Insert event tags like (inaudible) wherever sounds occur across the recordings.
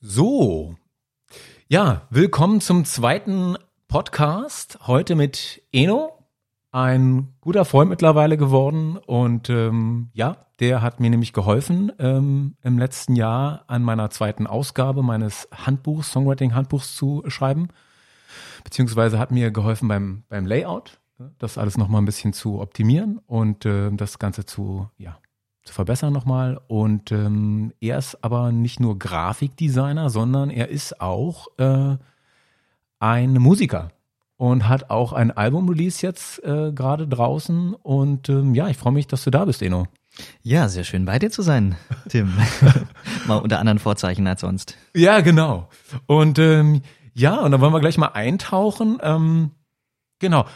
So, ja, willkommen zum zweiten Podcast. Heute mit Eno, ein guter Freund mittlerweile geworden. Und ähm, ja, der hat mir nämlich geholfen ähm, im letzten Jahr an meiner zweiten Ausgabe meines Handbuchs, Songwriting-Handbuchs zu schreiben. Beziehungsweise hat mir geholfen beim, beim Layout, das alles nochmal ein bisschen zu optimieren und äh, das Ganze zu, ja, zu verbessern nochmal. Und ähm, er ist aber nicht nur Grafikdesigner, sondern er ist auch äh, ein Musiker und hat auch ein Album-Release jetzt äh, gerade draußen. Und ähm, ja, ich freue mich, dass du da bist, Eno. Ja, sehr schön bei dir zu sein, Tim. (laughs) mal unter anderen Vorzeichen als sonst. Ja, genau. Und ähm, ja, und dann wollen wir gleich mal eintauchen. Ähm, genau.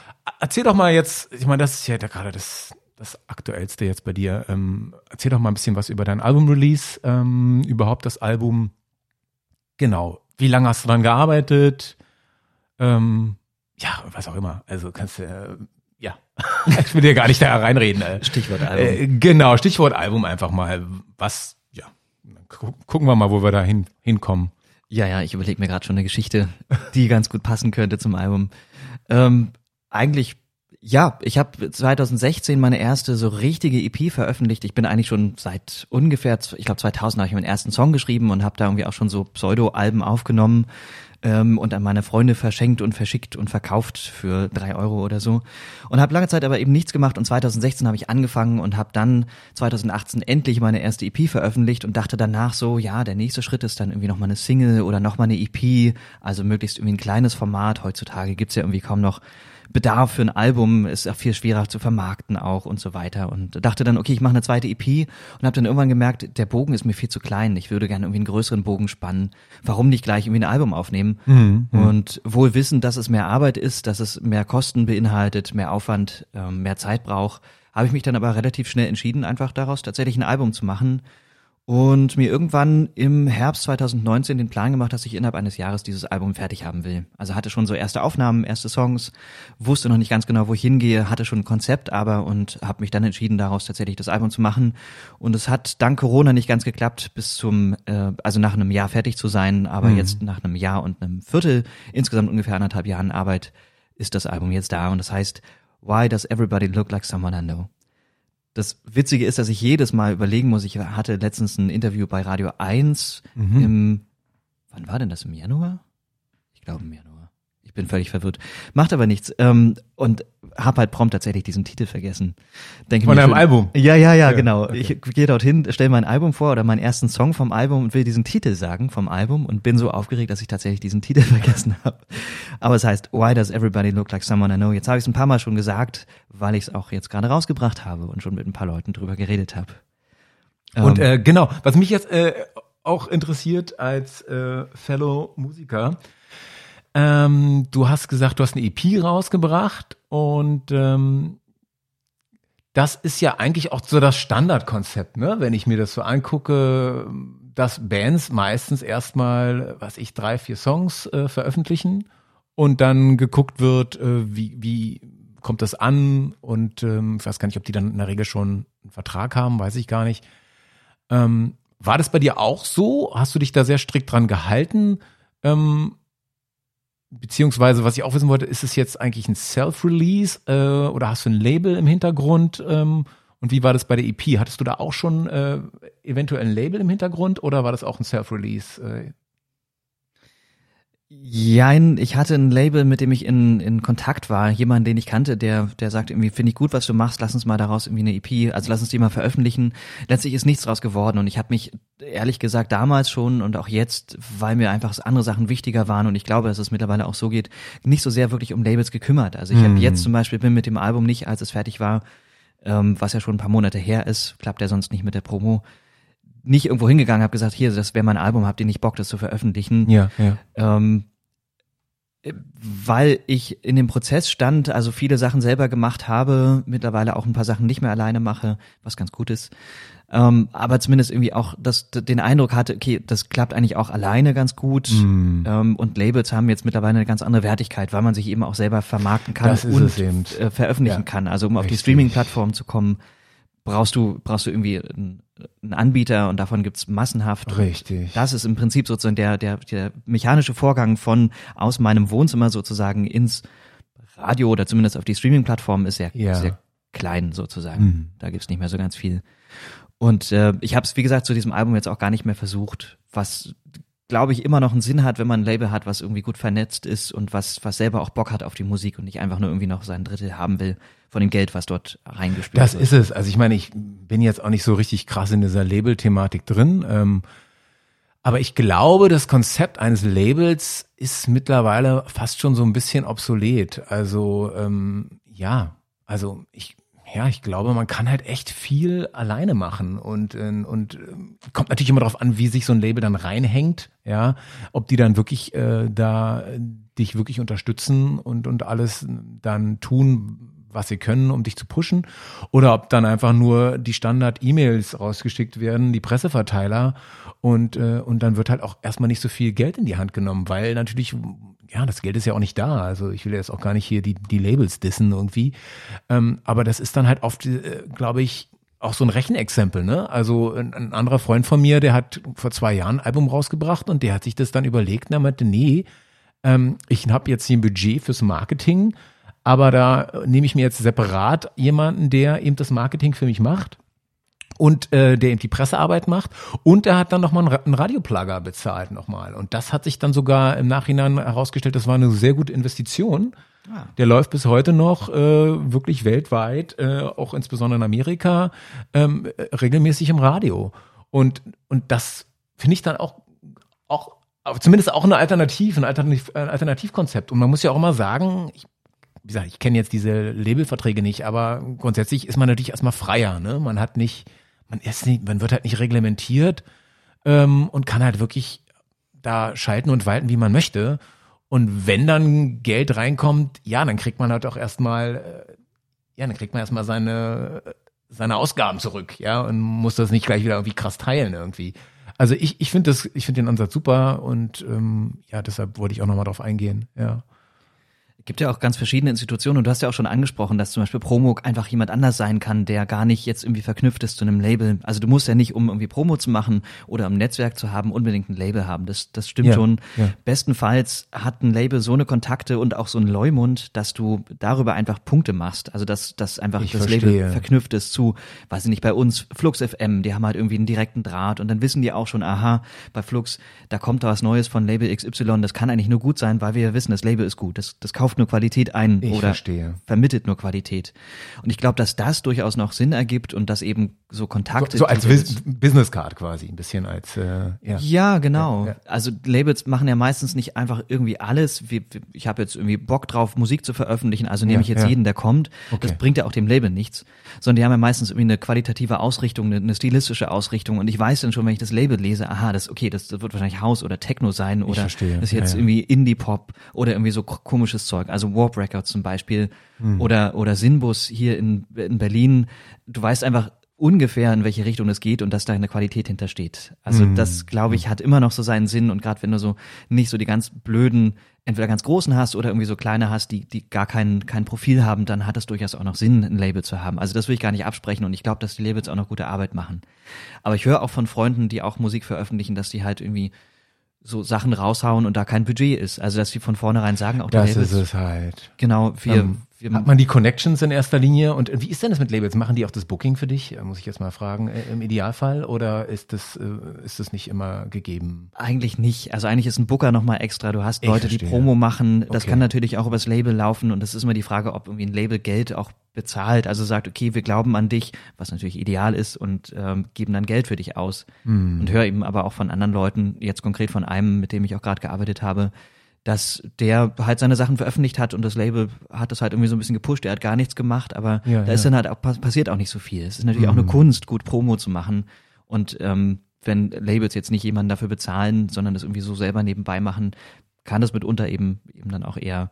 Erzähl doch mal jetzt, ich meine, das ist ja gerade das das Aktuellste jetzt bei dir. Ähm, erzähl doch mal ein bisschen was über dein Album-Release, ähm, überhaupt das Album. Genau. Wie lange hast du dran gearbeitet? Ähm, ja, was auch immer. Also kannst du, äh, ja, (laughs) ich will dir gar nicht da reinreden. Äh. Stichwort Album. Äh, genau, Stichwort Album einfach mal. Was, ja, gucken wir mal, wo wir da hin, hinkommen. Ja, ja, ich überlege mir gerade schon eine Geschichte, die ganz gut passen könnte zum Album. Ähm, eigentlich ja, ich habe 2016 meine erste so richtige EP veröffentlicht. Ich bin eigentlich schon seit ungefähr, ich glaube 2000 habe ich meinen ersten Song geschrieben und habe da irgendwie auch schon so Pseudo-Alben aufgenommen ähm, und an meine Freunde verschenkt und verschickt und verkauft für drei Euro oder so. Und habe lange Zeit aber eben nichts gemacht und 2016 habe ich angefangen und habe dann 2018 endlich meine erste EP veröffentlicht und dachte danach so, ja, der nächste Schritt ist dann irgendwie nochmal eine Single oder nochmal eine EP, also möglichst irgendwie ein kleines Format. Heutzutage gibt's ja irgendwie kaum noch Bedarf für ein Album ist auch viel schwerer zu vermarkten auch und so weiter und dachte dann, okay, ich mache eine zweite EP und habe dann irgendwann gemerkt, der Bogen ist mir viel zu klein. Ich würde gerne irgendwie einen größeren Bogen spannen. Warum nicht gleich irgendwie ein Album aufnehmen? Mhm, mhm. und wohl wissen, dass es mehr Arbeit ist, dass es mehr Kosten beinhaltet, mehr Aufwand, ähm, mehr Zeit braucht, habe ich mich dann aber relativ schnell entschieden, einfach daraus tatsächlich ein Album zu machen und mir irgendwann im Herbst 2019 den Plan gemacht, dass ich innerhalb eines Jahres dieses Album fertig haben will. Also hatte schon so erste Aufnahmen, erste Songs, wusste noch nicht ganz genau, wo ich hingehe, hatte schon ein Konzept aber und habe mich dann entschieden, daraus tatsächlich das Album zu machen. Und es hat dank Corona nicht ganz geklappt, bis zum, äh, also nach einem Jahr fertig zu sein, aber mhm. jetzt nach einem Jahr und einem Viertel, insgesamt ungefähr anderthalb Jahren Arbeit, ist das Album jetzt da und das heißt Why Does Everybody Look Like Someone I Know? Das Witzige ist, dass ich jedes Mal überlegen muss, ich hatte letztens ein Interview bei Radio 1 mhm. im, wann war denn das, im Januar? Ich glaube im Januar. Ich bin völlig verwirrt. Macht aber nichts. Ähm, und hab halt prompt tatsächlich diesen Titel vergessen. Denke Von einem Album? Ja, ja, ja, genau. Okay. Ich gehe dorthin, stelle mein Album vor oder meinen ersten Song vom Album und will diesen Titel sagen vom Album und bin so aufgeregt, dass ich tatsächlich diesen Titel (laughs) vergessen habe. Aber es heißt Why Does Everybody Look Like Someone I Know? Jetzt habe ich es ein paar Mal schon gesagt, weil ich es auch jetzt gerade rausgebracht habe und schon mit ein paar Leuten drüber geredet habe. Und ähm, äh, genau, was mich jetzt äh, auch interessiert als äh, Fellow Musiker, ähm, du hast gesagt, du hast eine EP rausgebracht und ähm, das ist ja eigentlich auch so das Standardkonzept, ne? Wenn ich mir das so angucke, dass Bands meistens erstmal, was ich, drei, vier Songs äh, veröffentlichen und dann geguckt wird, äh, wie, wie kommt das an und ähm, ich weiß gar nicht, ob die dann in der Regel schon einen Vertrag haben, weiß ich gar nicht. Ähm, war das bei dir auch so? Hast du dich da sehr strikt dran gehalten? Ähm, Beziehungsweise, was ich auch wissen wollte, ist es jetzt eigentlich ein Self-Release äh, oder hast du ein Label im Hintergrund? Ähm, und wie war das bei der EP? Hattest du da auch schon äh, eventuell ein Label im Hintergrund oder war das auch ein Self-Release? Äh, Jein, ich hatte ein Label, mit dem ich in, in Kontakt war, jemand, den ich kannte, der, der sagt irgendwie, finde ich gut, was du machst, lass uns mal daraus irgendwie eine EP, also lass uns die mal veröffentlichen. Letztlich ist nichts draus geworden und ich habe mich ehrlich gesagt damals schon und auch jetzt, weil mir einfach andere Sachen wichtiger waren und ich glaube, dass es mittlerweile auch so geht, nicht so sehr wirklich um Labels gekümmert. Also ich mhm. habe jetzt zum Beispiel bin mit dem Album nicht, als es fertig war, ähm, was ja schon ein paar Monate her ist, klappt ja sonst nicht mit der Promo, nicht irgendwo hingegangen, habe gesagt, hier, das wäre mein Album, habt ihr nicht Bock, das zu veröffentlichen? Ja, ja. Ähm, weil ich in dem Prozess stand, also viele Sachen selber gemacht habe, mittlerweile auch ein paar Sachen nicht mehr alleine mache, was ganz gut ist. Ähm, aber zumindest irgendwie auch das, den Eindruck hatte, okay, das klappt eigentlich auch alleine ganz gut. Mm. Ähm, und Labels haben jetzt mittlerweile eine ganz andere Wertigkeit, weil man sich eben auch selber vermarkten kann und äh, veröffentlichen ja. kann. Also um auf Richtig. die Streaming-Plattform zu kommen, brauchst du, brauchst du irgendwie ein ein Anbieter und davon gibt's massenhaft. Richtig. Das ist im Prinzip sozusagen der, der, der mechanische Vorgang von aus meinem Wohnzimmer sozusagen ins Radio oder zumindest auf die Streaming-Plattform ist sehr, Ja. sehr klein sozusagen. Mhm. Da gibt's nicht mehr so ganz viel. Und äh, ich habe es, wie gesagt, zu diesem Album jetzt auch gar nicht mehr versucht, was glaube ich immer noch einen Sinn hat, wenn man ein Label hat, was irgendwie gut vernetzt ist und was, was selber auch Bock hat auf die Musik und nicht einfach nur irgendwie noch sein Drittel haben will von dem Geld, was dort reingespielt Das wird. ist es. Also ich meine, ich bin jetzt auch nicht so richtig krass in dieser Label-Thematik drin. Ähm, aber ich glaube, das Konzept eines Labels ist mittlerweile fast schon so ein bisschen obsolet. Also ähm, ja, also ich ja, ich glaube, man kann halt echt viel alleine machen und äh, und ähm, kommt natürlich immer darauf an, wie sich so ein Label dann reinhängt, ja, ob die dann wirklich äh, da äh, dich wirklich unterstützen und und alles dann tun, was sie können, um dich zu pushen, oder ob dann einfach nur die Standard-E-Mails rausgeschickt werden, die Presseverteiler und äh, und dann wird halt auch erstmal nicht so viel Geld in die Hand genommen, weil natürlich ja, das Geld ist ja auch nicht da. Also ich will jetzt auch gar nicht hier die, die Labels dissen irgendwie. Ähm, aber das ist dann halt oft, äh, glaube ich, auch so ein Rechenexempel, ne? Also ein, anderer Freund von mir, der hat vor zwei Jahren ein Album rausgebracht und der hat sich das dann überlegt und er meinte, nee, ähm, ich habe jetzt hier ein Budget fürs Marketing, aber da nehme ich mir jetzt separat jemanden, der eben das Marketing für mich macht und äh, der eben die Pressearbeit macht und er hat dann nochmal einen, Ra- einen Radioplugger bezahlt nochmal und das hat sich dann sogar im Nachhinein herausgestellt, das war eine sehr gute Investition. Der läuft bis heute noch äh, wirklich weltweit, äh, auch insbesondere in Amerika, ähm, äh, regelmäßig im Radio. Und, und das finde ich dann auch, auch zumindest auch eine Alternativ, ein, Alternativ, ein Alternativkonzept. Und man muss ja auch immer sagen, ich, wie gesagt, ich kenne jetzt diese Labelverträge nicht, aber grundsätzlich ist man natürlich erstmal freier. Ne? Man hat nicht, man ist nicht, man wird halt nicht reglementiert ähm, und kann halt wirklich da schalten und walten, wie man möchte. Und wenn dann Geld reinkommt, ja, dann kriegt man halt auch erstmal, äh, ja, dann kriegt man erstmal seine, seine Ausgaben zurück, ja, und muss das nicht gleich wieder irgendwie krass teilen irgendwie. Also ich, ich finde das, ich finde den Ansatz super und ähm, ja, deshalb wollte ich auch nochmal drauf eingehen, ja. Gibt ja auch ganz verschiedene Institutionen und du hast ja auch schon angesprochen, dass zum Beispiel Promo einfach jemand anders sein kann, der gar nicht jetzt irgendwie verknüpft ist zu einem Label. Also du musst ja nicht, um irgendwie Promo zu machen oder um ein Netzwerk zu haben, unbedingt ein Label haben. Das, das stimmt Ja, schon. ja. Bestenfalls hat ein Label so eine Kontakte und auch so einen Leumund, dass du darüber einfach Punkte machst. Also dass, dass einfach Ich das verstehe. Label verknüpft ist zu, weiß ich nicht, bei uns Flux FM, die haben halt irgendwie einen direkten Draht und dann wissen die auch schon, aha, bei Flux, da kommt da was Neues von Label XY, das kann eigentlich nur gut sein, weil wir ja wissen, das Label ist gut, das, das kauft nur Qualität ein Ich oder verstehe. vermittelt nur Qualität. Und ich glaube, dass das durchaus noch Sinn ergibt und dass eben so Kontakte. So, so als Bus- Business Card quasi, ein bisschen als, äh, ja. ja, genau. Ja, ja. Also Labels machen ja meistens nicht einfach irgendwie alles. Wie, ich habe jetzt irgendwie Bock drauf, Musik zu veröffentlichen, also nehme Ja, ich jetzt jeden, der kommt. Okay. Das bringt ja auch dem Label nichts. Sondern die haben ja meistens irgendwie eine qualitative Ausrichtung, eine, eine stilistische Ausrichtung. Und ich weiß dann schon, wenn ich das Label lese, aha, das okay, das, das wird wahrscheinlich House oder Techno sein oder das ist jetzt irgendwie Indie-Pop oder irgendwie so komisches Zeug. Also Warp Records zum Beispiel Hm. oder, oder Sinbus hier in, in Berlin. Du weißt einfach ungefähr, in welche Richtung es geht und dass da eine Qualität hintersteht. Also Hm. das, glaube ich, hat immer noch so seinen Sinn und gerade wenn du so nicht so die ganz blöden, entweder ganz großen hast oder irgendwie so kleine hast, die, die gar kein, kein Profil haben, dann hat es durchaus auch noch Sinn, ein Label zu haben. Also das will ich gar nicht absprechen und ich glaube, dass die Labels auch noch gute Arbeit machen. Aber ich höre auch von Freunden, die auch Musik veröffentlichen, dass die halt irgendwie so Sachen raushauen und da kein Budget ist. Also dass die von vornherein sagen, auch Das ist es halt. genau, wir, Ähm, wir Hat man die Connections in erster Linie? Und wie ist denn das mit Labels? Machen die auch das Booking für dich? Äh, Muss ich jetzt mal fragen, äh, im Idealfall? Oder ist das, äh, ist das nicht immer gegeben? Eigentlich nicht. Also eigentlich ist ein Booker nochmal extra. Du hast Leute, die. Promo machen. Das Okay. kann natürlich auch übers Label laufen und das ist immer die Frage, ob irgendwie ein Label Geld auch bezahlt. Also sagt, okay, wir glauben an dich, was natürlich ideal ist und ähm, geben dann Geld für dich aus. Hm. Und höre eben aber auch von anderen Leuten, jetzt konkret von einem, mit dem ich auch gerade gearbeitet habe, dass der halt seine Sachen veröffentlicht hat und das Label hat das halt irgendwie so ein bisschen gepusht. Er hat gar nichts gemacht, aber Ja, da ist ja. dann halt auch pass- passiert auch nicht so viel. Es ist natürlich auch eine Kunst, gut Promo zu machen und ähm, wenn Labels jetzt nicht jemanden dafür bezahlen, sondern das irgendwie so selber nebenbei machen, kann das mitunter eben eben dann auch eher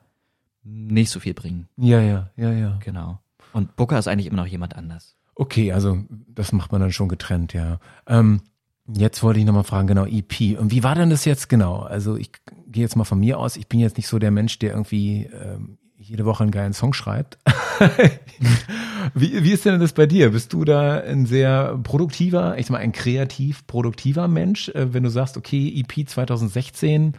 nicht so viel bringen. Ja, ja, ja, ja. Genau. Und Booker ist eigentlich immer noch jemand anders. Okay, also das macht man dann schon getrennt, ja. Ähm, jetzt wollte ich nochmal fragen, genau, EP. Und wie war denn das jetzt genau? Also ich gehe jetzt mal von mir aus, ich bin jetzt nicht so der Mensch, der irgendwie ähm, jede Woche einen geilen Song schreibt. (laughs) Wie, wie ist denn das bei dir? Bist du da ein sehr produktiver, ich sag mal, ein kreativ produktiver Mensch, äh, wenn du sagst, okay, EP 2016,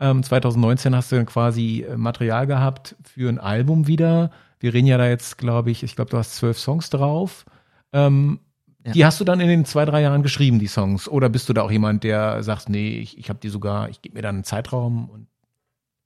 ähm, 2019 hast du dann quasi äh, Material gehabt für ein Album wieder. Wir reden ja da jetzt, glaube ich, ich glaube, du hast zwölf Songs drauf. Ähm, ja. Die hast du dann in den zwei, drei Jahren geschrieben, die Songs? Oder bist du da auch jemand, der sagt, nee, ich, ich habe die sogar, ich gebe mir dann einen Zeitraum und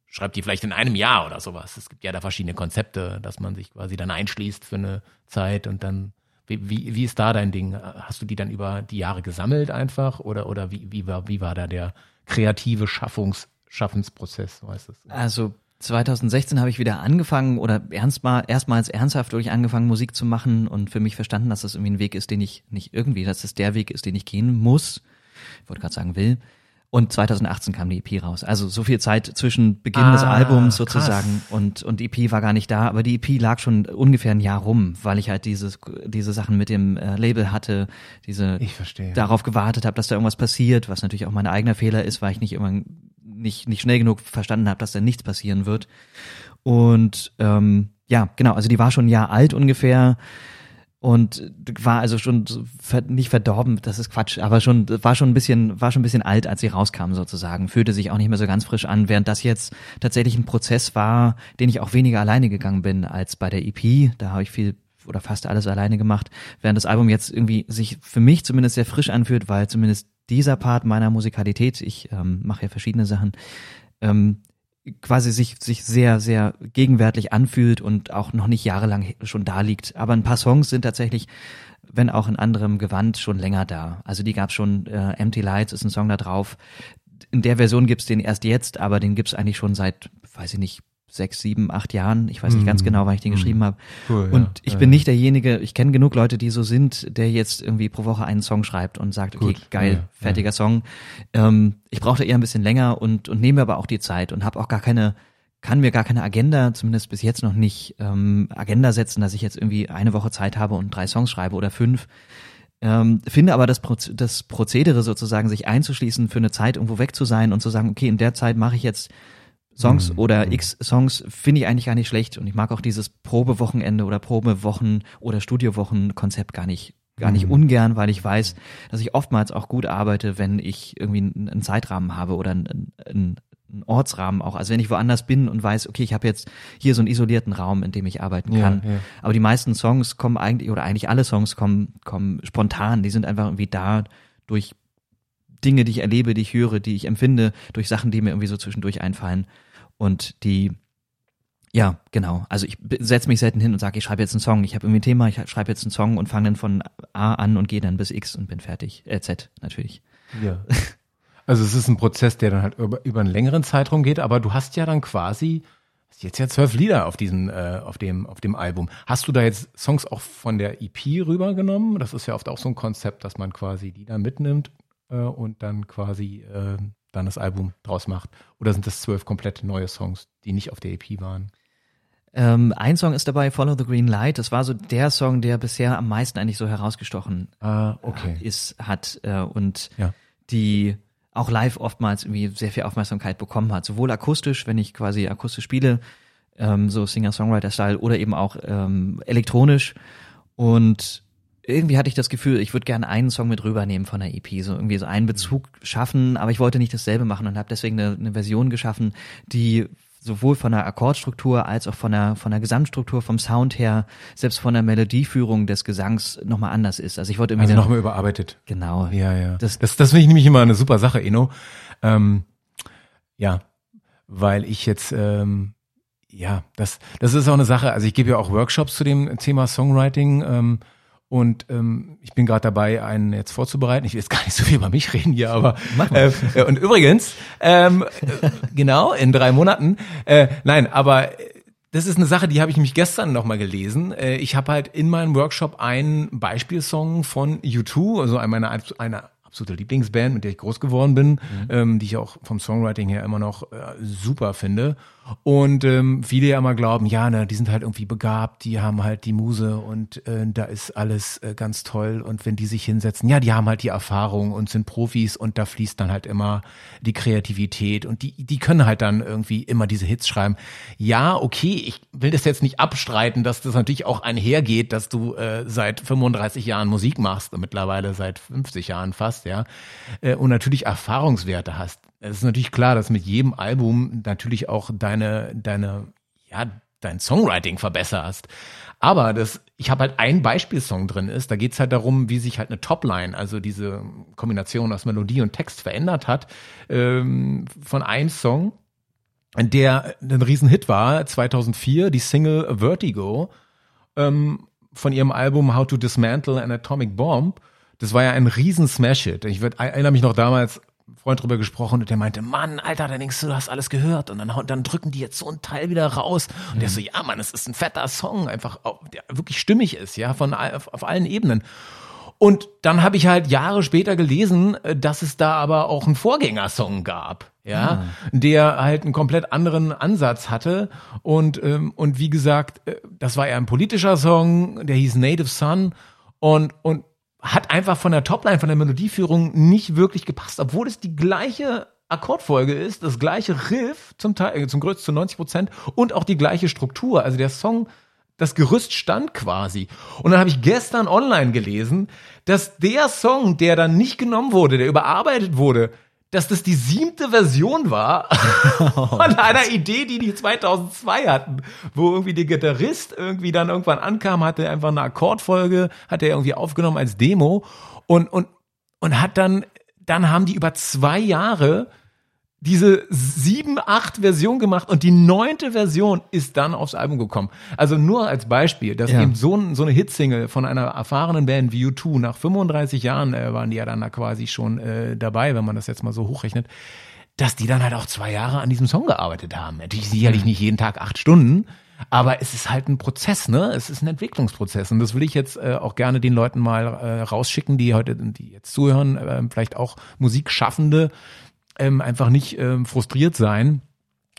schreibt die vielleicht in einem Jahr oder sowas. Es gibt ja da verschiedene Konzepte, dass man sich quasi dann einschließt für eine Zeit und dann, wie, wie, wie ist da dein Ding? Hast du die dann über die Jahre gesammelt einfach oder, oder wie, wie, war, wie war da der kreative Schaffungs, Schaffensprozess, weißt du? Also 2016 habe ich wieder angefangen oder ernst mal, erstmals ernsthaft wirklich angefangen, Musik zu machen und für mich verstanden, dass das irgendwie ein Weg ist, den ich nicht irgendwie, dass das der Weg ist, den ich gehen muss. Ich wollte gerade sagen will. Und 2018 kam die EP raus. Also so viel Zeit zwischen Beginn ah, des Albums sozusagen krass. und und EP war gar nicht da, aber die EP lag schon ungefähr ein Jahr rum, weil ich halt dieses diese Sachen mit dem äh, Label hatte, diese ich verstehe. darauf gewartet habe, dass da irgendwas passiert, was natürlich auch mein eigener Fehler ist, weil ich nicht immer nicht nicht schnell genug verstanden habe, dass da nichts passieren wird. Und ähm, ja, genau, also die war schon ein Jahr alt ungefähr und war also schon nicht verdorben, das ist Quatsch, aber schon war schon ein bisschen war schon ein bisschen alt, als sie rauskam sozusagen, fühlte sich auch nicht mehr so ganz frisch an, während das jetzt tatsächlich ein Prozess war, den ich auch weniger alleine gegangen bin als bei der EP, da habe ich viel oder fast alles alleine gemacht, während das Album jetzt irgendwie sich für mich zumindest sehr frisch anfühlt, weil zumindest dieser Part meiner Musikalität, ich ähm, mache ja verschiedene Sachen, ähm, quasi sich, sich sehr, sehr gegenwärtig anfühlt und auch noch nicht jahrelang schon da liegt. Aber ein paar Songs sind tatsächlich, wenn auch in anderem Gewand, schon länger da. Also die gab schon, äh, Empty Lights ist ein Song da drauf. In der Version gibt's den erst jetzt, aber den gibt's eigentlich schon seit, weiß ich nicht, sechs, sieben, acht Jahren. Ich weiß nicht ganz mhm. genau, wann ich den mhm. geschrieben habe. Cool, und ja, ich ja, bin nicht derjenige, ich kenne genug Leute, die so sind, der jetzt irgendwie pro Woche einen Song schreibt und sagt, okay, Gut, geil, ja, fertiger Song. Ähm, ich brauche da eher ein bisschen länger und, und nehme aber auch die Zeit und habe auch gar keine, kann mir gar keine Agenda, zumindest bis jetzt noch nicht, ähm, Agenda setzen, dass ich jetzt irgendwie eine Woche Zeit habe und drei Songs schreibe oder fünf. Ähm, finde aber das, Proz das Prozedere sozusagen, sich einzuschließen, für eine Zeit irgendwo weg zu sein und zu sagen, okay, in der Zeit mache ich jetzt Songs mhm. oder mhm. X Songs finde ich eigentlich gar nicht schlecht und ich mag auch dieses Probewochenende oder Probewochen oder Studiowochen Konzept gar nicht gar nicht mhm. ungern, weil ich weiß, dass ich oftmals auch gut arbeite, wenn ich irgendwie einen Zeitrahmen habe oder einen, einen, einen Ortsrahmen auch. Also wenn ich woanders bin und weiß, okay, ich habe jetzt hier so einen isolierten Raum, in dem ich arbeiten kann. Ja, ja. Aber die meisten Songs kommen eigentlich, oder eigentlich alle Songs kommen, kommen spontan. Die sind einfach irgendwie da durch Dinge, die ich erlebe, die ich höre, die ich empfinde, durch Sachen, die mir irgendwie so zwischendurch einfallen. Und die, ja, genau. Also ich setze mich selten hin und sage, ich schreibe jetzt einen Song. Ich habe irgendwie ein Thema, ich schreibe jetzt einen Song und fange dann von A an und gehe dann bis X und bin fertig. Äh, Z natürlich. Ja. Also es ist ein Prozess, der dann halt über, über einen längeren Zeitraum geht, aber du hast ja dann quasi jetzt ja zwölf Lieder auf diesem, äh, auf dem, auf dem Album. Hast du da jetzt Songs auch von der EP rübergenommen? Das ist ja oft auch so ein Konzept, dass man quasi die da mitnimmt äh, und dann quasi äh, dann das Album draus macht? Oder sind das zwölf komplett neue Songs, die nicht auf der EP waren? Ähm, ein Song ist dabei, Follow the Green Light. Das war so der Song, der bisher am meisten eigentlich so herausgestochen ah, okay. ist, hat äh, und ja. die auch live oftmals irgendwie sehr viel Aufmerksamkeit bekommen hat. Sowohl akustisch, wenn ich quasi akustisch spiele, ähm, so Singer-Songwriter-Style, oder eben auch ähm, elektronisch. Und irgendwie hatte ich das Gefühl, ich würde gerne einen Song mit rübernehmen von der EP, so irgendwie so einen Bezug schaffen, aber ich wollte nicht dasselbe machen und habe deswegen eine, eine Version geschaffen, die sowohl von der Akkordstruktur als auch von der von der Gesamtstruktur vom Sound her, selbst von der Melodieführung des Gesangs nochmal anders ist. Also ich wollte irgendwie also nochmal überarbeitet. Genau. Ja, ja. Das das, das finde ich nämlich immer eine super Sache, Eno. Ähm, ja, weil ich jetzt ähm, ja, das das ist auch eine Sache. Also ich gebe ja auch Workshops zu dem Thema Songwriting. Ähm, und ähm, ich bin gerade dabei, einen jetzt vorzubereiten. Ich will jetzt gar nicht so viel über mich reden hier, aber äh, und übrigens, ähm, äh, genau, in drei Monaten. Äh, nein, aber das ist eine Sache, die habe ich mich gestern nochmal gelesen. Äh, ich habe halt in meinem Workshop einen Beispielsong von U2, also einer, einer absolute Lieblingsband, mit der ich groß geworden bin, mhm. ähm, die ich auch vom Songwriting her immer noch äh, super finde. Und ähm, viele ja immer glauben, ja, ne, die sind halt irgendwie begabt, die haben halt die Muse und äh, da ist alles äh, ganz toll. Und wenn die sich hinsetzen, ja, die haben halt die Erfahrung und sind Profis und da fließt dann halt immer die Kreativität und die, die können halt dann irgendwie immer diese Hits schreiben. Ja, okay, ich will das jetzt nicht abstreiten, dass das natürlich auch einhergeht, dass du äh, seit 35 Jahren Musik machst, mittlerweile seit 50 Jahren fast, ja, äh, und natürlich Erfahrungswerte hast es ist natürlich klar, dass mit jedem Album natürlich auch deine, deine, ja, dein Songwriting verbesserst. Aber das, ich habe halt ein Beispielsong drin ist, da geht's halt darum, wie sich halt eine Topline, also diese Kombination aus Melodie und Text verändert hat, ähm, von einem Song, der ein Riesenhit war, 2004, die Single Vertigo, ähm, von ihrem Album How to Dismantle an Atomic Bomb. Das war ja ein riesen Smash-Hit. Ich erinnere mich noch damals, Freund drüber gesprochen und der meinte, Mann, Alter, da denkst du, du hast alles gehört und dann, dann drücken die jetzt so ein Teil wieder raus und mhm. der so, ja, Mann, es ist ein fetter Song, einfach, der wirklich stimmig ist, ja, von auf, auf allen Ebenen. Und dann habe ich halt Jahre später gelesen, äh, dass es da aber auch einen Vorgängersong gab, ja, ah. der halt einen komplett anderen Ansatz hatte und ähm, und wie gesagt, äh, das war ja ein politischer Song, der hieß Native Son und und hat einfach von der Topline, von der Melodieführung nicht wirklich gepasst, obwohl es die gleiche Akkordfolge ist, das gleiche Riff zum Teil, äh, zum größten zu 90 Prozent und auch die gleiche Struktur. Also der Song, das Gerüst stand quasi. Und dann habe ich gestern online gelesen, dass der Song, der dann nicht genommen wurde, der überarbeitet wurde, dass das die siebte Version war (laughs) von einer Idee, die die 2002 hatten, wo irgendwie der Gitarrist irgendwie dann irgendwann ankam, hatte einfach eine Akkordfolge, hat er irgendwie aufgenommen als Demo und und und hat dann dann haben die über zwei Jahre diese sieben, acht Version gemacht und die neunte Version ist dann aufs Album gekommen. Also nur als Beispiel, dass ja. eben so, so eine Hitsingle von einer erfahrenen Band wie U2 nach 35 Jahren äh, waren die ja dann da quasi schon äh, dabei, wenn man das jetzt mal so hochrechnet, dass die dann halt auch zwei Jahre an diesem Song gearbeitet haben. Natürlich sicherlich nicht jeden Tag acht Stunden, aber es ist halt ein Prozess, ne? Es ist ein Entwicklungsprozess und das will ich jetzt äh, auch gerne den Leuten mal äh, rausschicken, die heute, die jetzt zuhören, äh, vielleicht auch Musikschaffende, ähm, einfach nicht ähm, frustriert sein,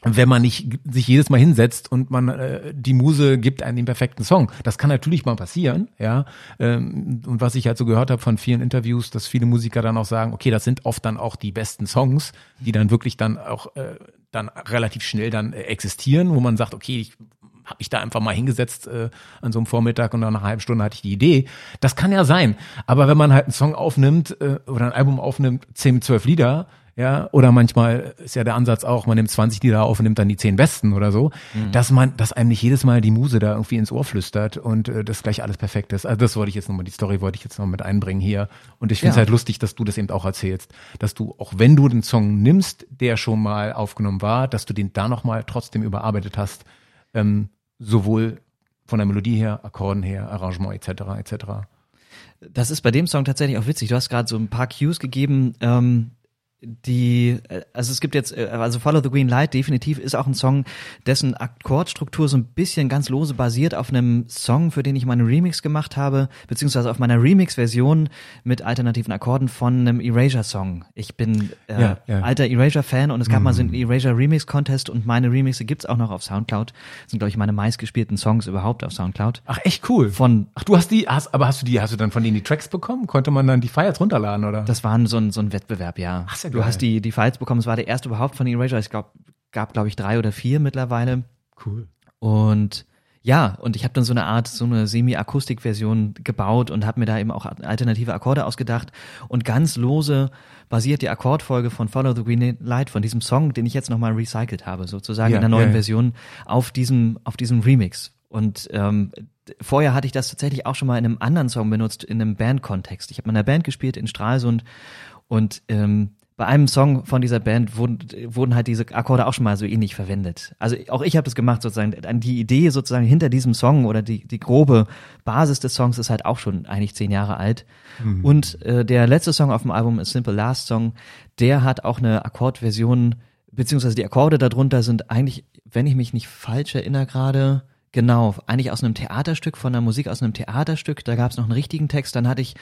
wenn man nicht sich jedes Mal hinsetzt und man äh, die Muse gibt einen den perfekten Song. Das kann natürlich mal passieren, ja. Ähm, und was ich halt so gehört habe von vielen Interviews, dass viele Musiker dann auch sagen, okay, das sind oft dann auch die besten Songs, die dann wirklich dann auch äh, dann relativ schnell dann äh, existieren, wo man sagt, okay, ich habe mich da einfach mal hingesetzt äh, an so einem Vormittag und nach einer halben Stunde hatte ich die Idee. Das kann ja sein. Aber wenn man halt einen Song aufnimmt äh, oder ein Album aufnimmt, zehn, zwölf Lieder, ja, oder manchmal ist ja der Ansatz auch, man nimmt 20 Lieder auf und nimmt dann die 10 besten oder so, mhm. dass man, dass einem nicht jedes Mal die Muse da irgendwie ins Ohr flüstert und äh, das gleich alles perfekt ist. Also das wollte ich jetzt nochmal, die Story wollte ich jetzt noch mit einbringen hier. Und ich finde es ja. halt lustig, dass du das eben auch erzählst, dass du, auch wenn du den Song nimmst, der schon mal aufgenommen war, dass du den da nochmal trotzdem überarbeitet hast, ähm, sowohl von der Melodie her, Akkorden her, Arrangement etc. etc. Das ist bei dem Song tatsächlich auch witzig. Du hast gerade so ein paar Cues gegeben. Ähm die, äh, also es gibt jetzt, äh, also Follow the Green Light definitiv ist auch ein Song, dessen Akkordstruktur so ein bisschen ganz lose basiert auf einem Song, für den ich meinen Remix gemacht habe, beziehungsweise auf meiner Remix-Version mit alternativen Akkorden von einem Erasure-Song. Ich bin äh, ja, ja. alter Erasure-Fan und es gab mhm. mal so einen Erasure Remix-Contest und meine Remixe gibt's auch noch auf Soundcloud. Das sind, glaube ich, meine meistgespielten Songs überhaupt auf Soundcloud. Ach, echt cool. Von, Ach, du hast die, hast, aber hast du die, hast du dann von denen die Tracks bekommen? Konnte man dann die Files runterladen, oder? Das war so ein, so ein Wettbewerb, ja. Ach, sehr Du hast die, die Files bekommen. Es war der erste überhaupt von Erasure. Ich glaube, gab, glaube ich, drei oder vier mittlerweile. Cool. Und ja, und ich habe dann so eine Art, so eine Semi-Akustik-Version gebaut und habe mir da eben auch alternative Akkorde ausgedacht. Und ganz lose basiert die Akkordfolge von Follow the Green Light, von diesem Song, den ich jetzt nochmal recycelt habe, sozusagen ja, in der neuen ja, ja. Version, auf diesem, auf diesem Remix. Und ähm, vorher hatte ich das tatsächlich auch schon mal in einem anderen Song benutzt, in einem Band-Kontext. Ich habe in einer Band gespielt in Stralsund und ähm, bei einem Song von dieser Band wurden, wurden halt diese Akkorde auch schon mal so ähnlich verwendet. Also auch ich habe das gemacht sozusagen. Die Idee sozusagen hinter diesem Song oder die, die grobe Basis des Songs ist halt auch schon eigentlich zehn Jahre alt. Mhm. Und äh, der letzte Song auf dem Album, A Simple Last Song, der hat auch eine Akkordversion, beziehungsweise die Akkorde darunter sind eigentlich, wenn ich mich nicht falsch erinnere gerade, Genau, eigentlich aus einem Theaterstück, von der Musik aus einem Theaterstück. Da gab es noch einen richtigen Text. Dann hatte ich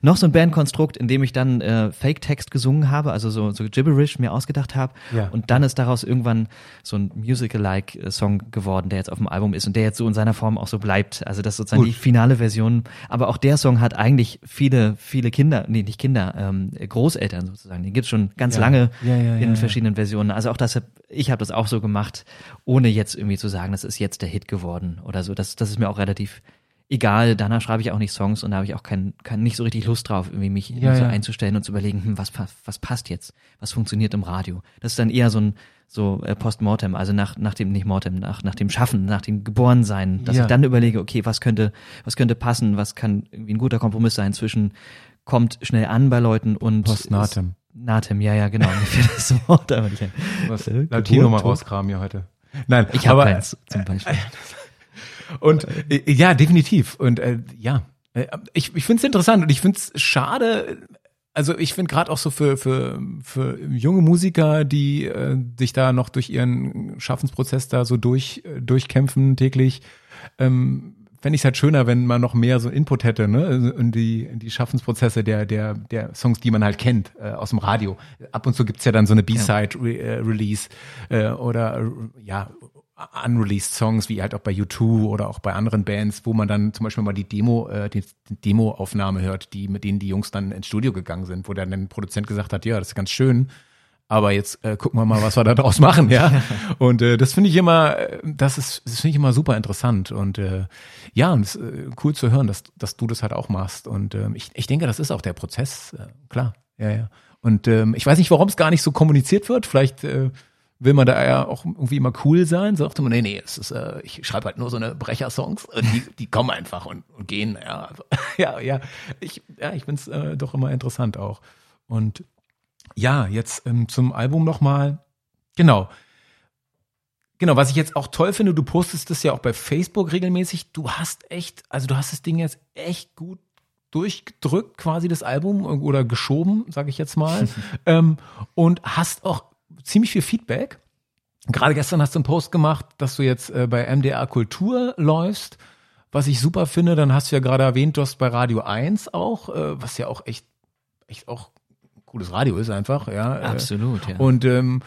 noch so ein Bandkonstrukt, in dem ich dann äh, Fake-Text gesungen habe, also so, so Gibberish mir ausgedacht habe. Ja. Und dann ist daraus irgendwann so ein Musical-like äh, Song geworden, der jetzt auf dem Album ist und der jetzt so in seiner Form auch so bleibt. Also das ist sozusagen Gut. die finale Version. Aber auch der Song hat eigentlich viele, viele Kinder, nee, nicht Kinder, ähm, Großeltern sozusagen. Den gibt's schon ganz ja. lange ja, in verschiedenen Versionen. Also auch das, ich habe das auch so gemacht, ohne jetzt irgendwie zu sagen, das ist jetzt der Hit geworden geworden oder so. Das, das ist mir auch relativ egal. Danach schreibe ich auch nicht Songs und da habe ich auch kein, kein, nicht so richtig Lust drauf, irgendwie mich ja, so ja. einzustellen und zu überlegen, hm, was, was passt jetzt? Was funktioniert im Radio? Das ist dann eher so ein so äh, Postmortem, also nach, nach dem, nicht Mortem, nach, nach dem Schaffen, nach dem Geborensein, dass ja. ich dann überlege, okay, was könnte, was könnte passen, was kann irgendwie ein guter Kompromiss sein zwischen kommt schnell an bei Leuten und Postnatem. Natem, ja, ja, genau. (laughs) Mir fehlt das Wort, aber nicht. Was Latino mal rauskramen hier heute. Nein, ich habe keins zum Beispiel. (laughs) Und äh, ja, definitiv. Und äh, ja, äh, ich, ich finde es interessant und ich finde es schade. Also ich finde gerade auch so für, für, für junge Musiker, die äh, sich da noch durch ihren Schaffensprozess da so durch, äh, durchkämpfen täglich, ähm, fände ich es halt schöner, wenn man noch mehr so Input hätte, ne, in die, in die Schaffensprozesse der, der, der Songs, die man halt kennt, äh, aus dem Radio. Ab und zu gibt's ja dann so eine B-Side-Release äh, oder ja, unreleased Songs, wie halt auch bei U2 oder auch bei anderen Bands, wo man dann zum Beispiel mal die Demo, äh, die, die Demo-Aufnahme hört, die, mit denen die Jungs dann ins Studio gegangen sind, wo dann ein Produzent gesagt hat, ja, das ist ganz schön, aber jetzt äh, gucken wir mal, was wir da draus machen, ja. (laughs) Und äh, das finde ich immer, äh, das ist, das finde ich immer super interessant und äh, ja, und es ist äh, cool zu hören, dass, dass du das halt auch machst. Und äh, ich, ich denke, das ist auch der Prozess, äh, klar, ja, ja. Und ähm, ich weiß nicht, warum es gar nicht so kommuniziert wird. Vielleicht äh, will man da ja auch irgendwie immer cool sein, sagt man, nee, nee, es ist, äh, ich schreibe halt nur so eine Brecher-Songs und die, die kommen einfach und, und gehen, ja, also, (laughs) ja, ja, ich, ja, ich find's äh, doch immer interessant auch. Und ja, jetzt ähm, zum Album nochmal, genau, genau, was ich jetzt auch toll finde, du postest das ja auch bei Facebook regelmäßig, du hast echt, also du hast das Ding jetzt echt gut durchgedrückt, quasi das Album oder geschoben, sage ich jetzt mal, (laughs) ähm, und hast auch ziemlich viel Feedback. Gerade gestern hast du einen Post gemacht, dass du jetzt äh, bei MDR Kultur läufst, was ich super finde. Dann hast du ja gerade erwähnt, du hast bei Radio 1 auch, äh, was ja auch echt, echt auch cooles Radio ist einfach, ja. Äh. Absolut, ja. Und ähm,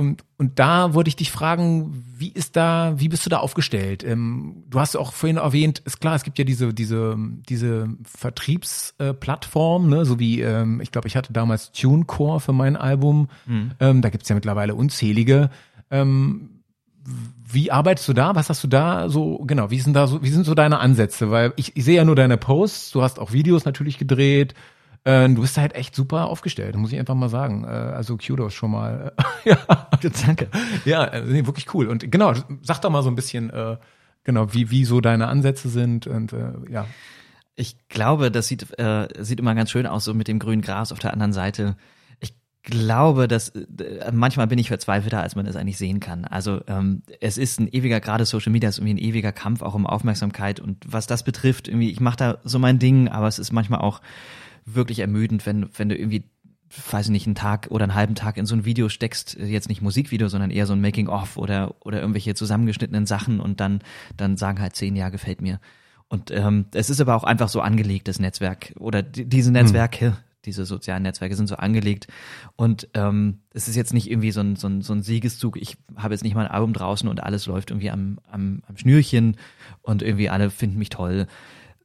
und, und da wollte ich dich fragen, wie ist da, wie bist du da aufgestellt? Ähm, du hast auch vorhin erwähnt, ist klar, es gibt ja diese, diese, diese Vertriebsplattform, ne, so wie, ähm, ich glaube, ich hatte damals TuneCore für mein Album. Mhm. Ähm, da gibt's ja mittlerweile unzählige. Ähm, wie arbeitest du da? Was hast du da so, genau, wie sind da so, wie sind so deine Ansätze? Weil ich, ich sehe ja nur deine Posts, du hast auch Videos natürlich gedreht. Äh, du bist halt echt super aufgestellt, muss ich einfach mal sagen. Äh, also Kudos schon mal. (laughs) ja, danke. Ja, äh, nee, wirklich cool. Und genau, sag doch mal so ein bisschen, äh, genau, wie, wie so deine Ansätze sind und äh, ja. Ich glaube, das sieht, äh, sieht immer ganz schön aus, so mit dem grünen Gras auf der anderen Seite. Ich glaube, dass manchmal bin ich verzweifelter, als man es eigentlich sehen kann. Also ähm, es ist ein ewiger, gerade Social Media ist irgendwie ein ewiger Kampf auch um Aufmerksamkeit und was das betrifft, irgendwie, ich mache da so mein Ding, aber es ist manchmal auch wirklich ermüdend, wenn, wenn du irgendwie weiß ich nicht, einen Tag oder einen halben Tag in so ein Video steckst, jetzt nicht Musikvideo, sondern eher so ein Making-of oder, oder irgendwelche zusammengeschnittenen Sachen und dann, dann sagen halt zehn Jahre gefällt mir. Und ähm, es ist aber auch einfach so angelegt, das Netzwerk oder die, diese Netzwerke, hm. diese sozialen Netzwerke sind so angelegt. Und ähm, es ist jetzt nicht irgendwie so ein, so ein, so ein Siegeszug, ich habe jetzt nicht mal ein Album draußen und alles läuft irgendwie am, am, am Schnürchen und irgendwie alle finden mich toll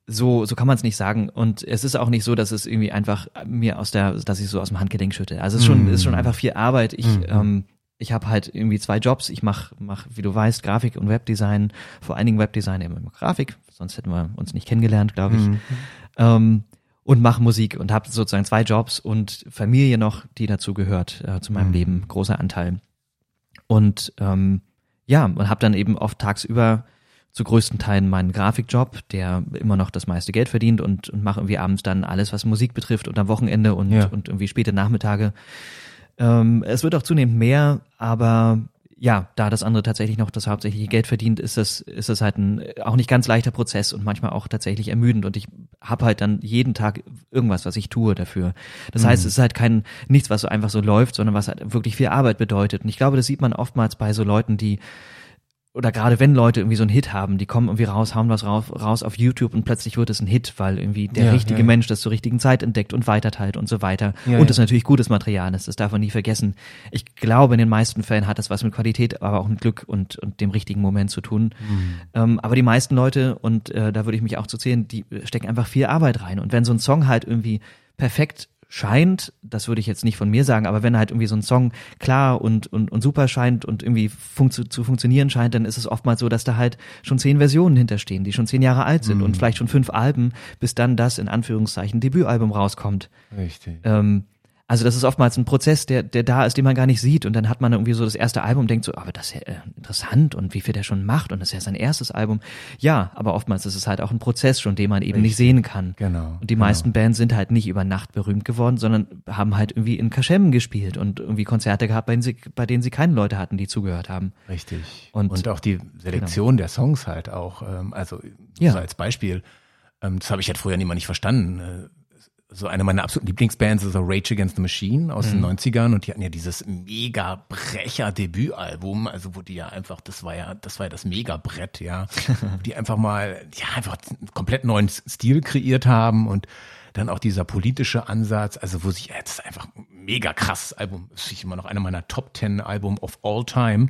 so, so kann man es nicht sagen. Und es ist auch nicht so, dass es irgendwie einfach mir aus der, dass ich so aus dem Handgelenk schütte. Also es ist schon, mm. ist schon einfach viel Arbeit. Ich, mm. ähm, ich habe halt irgendwie zwei Jobs. Ich mache, mach, wie du weißt, Grafik und Webdesign, vor allen Dingen Webdesign, immer Grafik, sonst hätten wir uns nicht kennengelernt, glaube ich. Mm. Ähm, und mache Musik und habe sozusagen zwei Jobs und Familie noch, die dazu gehört, äh, zu meinem mhm. Leben, großer Anteil. Und ähm, ja, und habe dann eben oft tagsüber zu größten Teilen meinen Grafikjob, der immer noch das meiste Geld verdient und, und mache irgendwie abends dann alles, was Musik betrifft und am Wochenende und, ja. und irgendwie späte Nachmittage. Ähm, es wird auch zunehmend mehr, aber ja, da das andere tatsächlich noch das hauptsächliche Geld verdient, ist es ist es halt ein auch nicht ganz leichter Prozess und manchmal auch tatsächlich ermüdend und ich habe halt dann jeden Tag irgendwas, was ich tue dafür. Das mhm. heißt, es ist halt kein nichts, was so einfach so läuft, sondern was halt wirklich viel Arbeit bedeutet. Und ich glaube, das sieht man oftmals bei so Leuten, die oder gerade wenn Leute irgendwie so einen Hit haben, die kommen irgendwie raus, hauen was raus, raus auf YouTube und plötzlich wird es ein Hit, weil irgendwie der Ja, richtige ja. Mensch das zur richtigen Zeit entdeckt und weiterteilt und so weiter. Ja, und ja. es natürlich gutes Material ist, das darf man nie vergessen. Ich glaube, in den meisten Fällen hat das was mit Qualität, aber auch mit Glück und, und dem richtigen Moment zu tun. Mhm. Ähm, aber die meisten Leute, und äh, da würde ich mich auch zu zählen, die stecken einfach viel Arbeit rein. Und wenn so ein Song halt irgendwie perfekt scheint, das würde ich jetzt nicht von mir sagen, aber wenn halt irgendwie so ein Song klar und, und, und super scheint und irgendwie funktio zu funktionieren scheint, dann ist es oftmals so, dass da halt schon zehn Versionen hinterstehen, die schon zehn Jahre alt sind und vielleicht schon fünf Alben, bis dann das in Anführungszeichen Debütalbum rauskommt. Richtig. Ähm, also das ist oftmals ein Prozess, der, der da ist, den man gar nicht sieht. Und dann hat man irgendwie so das erste Album und denkt so, aber das ist ja äh, interessant und wie viel der schon macht und das ist ja sein erstes Album. Ja, aber oftmals ist es halt auch ein Prozess schon, den man eben nicht sehen kann. Genau, Und die genau. meisten Bands sind halt nicht über Nacht berühmt geworden, sondern haben halt irgendwie in Kaschemmen gespielt und irgendwie Konzerte gehabt, bei denen sie, bei denen sie keine Leute hatten, die zugehört haben. Richtig. Und- Und, auch die Selektion der Songs halt auch. Ähm, also Ja. so als Beispiel, ähm, das habe ich halt früher niemand nicht verstanden. So eine meiner absoluten Lieblingsbands ist so Rage Against the Machine aus den 90ern und die hatten ja dieses mega Brecher Debütalbum, also wo die ja einfach, das war ja, das war ja das Mega-Brett, ja, (laughs) die einfach mal, ja, einfach einen komplett neuen Stil kreiert haben und dann auch dieser politische Ansatz, also wo sich, ja, das ist einfach ein mega krasses Album, das ist immer noch einer meiner Top 10 Album of all time.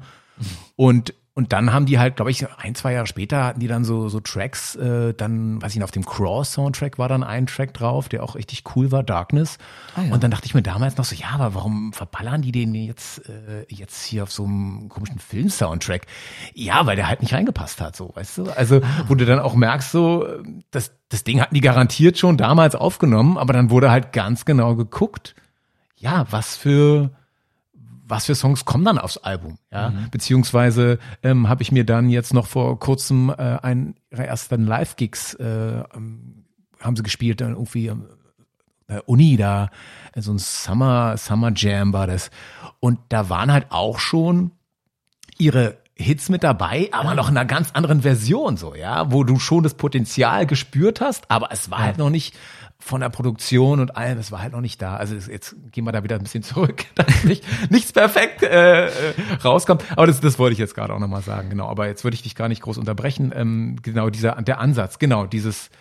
Und und dann haben die halt, glaube ich, ein, zwei Jahre später hatten die dann so, so Tracks, äh, dann, weiß ich nicht, auf dem Cross-Soundtrack war dann ein Track drauf, der auch richtig cool war, Darkness. Ah, ja. Und dann dachte ich mir damals noch so, ja, aber warum verballern die den jetzt, äh, jetzt hier auf so einem komischen Film-Soundtrack? Ja, weil der halt nicht reingepasst hat, so, weißt du? Also, wo du dann auch merkst, so, das, das Ding hatten die garantiert schon damals aufgenommen, aber dann wurde halt ganz genau geguckt, ja, was für, was für Songs kommen dann aufs Album, ja? Beziehungsweise ähm, habe ich mir dann jetzt noch vor kurzem äh, einen ihrer ersten Live-Gigs äh, ähm, haben sie gespielt, dann irgendwie äh, Uni da, äh, so ein Summer, Summer Jam war das. Und da waren halt auch schon ihre Hits mit dabei, aber noch in einer ganz anderen Version so, ja, wo du schon das Potenzial gespürt hast, aber es war halt noch nicht von der Produktion und allem, es war halt noch nicht da. Also jetzt gehen wir da wieder ein bisschen zurück, (laughs) dass nicht, nichts perfekt äh, äh, rauskommt. Aber das, das wollte ich jetzt gerade auch nochmal sagen, genau. Aber jetzt würde ich dich gar nicht groß unterbrechen. Ähm, genau, dieser, der Ansatz, genau, dieses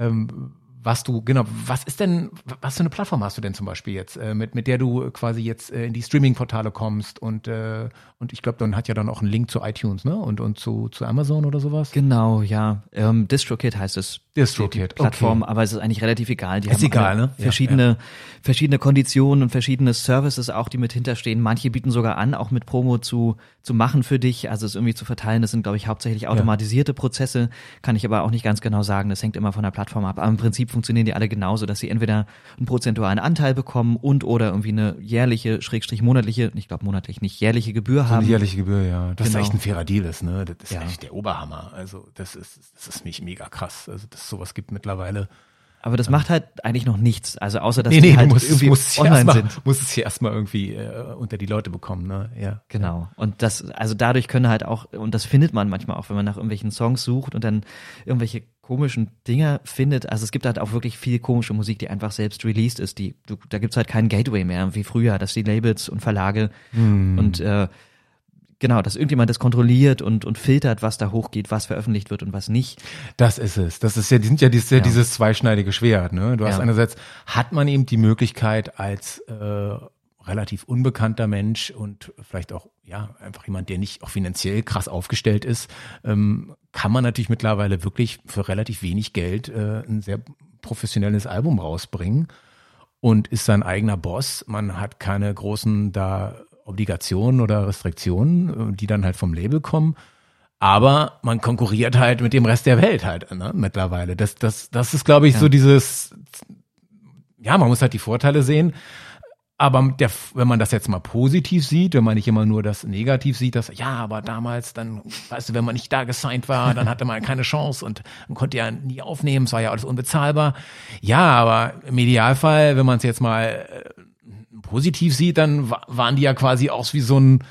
ähm, was du, genau, was ist denn, was für eine Plattform hast du denn zum Beispiel jetzt, äh, mit, mit der du quasi jetzt äh, in die Streaming-Portale kommst und, äh, und ich glaube, dann hat ja dann auch einen Link zu iTunes, ne? Und, und zu, zu Amazon oder sowas? Genau, ja. Ähm, DistroKid heißt es. DistroKid, Plattform, okay. aber es ist eigentlich relativ egal. Die Ist haben egal, ne? Ja, Verschiedene, verschiedene Konditionen und verschiedene Services auch, die mit hinterstehen. Manche bieten sogar an, auch mit Promo zu, zu machen für dich, also es irgendwie zu verteilen. Das sind, glaube ich, hauptsächlich automatisierte Prozesse, kann ich aber auch nicht ganz genau sagen. Das hängt immer von der Plattform ab. Aber im Prinzip funktionieren die alle genauso, dass sie entweder einen prozentualen Anteil bekommen und oder irgendwie eine jährliche, schrägstrich monatliche, ich glaube monatlich nicht, jährliche Gebühr Eine haben. jährliche Gebühr, ja. Das Genau. ist echt ein fairer Deal ist, ne? Das ist Ja. echt der Oberhammer. Also das ist, das ist mich mega krass. Also dass es sowas gibt mittlerweile. Aber das macht halt eigentlich noch nichts. Also außer, dass Nee, die nee, halt du musst, irgendwie musst, online erstmal, sind. musst es hier erstmal irgendwie äh, unter die Leute bekommen, ne? Ja. Genau. Und das, also dadurch können halt auch, und das findet man manchmal auch, wenn man nach irgendwelchen Songs sucht und dann irgendwelche komischen Dinger findet. Also es gibt halt auch wirklich viel komische Musik, die einfach selbst released ist. Die, du, da gibt's halt keinen Gateway mehr, wie früher, dass die Labels und Verlage und äh, genau, dass irgendjemand das kontrolliert und, und filtert, was da hochgeht, was veröffentlicht wird und was nicht. Das ist es. Das ist ja, die sind ja dieses, Ja. dieses zweischneidige Schwert. Ne? Du hast Ja. einerseits hat man eben die Möglichkeit als äh, relativ unbekannter Mensch und vielleicht auch ja einfach jemand, der nicht auch finanziell krass aufgestellt ist, ähm, kann man natürlich mittlerweile wirklich für relativ wenig Geld äh, ein sehr professionelles Album rausbringen und ist sein eigener Boss. Man hat keine großen da Obligationen oder Restriktionen, äh, die dann halt vom Label kommen. Aber man konkurriert halt mit dem Rest der Welt halt ne, mittlerweile. Das, das, das ist, glaube ich, Ja. so dieses, ja, man muss halt die Vorteile sehen. Aber der, wenn man das jetzt mal positiv sieht, wenn man nicht immer nur das negativ sieht, dass, ja, aber damals dann, weißt du, wenn man nicht da gesigned war, dann hatte man keine Chance und man konnte ja nie aufnehmen, es war ja alles unbezahlbar. Ja, aber im Idealfall, wenn man es jetzt mal äh, positiv sieht, dann wa- waren die ja quasi auch wie so ein,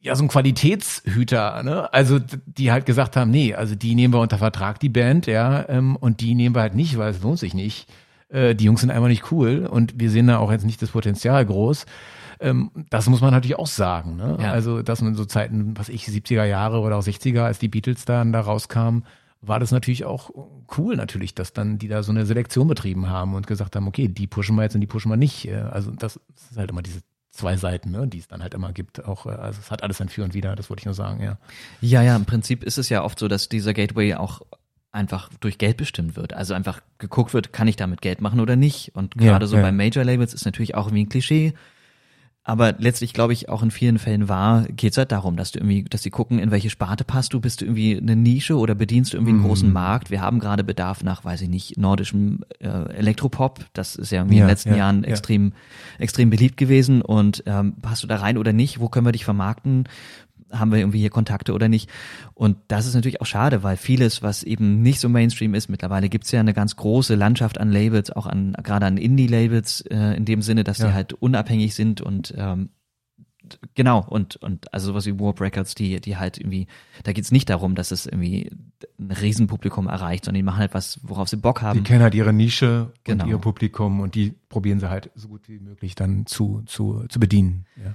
ja, so ein Qualitätshüter, ne? Also die halt gesagt haben, nee, also die nehmen wir unter Vertrag, die Band, ja, ähm, und die nehmen wir halt nicht, weil es lohnt sich nicht. Äh, die Jungs sind einfach nicht cool und wir sehen da auch jetzt nicht das Potenzial groß. ähm, das muss man natürlich auch sagen. Ne? Ja. Also, dass man so Zeiten, was ich, 70er Jahre oder auch 60er, als die Beatles dann da rauskamen, war das natürlich auch cool natürlich, dass dann die da so eine Selektion betrieben haben und gesagt haben, okay, die pushen wir jetzt und die pushen wir nicht. Also das ist halt immer diese zwei Seiten, ne, die es dann halt immer gibt. Auch, äh, also es hat alles ein Für und Wider, das wollte ich nur sagen, ja. Ja, ja, im Prinzip ist es ja oft so, dass dieser Gateway auch einfach durch Geld bestimmt wird. Also einfach geguckt wird, kann ich damit Geld machen oder nicht. Und gerade ja, so ja. bei Major Labels ist natürlich auch irgendwie ein Klischee, aber letztlich glaube ich auch in vielen Fällen war, geht es halt darum, dass du irgendwie, dass sie gucken, in welche Sparte passt du, bist du irgendwie eine Nische oder bedienst du irgendwie einen mm. großen Markt. Wir haben gerade Bedarf nach, weiß ich nicht, nordischem äh, Elektropop. Das ist ja irgendwie ja, in den letzten ja, Jahren ja. extrem, extrem beliebt gewesen. Und ähm, passt du da rein oder nicht? Wo können wir dich vermarkten? Haben wir irgendwie hier Kontakte oder nicht. Und das ist natürlich auch schade, weil vieles, was eben nicht so Mainstream ist, mittlerweile gibt's ja eine ganz große Landschaft an Labels, auch an gerade an Indie-Labels, äh, in dem Sinne, dass ja. die halt unabhängig sind und ähm, genau, und, und also sowas wie Warp Records, die, die halt irgendwie, da geht's nicht darum, dass es irgendwie ein Riesenpublikum erreicht, sondern die machen halt was, worauf sie Bock haben. Die kennen halt ihre Nische genau. und ihr Publikum und die probieren sie halt so gut wie möglich dann zu, zu, zu bedienen. Ja.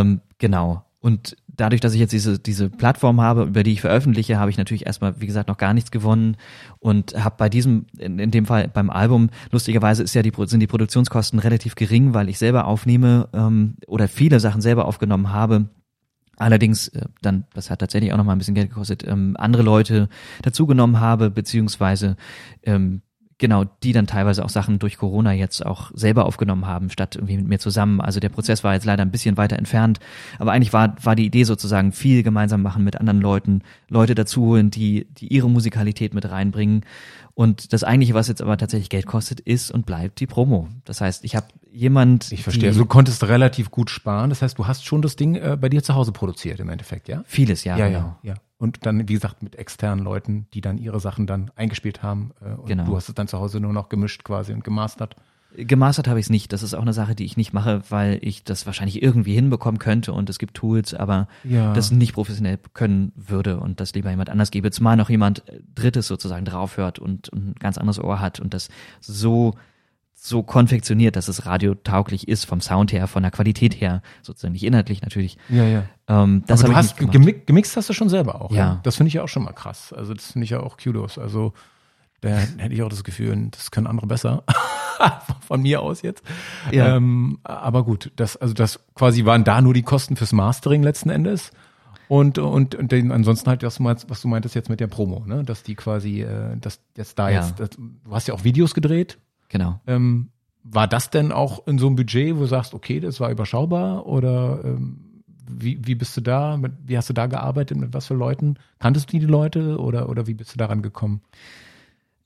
Ähm, genau. Und dadurch, dass ich jetzt diese, diese Plattform habe, über die ich veröffentliche, habe ich natürlich erstmal, wie gesagt, noch gar nichts gewonnen und habe bei diesem, in, in dem Fall beim Album, lustigerweise ist ja die, sind die Produktionskosten relativ gering, weil ich selber aufnehme ähm, oder viele Sachen selber aufgenommen habe. Allerdings äh, dann, das hat tatsächlich auch noch mal ein bisschen Geld gekostet, ähm, andere Leute dazugenommen habe, beziehungsweise ähm, genau, die dann teilweise auch Sachen durch Corona jetzt auch selber aufgenommen haben, statt irgendwie mit mir zusammen. Also der Prozess war jetzt leider ein bisschen weiter entfernt. Aber eigentlich war, war die Idee sozusagen viel gemeinsam machen mit anderen Leuten, Leute dazu holen, die, die ihre Musikalität mit reinbringen. Und das eigentliche, was jetzt aber tatsächlich Geld kostet, ist und bleibt die Promo. Das heißt, ich habe jemand. Ich verstehe. Also du konntest relativ gut sparen. Das heißt, du hast schon das Ding äh, bei dir zu Hause produziert im Endeffekt, ja? Vieles, ja. Ja, genau. ja, ja. Und dann, wie gesagt, mit externen Leuten, die dann ihre Sachen dann eingespielt haben. Äh, und genau. du hast es dann zu Hause nur noch gemischt quasi und gemastert. Gemastert habe ich es nicht. Das ist auch eine Sache, die ich nicht mache, weil ich das wahrscheinlich irgendwie hinbekommen könnte und es gibt Tools, aber ja. das nicht professionell können würde und das lieber jemand anders gebe. Zumal noch jemand Drittes sozusagen draufhört und, und ein ganz anderes Ohr hat und das so so konfektioniert, dass es radiotauglich ist, vom Sound her, von der Qualität her, sozusagen nicht inhaltlich natürlich. Ja, ja. Ähm, das Aber du hast gemixt, hast du schon selber auch. Ja. ja? Das finde ich ja auch schon mal krass. Also das finde ich ja auch Kudos. Also da hätte ich auch das Gefühl, das können andere besser. (laughs) Von mir aus jetzt. Ja. Ähm, aber gut, das, also das quasi waren da nur die Kosten fürs Mastering letzten Endes. Und, und, und den, ansonsten halt, was du, meinst, was du meintest jetzt mit der Promo, ne? Dass die quasi, äh, dass jetzt da ja. jetzt, das, du hast ja auch Videos gedreht, Genau. Ähm, war das denn auch in so einem Budget, wo du sagst, okay, das war überschaubar oder ähm, wie, wie bist du da, mit, wie hast du da gearbeitet, mit was für Leuten? Kanntest du die Leute oder, oder wie bist du daran gekommen?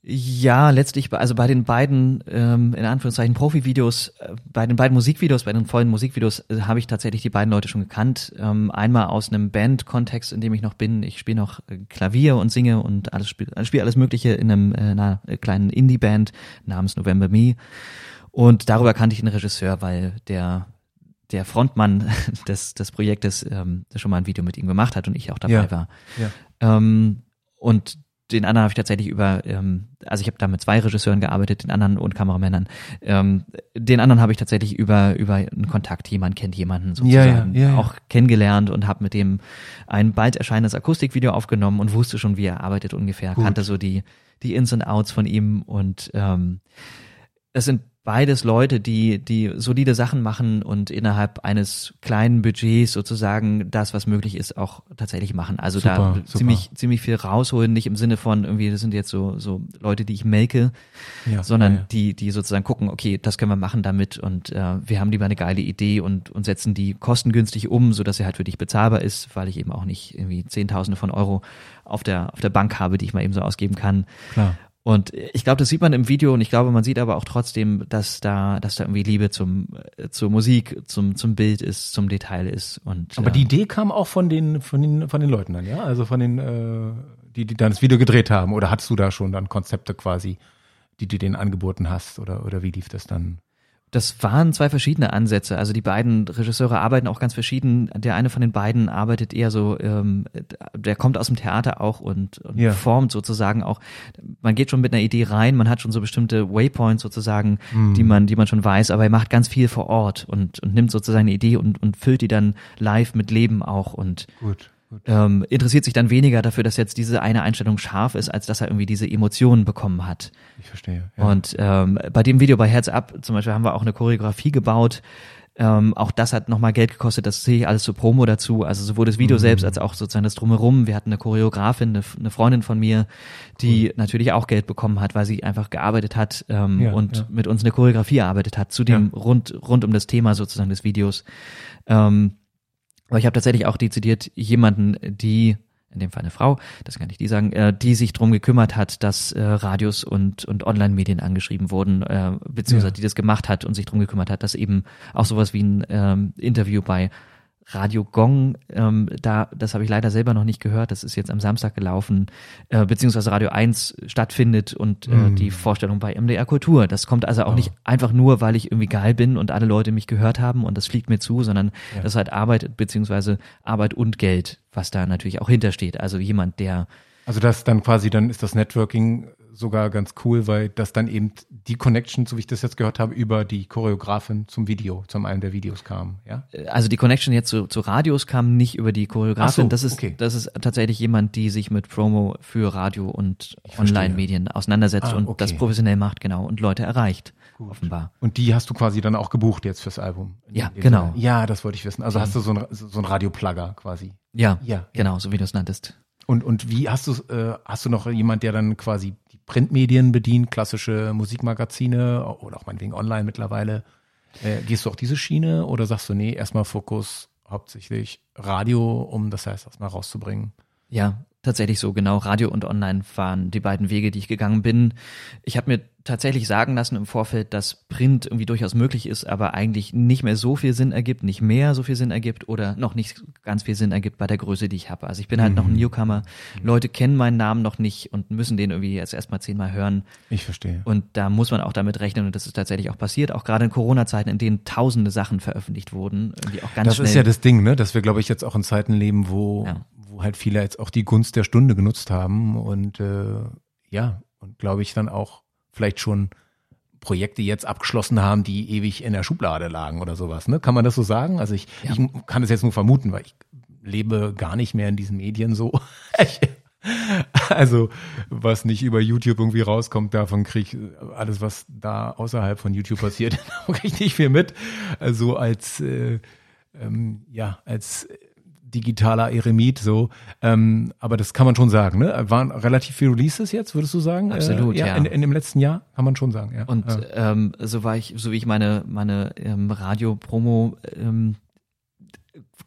Ja, letztlich, also bei den beiden, ähm, in Anführungszeichen, Profi-Videos, äh, bei den beiden Musikvideos, bei den vollen Musikvideos, äh, habe ich tatsächlich die beiden Leute schon gekannt. Ähm, einmal aus einem Band-Kontext, in dem ich noch bin. Ich spiele noch äh, Klavier und singe und alles spiele spiel alles Mögliche in einem, äh, einer kleinen Indie-Band namens November Me. Und darüber kannte ich den Regisseur, weil der der Frontmann (laughs) des, des Projektes ähm, schon mal ein Video mit ihm gemacht hat und ich auch dabei ja, war. Ja. Ähm, und den anderen habe ich tatsächlich über, ähm, also ich habe da mit zwei Regisseuren gearbeitet, den anderen und Kameramännern. Ähm, den anderen habe ich tatsächlich über über einen Kontakt, jemand kennt jemanden sozusagen, ja, ja, ja, auch kennengelernt und habe mit dem ein bald erscheinendes Akustikvideo aufgenommen und wusste schon, wie er arbeitet ungefähr, Gut. kannte so die die Ins und Outs von ihm und ähm, es sind beides Leute, die, die solide Sachen machen und innerhalb eines kleinen Budgets sozusagen das, was möglich ist, auch tatsächlich machen. Also super, da super. ziemlich, ziemlich viel rausholen, nicht im Sinne von irgendwie, das sind jetzt so, so Leute, die ich melke, ja, sondern ja. die, die sozusagen gucken, okay, das können wir machen damit und äh, wir haben lieber eine geile Idee und, und setzen die kostengünstig um, so dass sie halt für dich bezahlbar ist, weil ich eben auch nicht irgendwie Zehntausende von Euro auf der, auf der Bank habe, die ich mal eben so ausgeben kann. Klar. Und ich glaube, das sieht man im Video und ich glaube, man sieht aber auch trotzdem, dass da, dass da irgendwie Liebe zum, äh, zur Musik, zum, zum Bild ist, zum Detail ist. Und, aber die Idee kam auch von den, von den, von den Leuten dann, ja? Also von den, äh, die, die dann das Video gedreht haben. Oder hattest du da schon dann Konzepte quasi, die du denen angeboten hast? Oder, oder wie lief das dann? Das waren zwei verschiedene Ansätze. Also die beiden Regisseure arbeiten auch ganz verschieden. Der eine von den beiden arbeitet eher so, ähm, der kommt aus dem Theater auch und, und ja. formt sozusagen auch. Man geht schon mit einer Idee rein, man hat schon so bestimmte Waypoints sozusagen, mhm. die man, die man schon weiß, aber er macht ganz viel vor Ort und, und nimmt sozusagen eine Idee und, und füllt die dann live mit Leben auch und Gut ähm, interessiert sich dann weniger dafür, dass jetzt diese eine Einstellung scharf ist, als dass er irgendwie diese Emotionen bekommen hat. Ich verstehe. Ja. Und ähm, bei dem Video bei Herz ab zum Beispiel haben wir auch eine Choreografie gebaut. Ähm, auch das hat nochmal Geld gekostet, das sehe ich alles zur Promo dazu. Also sowohl das Video mhm. selbst als auch sozusagen das Drumherum. Wir hatten eine Choreografin, eine, eine Freundin von mir, die cool. natürlich auch Geld bekommen hat, weil sie einfach gearbeitet hat ähm, ja, und ja. mit uns eine Choreografie erarbeitet hat, zu dem rund, rund um das Thema sozusagen des Videos. Ähm, aber ich habe tatsächlich auch dezidiert jemanden, die in dem Fall eine Frau, das kann ich die sagen, äh, die sich drum gekümmert hat, dass äh, Radios und, und Online-Medien angeschrieben wurden, äh, beziehungsweise ja. die das gemacht hat und sich drum gekümmert hat, dass eben auch sowas wie ein ähm, Interview bei Radio Gong, ähm, da, das habe ich leider selber noch nicht gehört, das ist jetzt am Samstag gelaufen, äh, beziehungsweise Radio 1 stattfindet und äh, mm. die Vorstellung bei MDR Kultur. Das kommt also auch oh. nicht einfach nur, weil ich irgendwie geil bin und alle Leute mich gehört haben und das fliegt mir zu, sondern ja. das ist halt Arbeit, beziehungsweise Arbeit und Geld, was da natürlich auch hintersteht. Also jemand, der also das dann quasi, dann ist das Networking sogar ganz cool, weil das dann eben die Connection, so wie ich das jetzt gehört habe, über die Choreografin zum Video, zum einen der Videos kam, ja? Also die Connection jetzt zu, zu Radios kam nicht über die Choreografin. So, das ist, okay. das ist tatsächlich jemand, die sich mit Promo für Radio und Online-Medien auseinandersetzt ah, und das professionell macht, genau, und Leute erreicht. Gut. Offenbar. Und die hast du quasi dann auch gebucht jetzt fürs Album? Ja, genau. Ja, das wollte ich wissen. Also hast du so ein, so ein Radio-Plugger quasi? Ja, ja, genau, so wie du es nanntest. Und, und wie hast du, äh, hast du noch jemand, der dann quasi die Printmedien bedient, klassische Musikmagazine oder auch meinetwegen online mittlerweile? Äh, gehst du auch diese Schiene oder sagst du, nee, erstmal Fokus hauptsächlich Radio, um das heißt erstmal rauszubringen? Ja, tatsächlich so genau. Radio und Online waren die beiden Wege, die ich gegangen bin. Ich habe mir tatsächlich sagen lassen im Vorfeld, dass Print irgendwie durchaus möglich ist, aber eigentlich nicht mehr so viel Sinn ergibt, nicht mehr so viel Sinn ergibt oder noch nicht ganz viel Sinn ergibt bei der Größe, die ich habe. Also ich bin halt mhm. noch ein Newcomer. Leute kennen meinen Namen noch nicht und müssen den irgendwie jetzt erstmal zehnmal hören. Ich verstehe. Und da muss man auch damit rechnen und das ist tatsächlich auch passiert, auch gerade in Corona-Zeiten, in denen tausende Sachen veröffentlicht wurden, irgendwie auch ganz das schnell. Das ist ja das Ding, ne, dass wir glaube ich jetzt auch in Zeiten leben, wo ja. Halt viele jetzt auch die Gunst der Stunde genutzt haben und äh, ja, und glaube ich dann auch vielleicht schon Projekte jetzt abgeschlossen haben, die ewig in der Schublade lagen oder sowas. Ne? Kann man das so sagen? Also ich, ja. ich kann es jetzt nur vermuten, weil ich lebe gar nicht mehr in diesen Medien so. (laughs) also was nicht über YouTube irgendwie rauskommt, davon kriege ich alles, was da außerhalb von YouTube passiert, (laughs) kriege ich nicht viel mit. Also als äh, ähm, ja als digitaler Eremit so. Ähm, aber das kann man schon sagen, ne? Waren relativ viele Releases jetzt, würdest du sagen? Absolut, äh, ja. ja. In, in dem letzten Jahr kann man schon sagen, ja. Und ja. Ähm, so war ich, so wie ich meine meine ähm, Radio-Promo ähm,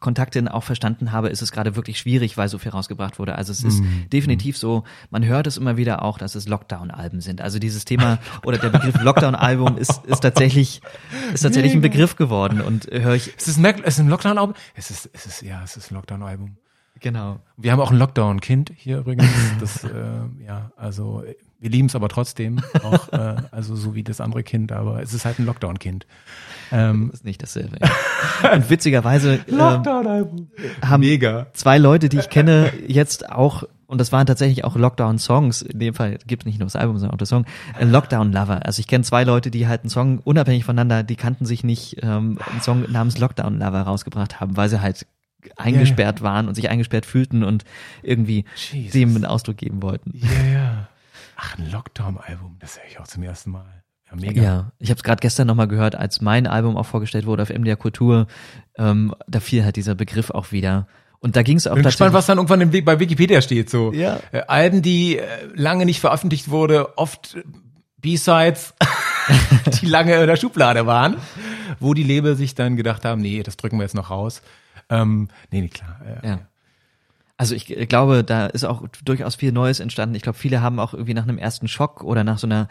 Kontaktin auch verstanden habe, ist es gerade wirklich schwierig, weil so viel rausgebracht wurde. Also es ist mm. definitiv so, man hört es immer wieder auch, dass es Lockdown-Alben sind. Also dieses Thema (laughs) oder der Begriff Lockdown-Album ist, ist tatsächlich, ist tatsächlich ein Begriff geworden und höre ich. Ist es ein, ist ein Lockdown-Album? Es ist, es ist, ja, es ist ein Lockdown-Album. Genau. Wir haben auch ein Lockdown-Kind hier übrigens. (laughs) Das, äh, ja, also wir lieben es aber trotzdem, auch, äh, also so wie das andere Kind, aber es ist halt ein Lockdown-Kind. Ähm, das ist nicht dasselbe. Und witzigerweise (laughs) äh, haben Mega. zwei Leute, die ich kenne, jetzt auch und das waren tatsächlich auch Lockdown-Songs. In dem Fall gibt es nicht nur das Album, sondern auch das Song. Lockdown-Lover. Also ich kenne zwei Leute, die halt einen Song unabhängig voneinander, die kannten sich nicht, ähm, einen Song namens Lockdown-Lover rausgebracht haben, weil sie halt eingesperrt yeah. waren und sich eingesperrt fühlten und irgendwie Jesus. dem einen Ausdruck geben wollten. Ja, yeah, ja. Ach, ein Lockdown-Album, das höre ich auch zum ersten Mal. Ja, mega. Ja, ich habe es gerade gestern nochmal gehört, als mein Album auch vorgestellt wurde auf MDR Kultur. Ähm, da fiel halt dieser Begriff auch wieder. Und da ging es auch Bin gespannt, was dann irgendwann im, bei Wikipedia steht. So ja. äh, Alben, die äh, lange nicht veröffentlicht wurde, oft B-Sides, (laughs) die lange in der Schublade waren, wo die Label sich dann gedacht haben, nee, das drücken wir jetzt noch raus. Ähm, nee, nee, klar. Äh, ja. Also ich glaube, da ist auch durchaus viel Neues entstanden. Ich glaube, viele haben auch irgendwie nach einem ersten Schock oder nach so einer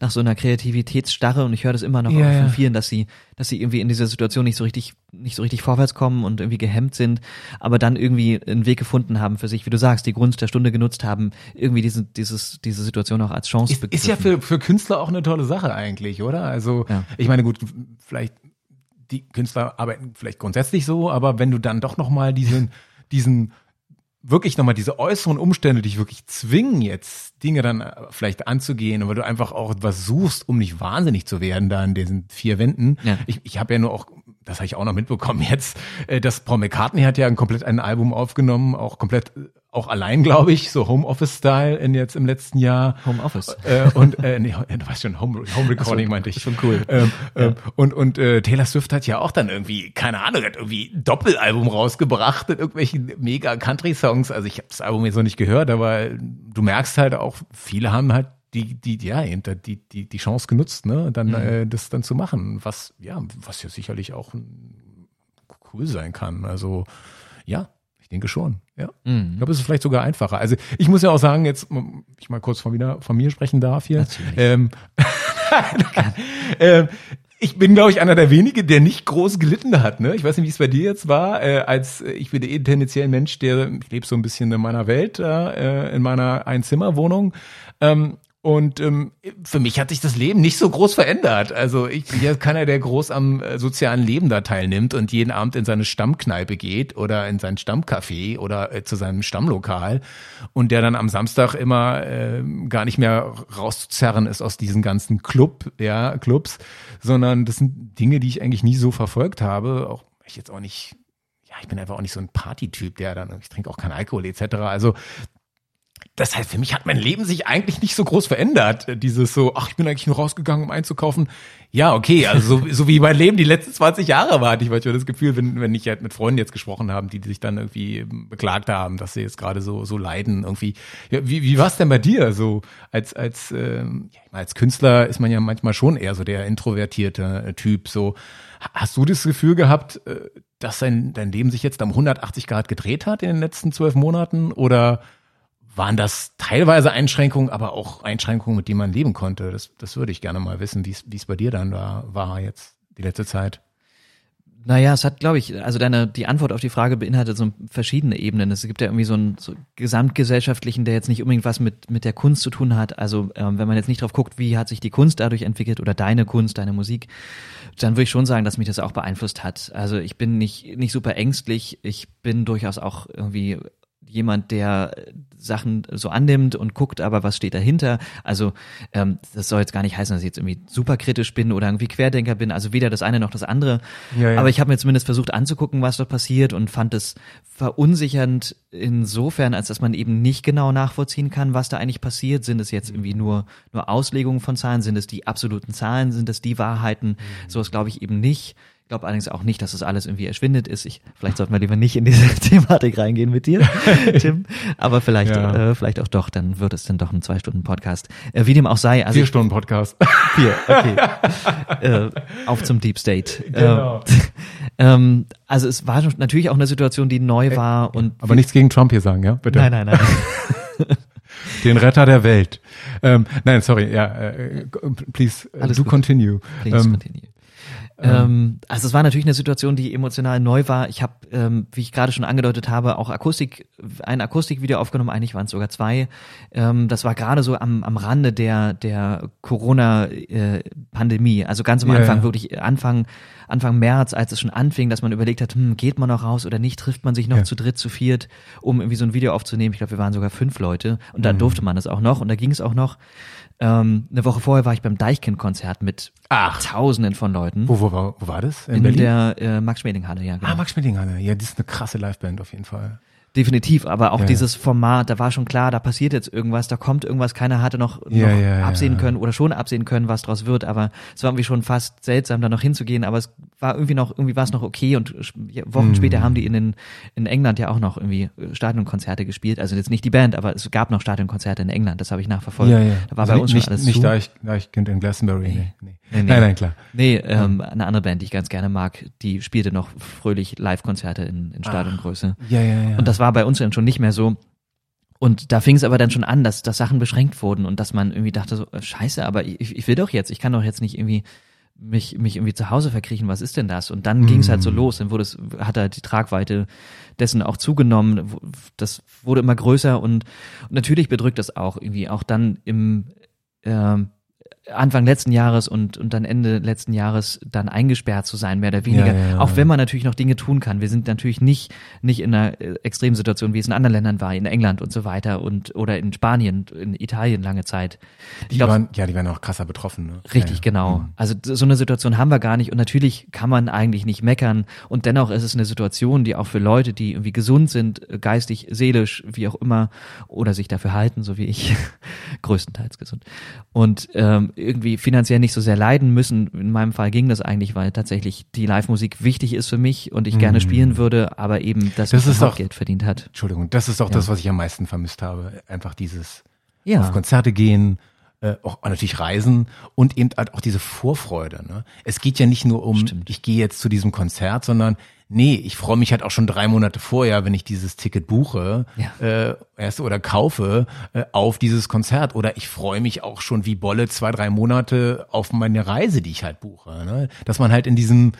nach so einer Kreativitätsstarre und ich höre das immer noch Ja, von vielen, dass sie dass sie irgendwie in dieser Situation nicht so richtig nicht so richtig vorwärts kommen und irgendwie gehemmt sind, aber dann irgendwie einen Weg gefunden haben für sich, wie du sagst, die Gunst der Stunde genutzt haben, irgendwie diese dieses diese Situation auch als Chance Ist, ist ja für, für Künstler auch eine tolle Sache eigentlich, oder? Also, Ja. ich meine, gut, vielleicht, die Künstler arbeiten vielleicht grundsätzlich so, aber wenn du dann doch nochmal diesen, diesen, wirklich nochmal diese äußeren Umstände dich wirklich zwingen, jetzt Dinge dann äh, vielleicht anzugehen, weil du einfach auch was suchst, um nicht wahnsinnig zu werden da in diesen vier Wänden. Ja. Ich, ich habe ja nur auch, das habe ich auch noch mitbekommen jetzt, äh, dass Paul McCartney hat ja ein komplett ein Album aufgenommen, auch komplett, äh, auch allein, glaube ich, so Homeoffice-Style in jetzt im letzten Jahr. Homeoffice. Äh, und äh, nee, du weißt schon, Home, Home Recording so, meinte ich. schon cool. Ähm, ähm, und und äh, Taylor Swift hat ja auch dann irgendwie, keine Ahnung, hat irgendwie ein Doppelalbum rausgebracht mit irgendwelchen mega Country-Songs. Also ich habe das Album jetzt noch nicht gehört, aber du merkst halt auch, viele haben halt die, die, ja, die, die, die Chance genutzt, ne, dann äh, das dann zu machen, was, ja, was ja sicherlich auch cool sein kann. Also ja, ich denke schon, ja. Mhm. Ich glaube, es ist vielleicht sogar einfacher. Also ich muss ja auch sagen, jetzt, ich mal kurz von, wieder, von mir sprechen darf hier. Ähm, (laughs) ähm, ich bin, glaube ich, einer der wenigen, der nicht groß gelitten hat. Ne? Ich weiß nicht, wie es bei dir jetzt war. Äh, als äh, ich bin eh tendenziell ein Mensch, der ich lebe so ein bisschen in meiner Welt, äh, in meiner Einzimmerwohnung. Ähm, und ähm, für mich hat sich das Leben nicht so groß verändert. Also ich bin ja keiner, der groß am äh, sozialen Leben da teilnimmt und jeden Abend in seine Stammkneipe geht oder in sein Stammcafé oder äh, zu seinem Stammlokal und der dann am Samstag immer äh, gar nicht mehr rauszuzerren ist aus diesen ganzen Club, ja, Clubs, sondern das sind Dinge, die ich eigentlich nie so verfolgt habe. Auch ich jetzt auch nicht, ja, ich bin einfach auch nicht so ein Partytyp, der dann, ich trinke auch keinen Alkohol etc. Also das heißt, für mich hat mein Leben sich eigentlich nicht so groß verändert. Dieses so, ach, ich bin eigentlich nur rausgegangen, um einzukaufen. Ja, okay, also so, (laughs) so wie mein Leben die letzten 20 Jahre war, hatte ich manchmal das Gefühl, wenn, wenn ich halt mit Freunden jetzt gesprochen haben, die sich dann irgendwie beklagt haben, dass sie jetzt gerade so, so leiden irgendwie. Ja, wie, wie war es denn bei dir? So als, als, ähm, als Künstler ist man ja manchmal schon eher so der introvertierte äh, Typ. So, hast du das Gefühl gehabt, äh, dass dein, dein Leben sich jetzt um 180 Grad gedreht hat in den letzten zwölf Monaten? Oder waren das teilweise Einschränkungen, aber auch Einschränkungen, mit denen man leben konnte. Das, das würde ich gerne mal wissen, wie es bei dir dann da war jetzt die letzte Zeit. Naja, es hat, glaube ich, also deine, die Antwort auf die Frage beinhaltet so verschiedene Ebenen. Es gibt ja irgendwie so einen so gesamtgesellschaftlichen, der jetzt nicht unbedingt was mit, mit der Kunst zu tun hat. Also, ähm, wenn man jetzt nicht drauf guckt, wie hat sich die Kunst dadurch entwickelt oder deine Kunst, deine Musik, dann würde ich schon sagen, dass mich das auch beeinflusst hat. Also, ich bin nicht, nicht super ängstlich. Ich bin durchaus auch irgendwie jemand, der Sachen so annimmt und guckt, aber was steht dahinter. Also ähm, das soll jetzt gar nicht heißen, dass ich jetzt irgendwie super kritisch bin oder irgendwie Querdenker bin. Also weder das eine noch das andere. Ja, ja. Aber ich habe mir zumindest versucht anzugucken, was dort passiert und fand es verunsichernd insofern, als dass man eben nicht genau nachvollziehen kann, was da eigentlich passiert. Sind es jetzt irgendwie nur nur Auslegungen von Zahlen? Sind es die absoluten Zahlen? Sind es die Wahrheiten? Sowas glaube ich eben nicht. Ich glaube allerdings auch nicht, dass das alles irgendwie erschwindet ist. Ich, vielleicht sollten wir lieber nicht in diese (laughs) Thematik reingehen mit dir, (laughs) Tim. Aber vielleicht, Ja. äh, vielleicht auch doch, dann wird es dann doch ein zwei Stunden Podcast. Äh, wie dem auch sei. Also Vier Stunden Podcast. (laughs) vier, okay. äh, auf zum Deep State. Genau. Äh, ähm, also es war natürlich auch eine Situation, die neu war und Aber nichts gegen Trump hier sagen, ja? Bitte. nein, nein, nein. Den Retter der Welt. Ähm, nein, sorry, ja, äh, please, äh, Alles do gut. continue. Please Ähm, continue. Ähm, also es war natürlich eine Situation, die emotional neu war. Ich habe, ähm, wie ich gerade schon angedeutet habe, auch Akustik, ein Akustikvideo aufgenommen. Eigentlich waren es sogar zwei. Ähm, das war gerade so am, am Rande der der Corona-Pandemie. also ganz am Anfang, ja. wirklich Anfang Anfang März, als es schon anfing, dass man überlegt hat, hm, geht man noch raus oder nicht? Trifft man sich noch Ja. zu dritt, zu viert, um irgendwie so ein Video aufzunehmen? Ich glaube, wir waren sogar fünf Leute und Mhm. da durfte man das auch noch und da ging es auch noch. Ähm, eine Woche vorher war ich beim Deichkind-Konzert mit Ach. Tausenden von Leuten. Wo, wo, war- wo war das? In, In der äh, Max-Schmeling-Halle, ja, genau. ah, Max Schmeddinghalle. Ja, das ist eine krasse Liveband auf jeden Fall. Definitiv, aber auch Ja, dieses Format, da war schon klar, da passiert jetzt irgendwas, da kommt irgendwas, keiner hatte noch, Ja, noch ja, absehen können oder schon absehen können, was draus wird, aber es war irgendwie schon fast seltsam, da noch hinzugehen, aber es war irgendwie noch, irgendwie war es noch okay und Wochen Mhm. später haben die in, den, in England ja auch noch irgendwie äh, Stadionkonzerte gespielt, also jetzt nicht die Band, aber es gab noch Stadionkonzerte in England, das habe ich nachverfolgt. Da war Also bei uns nicht, schon alles nicht zu. da ich, da ich Kind in Glastonbury. Nee. Nee. Nee, nee. Nein, nein, klar. Nee, ähm, eine andere Band, die ich ganz gerne mag, die spielte noch fröhlich Live-Konzerte in, in Stadiongröße. Ja, ja, ja. Und das Das war bei uns dann schon nicht mehr so. Und da fing es aber dann schon an, dass, dass Sachen beschränkt wurden und dass man irgendwie dachte so, äh, scheiße, aber ich, ich will doch jetzt, ich kann doch jetzt nicht irgendwie mich, mich irgendwie zu Hause verkriechen, was ist denn das? Und dann mm. ging es halt so los, dann wurde es, hat halt die Tragweite dessen auch zugenommen, das wurde immer größer und, und natürlich bedrückt das auch irgendwie, auch dann im, äh, Anfang letzten Jahres und, und dann Ende letzten Jahres dann eingesperrt zu sein, mehr oder weniger. Ja, ja, auch wenn man natürlich noch Dinge tun kann. Wir sind natürlich nicht, nicht in einer äh, extremen Situation, wie es in anderen Ländern war, in England und so weiter und oder in Spanien, in Italien lange Zeit. Ich die glaub, waren, ja, die waren auch krasser betroffen. Ne? Richtig, genau. Mhm. Also so eine Situation haben wir gar nicht und natürlich kann man eigentlich nicht meckern und dennoch ist es eine Situation, die auch für Leute, die irgendwie gesund sind, geistig, seelisch, wie auch immer, oder sich dafür halten, so wie ich, (laughs) größtenteils gesund. Und ähm, irgendwie finanziell nicht so sehr leiden müssen. In meinem Fall ging das eigentlich, weil tatsächlich die Live-Musik wichtig ist für mich und ich mhm. gerne spielen würde, aber eben, dass das ist auch, Geld verdient hat. Entschuldigung, das ist auch ja. das, was ich am meisten vermisst habe. Einfach dieses ja. auf Konzerte gehen, äh, auch natürlich reisen und eben halt auch diese Vorfreude. Ne? Es geht ja nicht nur um, Stimmt. ich gehe jetzt zu diesem Konzert, sondern nee, ich freue mich halt auch schon drei Monate vorher, wenn ich dieses Ticket buche ja. äh, erst oder kaufe äh, auf dieses Konzert. Oder ich freue mich auch schon wie Bolle zwei, drei Monate auf meine Reise, die ich halt buche. Ne? Dass man halt in diesem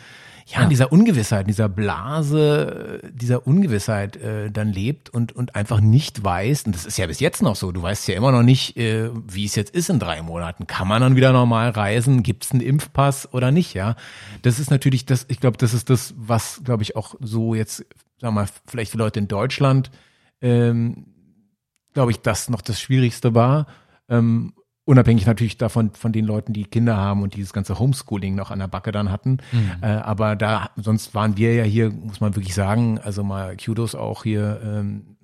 ja, in dieser Ungewissheit, in dieser Blase, dieser Ungewissheit äh, dann lebt und, und einfach nicht weiß, und das ist ja bis jetzt noch so, du weißt ja immer noch nicht, äh, wie es jetzt ist in drei Monaten. Kann man dann wieder normal reisen? Gibt es einen Impfpass oder nicht, ja? Das ist natürlich das, ich glaube, das ist das, was, glaube ich, auch so jetzt, sag mal, vielleicht für Leute in Deutschland, ähm, glaube ich, das noch das Schwierigste war. Ähm, Unabhängig natürlich davon, von den Leuten, die Kinder haben und dieses ganze Homeschooling noch an der Backe dann hatten. Mhm. Äh, aber da, sonst waren wir ja hier, muss man wirklich sagen, also mal Kudos auch hier, ähm,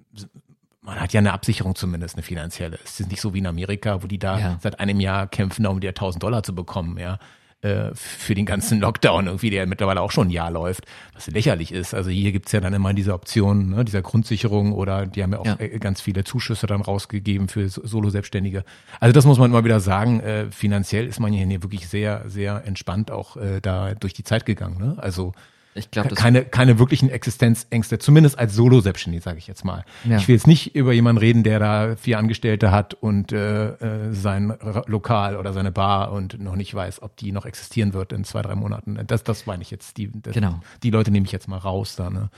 man hat ja eine Absicherung zumindest, eine finanzielle. Es ist nicht so wie in Amerika, wo die da ja. seit einem Jahr kämpfen, um dir 1000 Dollar zu bekommen, ja. Äh, für den ganzen Lockdown irgendwie, der mittlerweile auch schon ein Jahr läuft, was lächerlich ist. Also hier gibt's ja dann immer diese Option, ne, dieser Grundsicherung oder die haben ja auch ja. Äh, ganz viele Zuschüsse dann rausgegeben für Solo-Selbstständige. Also das muss man immer wieder sagen, äh, finanziell ist man hier wirklich sehr, sehr entspannt auch äh, da durch die Zeit gegangen. Ne? Also ich glaube, keine, keine wirklichen Existenzängste, zumindest als Solo-Selbstständig, sage ich jetzt mal. Ja. Ich will jetzt nicht über jemanden reden, der da vier Angestellte hat und äh, äh, sein Lokal oder seine Bar und noch nicht weiß, ob die noch existieren wird in zwei, drei Monaten. Das, das meine ich jetzt. Die, das, genau. die Leute nehme ich jetzt mal raus da. Ne?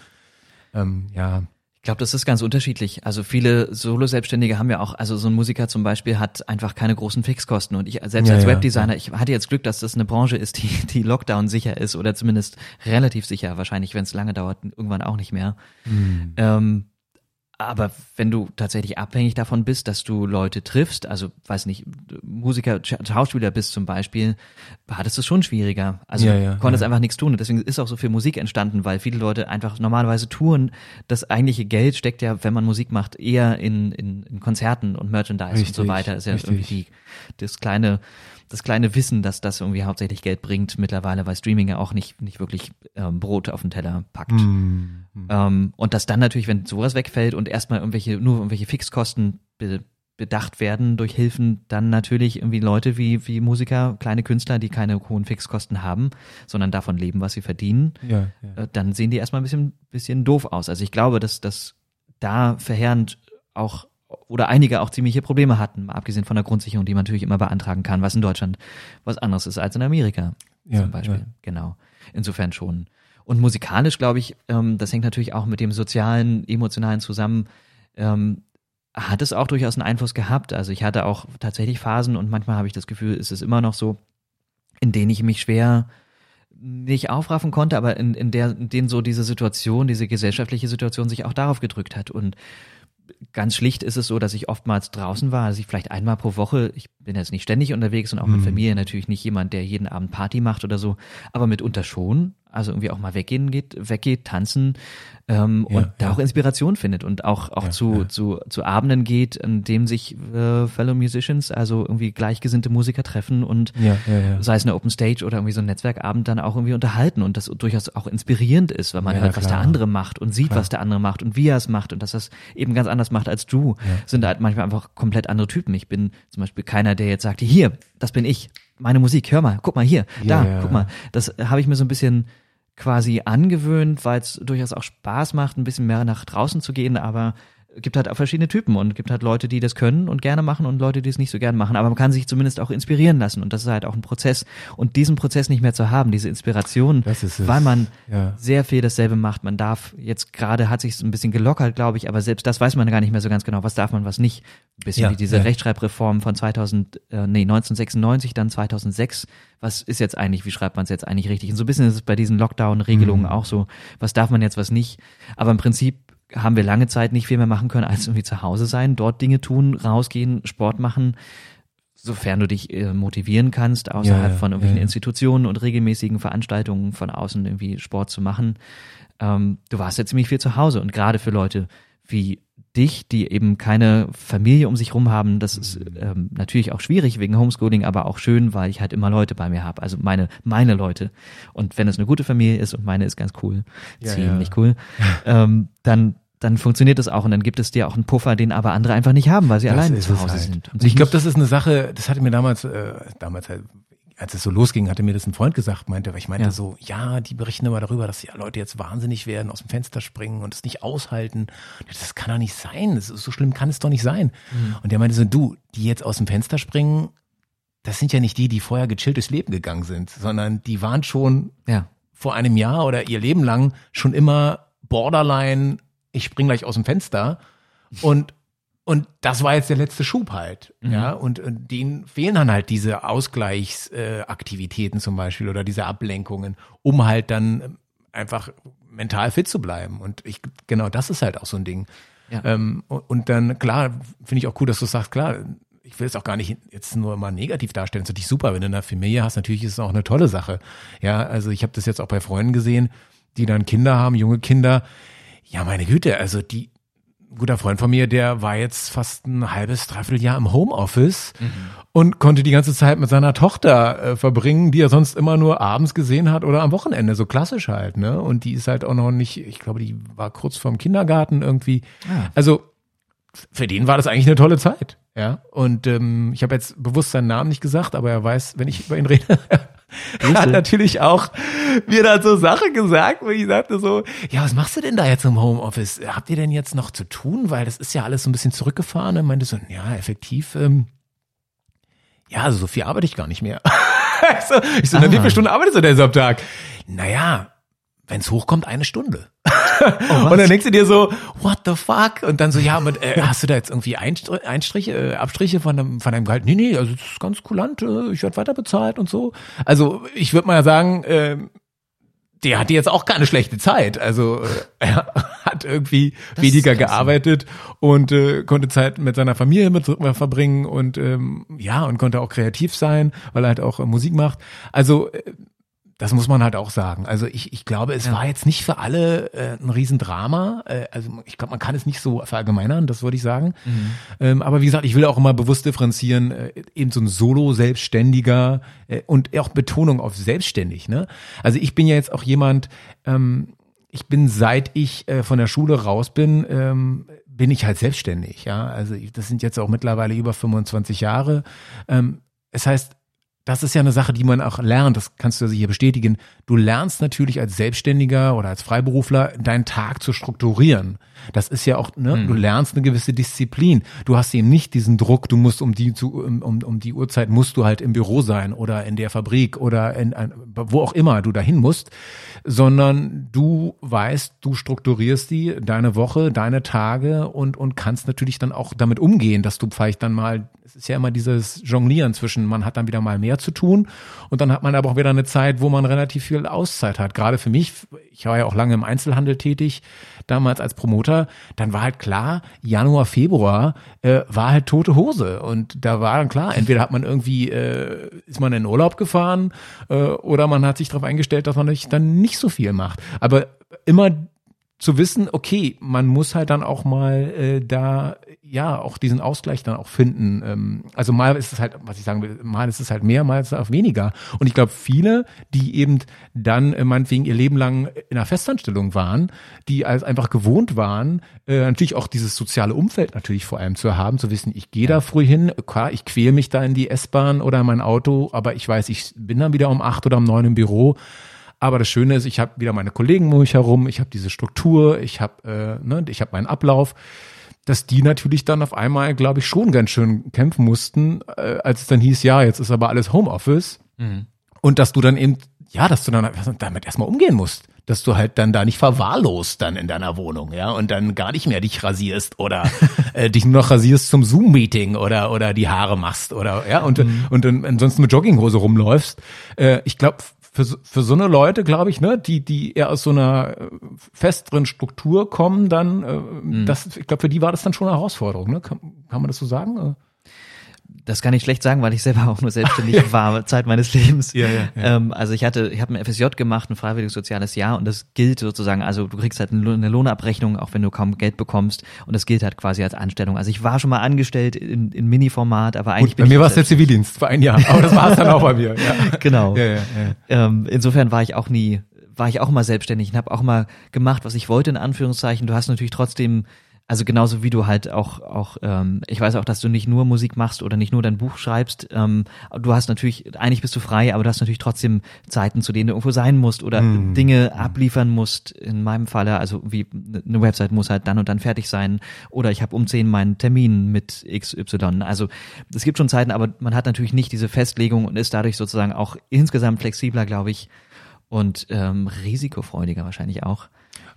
Ähm, ja, glaube, das ist ganz unterschiedlich. Also viele Solo-Selbstständige haben ja auch, also so ein Musiker zum Beispiel hat einfach keine großen Fixkosten. Und ich selbst ja, als Webdesigner, ja. ich hatte jetzt Glück, dass das eine Branche ist, die, die Lockdown sicher ist oder zumindest relativ sicher. Wahrscheinlich, wenn es lange dauert, irgendwann auch nicht mehr. Mhm. Ähm, aber wenn du tatsächlich abhängig davon bist, dass du Leute triffst, also weiß nicht, Musiker, Schauspieler bist zum Beispiel, hattest du es schon schwieriger. Also ja, ja, du konntest ja. einfach nichts tun. Und deswegen ist auch so viel Musik entstanden, weil viele Leute einfach normalerweise touren. Das eigentliche Geld steckt ja, wenn man Musik macht, eher in, in, in Konzerten und Merchandise richtig, und so weiter. Das ist ja richtig. irgendwie die, das kleine das kleine Wissen, dass das irgendwie hauptsächlich Geld bringt mittlerweile, weil Streaming ja auch nicht, nicht wirklich ähm, Brot auf den Teller packt. Mm, Ähm, und dass dann natürlich, wenn sowas wegfällt und erstmal irgendwelche, nur irgendwelche Fixkosten be bedacht werden durch Hilfen, dann natürlich irgendwie Leute wie, wie Musiker, kleine Künstler, die keine hohen Fixkosten haben, sondern davon leben, was sie verdienen, ja, ja. Äh, dann sehen die erstmal ein bisschen, bisschen doof aus. Also ich glaube, dass das da verheerend auch oder einige auch ziemliche Probleme hatten, mal abgesehen von der Grundsicherung, die man natürlich immer beantragen kann, was in Deutschland was anderes ist als in Amerika ja, zum Beispiel. Ja. Genau. Insofern schon. Und musikalisch, glaube ich, ähm, das hängt natürlich auch mit dem sozialen, emotionalen zusammen. Ähm, hat es auch durchaus einen Einfluss gehabt. Also ich hatte auch tatsächlich Phasen und manchmal habe ich das Gefühl, ist es immer noch so, in denen ich mich schwer nicht aufraffen konnte, aber in, in der, in denen so diese Situation, diese gesellschaftliche Situation sich auch darauf gedrückt hat. Und ganz schlicht ist es so, dass ich oftmals draußen war, also ich vielleicht einmal pro Woche, ich bin jetzt nicht ständig unterwegs und auch mit mhm. Familie natürlich nicht jemand, der jeden Abend Party macht oder so, aber mitunter schon, also irgendwie auch mal weggehen geht, weggeht, tanzen ähm, ja, und da auch Inspiration findet und auch auch ja, zu, ja. zu zu Abenden geht, an dem sich äh, Fellow Musicians, also irgendwie gleichgesinnte Musiker treffen und sei es eine Open Stage oder irgendwie so ein Netzwerkabend dann auch irgendwie unterhalten und das durchaus auch inspirierend ist, weil man hört, was der andere macht und sieht, klar. was der andere macht und wie er es macht und dass das eben ganz anders macht als du, sind halt manchmal einfach komplett andere Typen. Ich bin zum Beispiel keiner, der jetzt sagt, hier, das bin ich, meine Musik, hör mal, guck mal hier, da, guck mal. Das habe ich mir so ein bisschen quasi angewöhnt, weil es durchaus auch Spaß macht, ein bisschen mehr nach draußen zu gehen, aber gibt halt auch verschiedene Typen und gibt halt Leute, die das können und gerne machen und Leute, die es nicht so gerne machen. Aber man kann sich zumindest auch inspirieren lassen und das ist halt auch ein Prozess. Und diesen Prozess nicht mehr zu haben, diese Inspiration, weil man ja. sehr viel dasselbe macht. Man darf jetzt gerade hat sich ein bisschen gelockert, glaube ich, aber selbst das weiß man gar nicht mehr so ganz genau. Was darf man, was nicht? Ein bisschen ja, wie diese ja. Rechtschreibreform von 2000, äh, nee, 1996, dann 2006. Was ist jetzt eigentlich, wie schreibt man es jetzt eigentlich richtig? Und so ein bisschen ist es bei diesen Lockdown-Regelungen mhm. auch so. Was darf man jetzt, was nicht? Aber im Prinzip haben wir lange Zeit nicht viel mehr machen können, als irgendwie zu Hause sein, dort Dinge tun, rausgehen, Sport machen, sofern du dich äh, motivieren kannst, außerhalb ja, von irgendwelchen ja. Institutionen und regelmäßigen Veranstaltungen von außen irgendwie Sport zu machen. Ähm, du warst ja ziemlich viel zu Hause und gerade für Leute wie dich, die eben keine Familie um sich rum haben, das ist ähm, natürlich auch schwierig wegen Homeschooling, aber auch schön, weil ich halt immer Leute bei mir habe, also meine meine Leute. Und wenn es eine gute Familie ist und meine ist ganz cool, ja, ziemlich ja. cool, (laughs) ähm, dann dann funktioniert das auch und dann gibt es dir auch einen Puffer, den aber andere einfach nicht haben, weil sie das alleine zu Hause halt. sind. Und ich glaube, das ist eine Sache, das hatte mir damals, äh, damals halt als es so losging, hatte mir das ein Freund gesagt, meinte, weil ich meinte ja. so, ja, die berichten immer darüber, dass die Leute jetzt wahnsinnig werden, aus dem Fenster springen und es nicht aushalten. Das kann doch nicht sein. Das ist, so schlimm kann es doch nicht sein. Mhm. Und der meinte so, du, die jetzt aus dem Fenster springen, das sind ja nicht die, die vorher gechillt durchs Leben gegangen sind, sondern die waren schon ja. vor einem Jahr oder ihr Leben lang schon immer borderline, ich spring gleich aus dem Fenster. Und und das war jetzt der letzte Schub halt, mhm. ja. Und, und denen fehlen dann halt diese Ausgleichsaktivitäten äh, zum Beispiel oder diese Ablenkungen, um halt dann einfach mental fit zu bleiben. Und ich, genau, das ist halt auch so ein Ding. Ja. Ähm, und, und dann, klar, finde ich auch cool, dass du sagst, klar, ich will es auch gar nicht jetzt nur mal negativ darstellen. Das ist natürlich super, wenn du eine Familie hast. Natürlich ist es auch eine tolle Sache. Ja, also ich habe das jetzt auch bei Freunden gesehen, die dann Kinder haben, junge Kinder. Ja, meine Güte, also die, guter Freund von mir, der war jetzt fast ein halbes, dreiviertel Jahr im Homeoffice mhm. und konnte die ganze Zeit mit seiner Tochter äh, verbringen, die er sonst immer nur abends gesehen hat oder am Wochenende, so klassisch halt, ne? Und die ist halt auch noch nicht, ich glaube, die war kurz vorm Kindergarten irgendwie. Ah. Also für den war das eigentlich eine tolle Zeit, ja. Und ähm, ich habe jetzt bewusst seinen Namen nicht gesagt, aber er weiß, wenn ich über ihn rede, (laughs) hat natürlich auch mir dann so Sachen gesagt, wo ich sagte so, ja, was machst du denn da jetzt im Homeoffice? Habt ihr denn jetzt noch zu tun? Weil das ist ja alles so ein bisschen zurückgefahren. Er meinte so, ja, effektiv, ähm, ja, also so viel arbeite ich gar nicht mehr. (laughs) so, ich so, ah. wie viele Stunden arbeitest du denn so am Tag? Naja, wenn es hochkommt, eine Stunde. Oh, (laughs) und dann denkst du dir so, what the fuck? Und dann so, ja, mit, äh, hast du da jetzt irgendwie Einstriche, äh, Abstriche von deinem, von deinem Gehalt? Nee, nee, also das ist ganz kulant, äh, ich werde weiter bezahlt und so. Also ich würde mal sagen, äh, der hatte jetzt auch keine schlechte Zeit. Also äh, er (laughs) hat irgendwie das weniger gearbeitet und äh, konnte Zeit mit seiner Familie mit verbringen und ähm, ja und konnte auch kreativ sein, weil er halt auch äh, Musik macht. Also äh, das muss man halt auch sagen. Also ich, ich glaube, es ja. war jetzt nicht für alle äh, ein Riesendrama. Äh, also ich glaube, man kann es nicht so verallgemeinern, das würde ich sagen. Mhm. Ähm, aber wie gesagt, ich will auch immer bewusst differenzieren, äh, eben so ein Solo-Selbstständiger äh, und auch Betonung auf selbstständig. Ne? Also ich bin ja jetzt auch jemand, ähm, ich bin seit ich äh, von der Schule raus bin, ähm, bin ich halt selbstständig. Ja, also das sind jetzt auch mittlerweile über 25 Jahre. Ähm, es heißt, das ist ja eine Sache, die man auch lernt, das kannst du hier bestätigen. Du lernst natürlich als Selbstständiger oder als Freiberufler deinen Tag zu strukturieren. Das ist ja auch, ne, mhm. du lernst eine gewisse Disziplin. Du hast eben nicht diesen Druck, du musst um die zu, um, um die Uhrzeit musst du halt im Büro sein oder in der Fabrik oder in ein, wo auch immer du dahin musst, sondern du weißt, du strukturierst die, deine Woche, deine Tage und, und kannst natürlich dann auch damit umgehen, dass du vielleicht dann mal es ist ja immer dieses Jonglieren zwischen, man hat dann wieder mal mehr zu tun und dann hat man aber auch wieder eine Zeit, wo man relativ viel Auszeit hat. Gerade für mich, ich war ja auch lange im Einzelhandel tätig, damals als Promoter, dann war halt klar, Januar, Februar äh, war halt tote Hose und da war dann klar, entweder hat man irgendwie, äh, ist man in Urlaub gefahren äh, oder man hat sich darauf eingestellt, dass man dann nicht so viel macht. Aber immer zu wissen, okay, man muss halt dann auch mal äh, da ja auch diesen Ausgleich dann auch finden. Ähm, also mal ist es halt, was ich sagen will, mal ist es halt mehr, mal ist es auch weniger. Und ich glaube, viele, die eben dann äh, meinetwegen ihr Leben lang in einer Festanstellung waren, die als einfach gewohnt waren, äh, natürlich auch dieses soziale Umfeld natürlich vor allem zu haben, zu wissen, ich gehe da früh hin, klar, ich quäle mich da in die S-Bahn oder in mein Auto, aber ich weiß, ich bin dann wieder um acht oder um neun im Büro Aber das Schöne ist, ich habe wieder meine Kollegen um mich herum, ich habe diese Struktur, ich habe äh, ne, ich habe meinen Ablauf dass die natürlich dann auf einmal, glaube ich, schon ganz schön kämpfen mussten, äh, als es dann hieß, ja, jetzt ist aber alles Homeoffice. Mhm. Und dass du dann eben, ja, dass du dann damit erstmal umgehen musst. Dass du halt dann da nicht verwahrlost dann in deiner Wohnung, ja, und dann gar nicht mehr dich rasierst oder (laughs) äh, dich nur noch rasierst zum Zoom-Meeting oder oder die Haare machst oder ja und mhm. und, und ansonsten mit Jogginghose rumläufst. Äh, ich glaube, für, für so eine Leute, glaube ich, ne, die, die eher aus so einer äh, festeren Struktur kommen, dann, äh, mhm. das, ich glaube, für die war das dann schon eine Herausforderung, ne? Kann, kann man das so sagen? Das kann ich schlecht sagen, weil ich selber (laughs) auch nur selbstständig ja. war, Zeit meines Lebens. Ja, ja. Ähm, also ich hatte, ich habe ein FSJ gemacht, ein freiwilliges soziales Jahr und das gilt sozusagen, also du kriegst halt eine Lohnabrechnung, auch wenn du kaum Geld bekommst und das gilt halt quasi als Anstellung. Also ich war schon mal angestellt in, in Mini-Format, aber eigentlich Gut, Bei mir war es der Zivildienst für ein Jahr, aber das war es dann auch bei mir. Ja. (laughs) Genau. Ja, ja, ja. Ähm, insofern war ich auch nie, war ich auch mal selbstständig und habe auch mal gemacht, was ich wollte in Anführungszeichen. Du hast natürlich trotzdem also genauso wie du halt auch, auch ähm, ich weiß auch, dass du nicht nur Musik machst oder nicht nur dein Buch schreibst. Ähm, du hast natürlich, eigentlich bist du frei, aber du hast natürlich trotzdem Zeiten, zu denen du irgendwo sein musst oder mm. Dinge abliefern musst. In meinem Falle, also wie eine Website muss halt dann und dann fertig sein. Oder ich habe um zehn meinen Termin mit XY. Also es gibt schon Zeiten, aber man hat natürlich nicht diese Festlegung und ist dadurch sozusagen auch insgesamt flexibler, glaube ich, und ähm, risikofreudiger wahrscheinlich auch.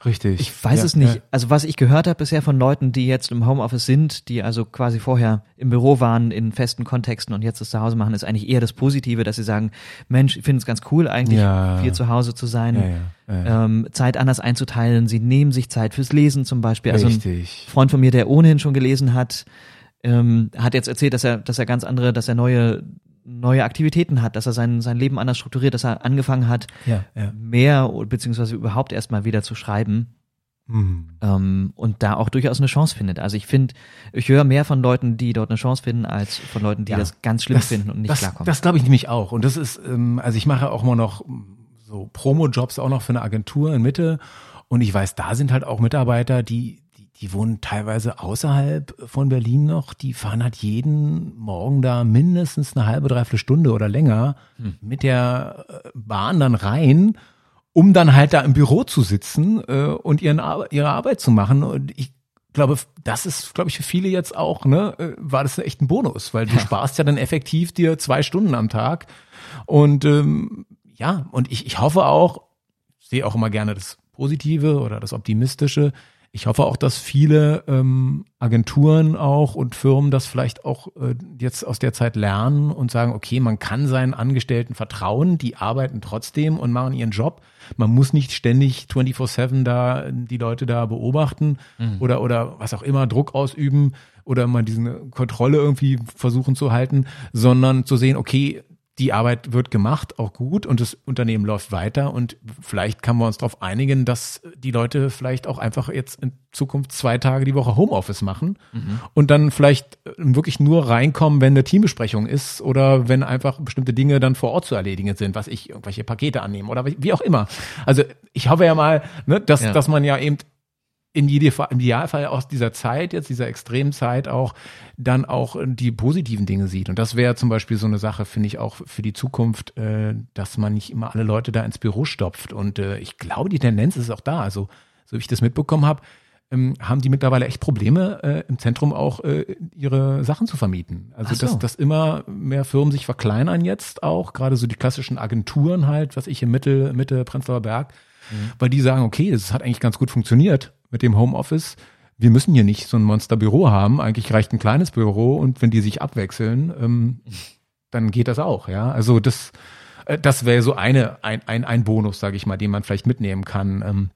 Richtig. Ich weiß ja, es nicht. Ja. Also was ich gehört habe bisher von Leuten, die jetzt im Homeoffice sind, die also quasi vorher im Büro waren in festen Kontexten und jetzt das zu Hause machen, ist eigentlich eher das Positive, dass sie sagen, Mensch, ich finde es ganz cool eigentlich, ja. viel zu Hause zu sein, ähm, Zeit anders einzuteilen. Sie nehmen sich Zeit fürs Lesen zum Beispiel. Also Richtig. ein Freund von mir, der ohnehin schon gelesen hat, ähm, hat jetzt erzählt, dass er, dass er ganz andere, dass er neue neue Aktivitäten hat, dass er sein, sein Leben anders strukturiert, dass er angefangen hat, ja, ja. mehr beziehungsweise überhaupt erstmal wieder zu schreiben. Mhm. Ähm, und da auch durchaus eine Chance findet. Also ich finde, ich höre mehr von Leuten, die dort eine Chance finden, als von Leuten, die ja, das ganz schlimm das, finden und nicht das, klarkommen. Das glaube ich nämlich auch. Und das ist, ähm, also ich mache auch immer noch so Promo-Jobs auch noch für eine Agentur in Mitte. Und ich weiß, da sind halt auch Mitarbeiter, die, die wohnen teilweise außerhalb von Berlin noch, die fahren halt jeden Morgen da mindestens eine halbe, dreiviertel Stunde oder länger hm. mit der äh, Bahn dann rein, um dann halt da im Büro zu sitzen äh, und ihren, ihre Arbeit zu machen. Und ich glaube, das ist, glaube ich, für viele jetzt auch, ne, äh, war das echt ein Bonus, weil du ja. sparst ja dann effektiv dir zwei Stunden am Tag. Und ähm, ja, und ich, ich hoffe auch, sehe auch immer gerne das Positive oder das Optimistische, ich hoffe auch, dass viele ähm, Agenturen auch und Firmen das vielleicht auch äh, jetzt aus der Zeit lernen und sagen, okay, man kann seinen Angestellten vertrauen, die arbeiten trotzdem und machen ihren Job. Man muss nicht ständig 24-7 da die Leute da beobachten mhm. oder, oder was auch immer, Druck ausüben oder mal diese Kontrolle irgendwie versuchen zu halten, sondern zu sehen, okay, die Arbeit wird gemacht, auch gut und das Unternehmen läuft weiter und vielleicht kann man uns darauf einigen, dass die Leute vielleicht auch einfach jetzt in Zukunft zwei Tage die Woche Homeoffice machen mhm. und dann vielleicht wirklich nur reinkommen, wenn eine Teambesprechung ist oder wenn einfach bestimmte Dinge dann vor Ort zu erledigen sind, was ich irgendwelche Pakete annehmen oder wie auch immer. Also ich hoffe ja mal, ne, dass, ja. dass man ja eben in jedem Fall, im Idealfall aus dieser Zeit, jetzt dieser extremen Zeit auch, dann auch die positiven Dinge sieht. Und das wäre zum Beispiel so eine Sache, finde ich auch für die Zukunft, äh, dass man nicht immer alle Leute da ins Büro stopft. Und äh, ich glaube, die Tendenz ist auch da. Also, so wie ich das mitbekommen habe, ähm, haben die mittlerweile echt Probleme, äh, im Zentrum auch äh, ihre Sachen zu vermieten. Also, so. dass, dass immer mehr Firmen sich verkleinern jetzt auch, gerade so die klassischen Agenturen halt, was ich im Mitte, Mitte Prenzlauer Berg, mhm. weil die sagen, okay, das hat eigentlich ganz gut funktioniert mit dem Homeoffice. Wir müssen hier nicht so ein Monsterbüro haben. Eigentlich reicht ein kleines Büro und wenn die sich abwechseln, ähm, dann geht das auch. Ja, also das, äh, das wäre so eine ein, ein, ein Bonus, sage ich mal, den man vielleicht mitnehmen kann. Ähm,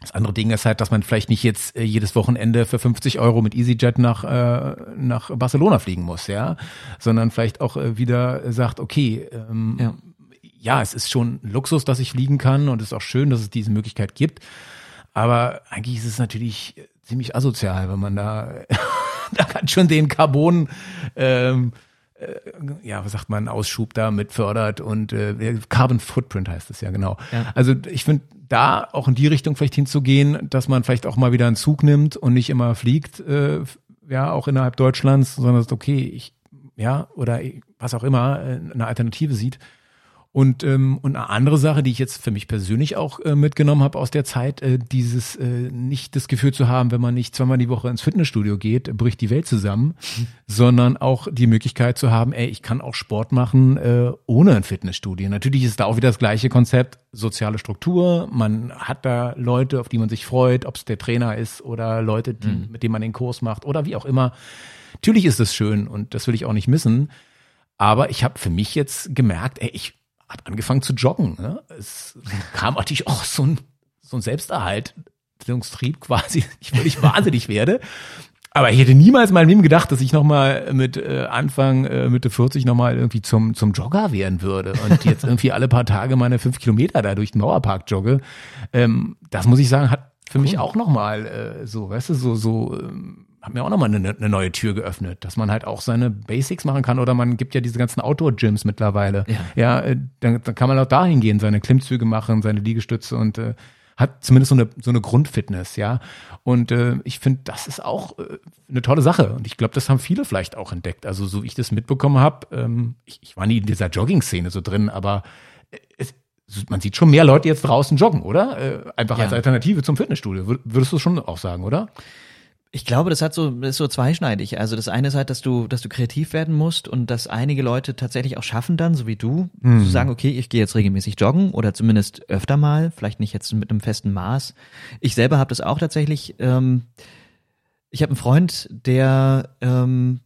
das andere Ding ist halt, dass man vielleicht nicht jetzt äh, jedes Wochenende für 50 Euro mit EasyJet nach, äh, nach Barcelona fliegen muss, ja, sondern vielleicht auch äh, wieder sagt, okay, ähm, ja. ja, es ist schon Luxus, dass ich fliegen kann und es ist auch schön, dass es diese Möglichkeit gibt. Aber eigentlich ist es natürlich ziemlich asozial, wenn man da, (laughs) da kann schon den Carbon, ähm, äh, ja, was sagt man, Ausschub da mit fördert und äh, Carbon Footprint heißt es ja genau. Ja. Also ich finde da auch in die Richtung vielleicht hinzugehen, dass man vielleicht auch mal wieder einen Zug nimmt und nicht immer fliegt, äh, ja, auch innerhalb Deutschlands, sondern sagt, okay, ich, ja, oder was auch immer, äh, eine Alternative sieht Und, ähm, und eine andere Sache, die ich jetzt für mich persönlich auch äh, mitgenommen habe aus der Zeit, äh, dieses äh, nicht das Gefühl zu haben, wenn man nicht zweimal die Woche ins Fitnessstudio geht, bricht die Welt zusammen, mhm. sondern auch die Möglichkeit zu haben, ey, ich kann auch Sport machen äh, ohne ein Fitnessstudio. Natürlich ist da auch wieder das gleiche Konzept, soziale Struktur, man hat da Leute, auf die man sich freut, ob es der Trainer ist oder Leute, die, mhm. mit denen man den Kurs macht oder wie auch immer. Natürlich ist es schön und das will ich auch nicht missen. Aber ich habe für mich jetzt gemerkt, ey, ich habe angefangen zu joggen. Ne? Es kam natürlich auch so ein, so ein Selbsterhaltungstrieb quasi, (laughs) ich völlig wahnsinnig werde. Aber ich hätte niemals mal Leben gedacht, dass ich nochmal mit äh, Anfang, äh, Mitte 40 nochmal irgendwie zum, zum Jogger werden würde und jetzt irgendwie alle paar Tage meine fünf Kilometer da durch den Mauerpark jogge. Ähm, das muss ich sagen, hat für cool. mich auch nochmal äh, so, weißt du, so, so ähm, hat mir auch nochmal eine, eine neue Tür geöffnet, dass man halt auch seine Basics machen kann oder man gibt ja diese ganzen Outdoor-Gyms mittlerweile. Ja, ja äh, dann, dann kann man auch dahin gehen, seine Klimmzüge machen, seine Liegestütze und äh, hat zumindest so eine, so eine Grundfitness, ja. Und äh, ich finde, das ist auch äh, eine tolle Sache. Und ich glaube, das haben viele vielleicht auch entdeckt. Also so wie ich das mitbekommen habe, ähm, ich, ich war nie in dieser Jogging-Szene so drin, aber äh, es, man sieht schon mehr Leute jetzt draußen joggen, oder? Äh, einfach ja. als Alternative zum Fitnessstudio. Würdest du schon auch sagen, oder? Ich glaube, das hat so, das ist so zweischneidig. Also das eine ist halt, dass du, dass du kreativ werden musst und dass einige Leute tatsächlich auch schaffen dann, so wie du, mhm. zu sagen, okay, ich gehe jetzt regelmäßig joggen oder zumindest öfter mal, vielleicht nicht jetzt mit einem festen Maß. Ich selber habe das auch tatsächlich. Ähm, ich habe einen Freund, der ähm,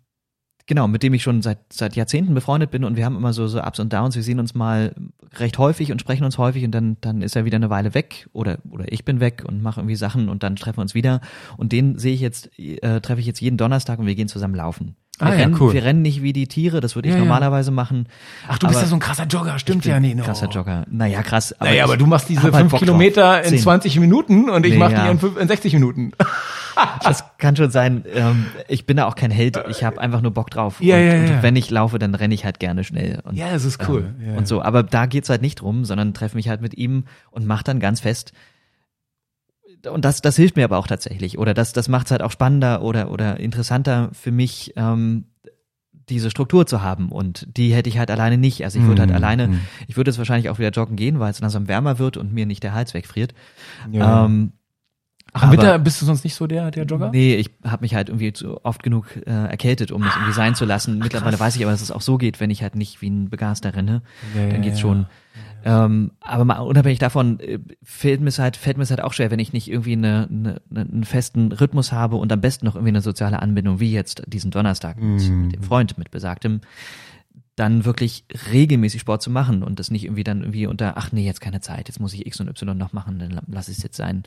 genau, mit dem ich schon seit, seit Jahrzehnten befreundet bin und wir haben immer so, so Ups und Downs. Wir sehen uns mal recht häufig und sprechen uns häufig und dann, dann ist er wieder eine Weile weg oder, oder ich bin weg und mache irgendwie Sachen und dann treffen wir uns wieder. Und den sehe ich jetzt, äh, treffe ich jetzt jeden Donnerstag und wir gehen zusammen laufen. Wir, ah, rennen, ja, cool. wir rennen nicht wie die Tiere, das würde ich ja, normalerweise ja. machen. Ach, du bist ja so ein krasser Jogger, stimmt ja nicht. No. Krasser Jogger. Naja, krass. Aber naja, aber du machst diese halt fünf Kilometer in 20 Minuten und ich nee, mache die in, in 60 Minuten. (laughs) das kann schon sein. Ähm, ich bin da auch kein Held. Ich habe einfach nur Bock drauf. Ja, und, ja, ja. und wenn ich laufe, dann renne ich halt gerne schnell. Und, ja, das ist cool. Ähm, und so. Aber da geht's halt nicht drum, sondern treffe mich halt mit ihm und mach dann ganz fest, und das, das hilft mir aber auch tatsächlich. Oder das, das macht es halt auch spannender oder, oder interessanter für mich, ähm, diese Struktur zu haben. Und die hätte ich halt alleine nicht. Also ich würde halt mhm. alleine, mhm. ich würde jetzt wahrscheinlich auch wieder joggen gehen, weil es langsam wärmer wird und mir nicht der Hals wegfriert. Ja. Ähm, Ach, im Winter bist du sonst nicht so der, der Jogger? Nee, ich habe mich halt irgendwie zu oft genug äh, erkältet, um das irgendwie sein zu lassen. Mittlerweile weiß ich aber, dass es auch so geht, wenn ich halt nicht wie ein Begaster renne. Ja, dann geht's ja, schon. Ähm, aber mal unabhängig davon äh, fällt mir halt, fällt mir halt auch schwer, wenn ich nicht irgendwie eine, eine, einen festen Rhythmus habe und am besten noch irgendwie eine soziale Anbindung, wie jetzt diesen Donnerstag mit, mhm. mit dem Freund, mit besagtem dann wirklich regelmäßig Sport zu machen und das nicht irgendwie dann irgendwie unter, ach nee, jetzt keine Zeit, jetzt muss ich X und Y noch machen, dann lass es jetzt sein.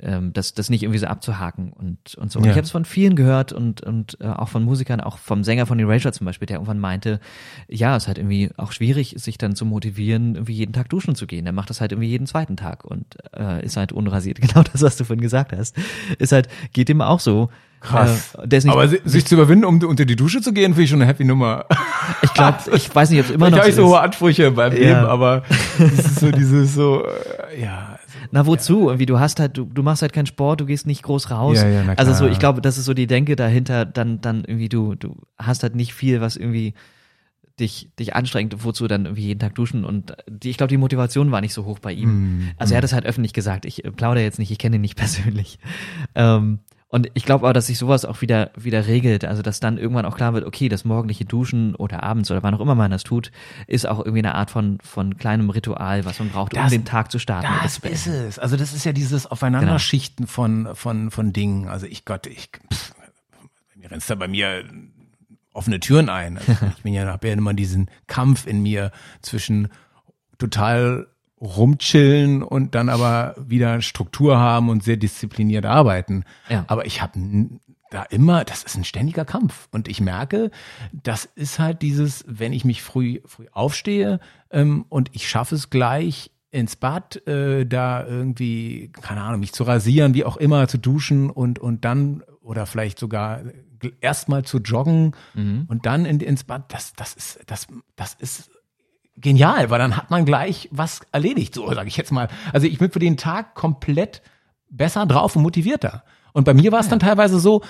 Ähm, das, das nicht irgendwie so abzuhaken und, und so. Und ja. ich habe es von vielen gehört und, und äh, auch von Musikern, auch vom Sänger von Erasure zum Beispiel, der irgendwann meinte, ja, es ist halt irgendwie auch schwierig, sich dann zu motivieren, irgendwie jeden Tag duschen zu gehen. Er macht das halt irgendwie jeden zweiten Tag und äh, ist halt unrasiert. (laughs) Genau das, was du vorhin gesagt hast. Ist halt, geht ihm auch so. Krass. Äh, Aber sich zu überwinden, um unter die Dusche zu gehen, finde ich schon eine happy Nummer. Ich glaube, (laughs) ich weiß nicht, ob es immer noch. Ich habe so, so hohe Ansprüche beim ja. Leben, aber (laughs) das ist so dieses so, äh, ja. Also, na wozu? Ja. Irgendwie, du hast halt, du, du machst halt keinen Sport, du gehst nicht groß raus. Ja, ja, na klar. Also so, ich glaube, das ist so die Denke dahinter, dann, dann irgendwie, du, du hast halt nicht viel, was irgendwie dich, dich anstrengt, wozu dann irgendwie jeden Tag duschen und die, ich glaube, die Motivation war nicht so hoch bei ihm. Mm, also er hat es halt öffentlich gesagt. Ich plaudere jetzt nicht, ich kenne ihn nicht (laughs) persönlich. Ähm, und ich glaube auch, dass sich sowas auch wieder, wieder regelt. Also, dass dann irgendwann auch klar wird, okay, das morgendliche Duschen oder abends oder wann auch immer man das tut, ist auch irgendwie eine Art von, von kleinem Ritual, was man braucht, das, um den Tag zu starten. Das, das ist es. Also, das ist ja dieses Aufeinanderschichten genau. von, von, von Dingen. Also, ich Gott, ich, pff, mir rennst da bei mir offene Türen ein. Also ich bin ja, habe ja immer diesen Kampf in mir zwischen total rumchillen und dann aber wieder Struktur haben und sehr diszipliniert arbeiten. Ja. Aber ich habe da immer, das ist ein ständiger Kampf. Und ich merke, das ist halt dieses, wenn ich mich früh, früh aufstehe ähm, und ich schaffe es gleich ins Bad, äh, da irgendwie, keine Ahnung, mich zu rasieren, wie auch immer, zu duschen und, und dann oder vielleicht sogar erstmal zu joggen mhm. und dann in, ins Bad, das, das ist, das, das ist genial, weil dann hat man gleich was erledigt, so sage ich jetzt mal. Also ich bin für den Tag komplett besser drauf und motivierter. Und bei mir war es dann teilweise so,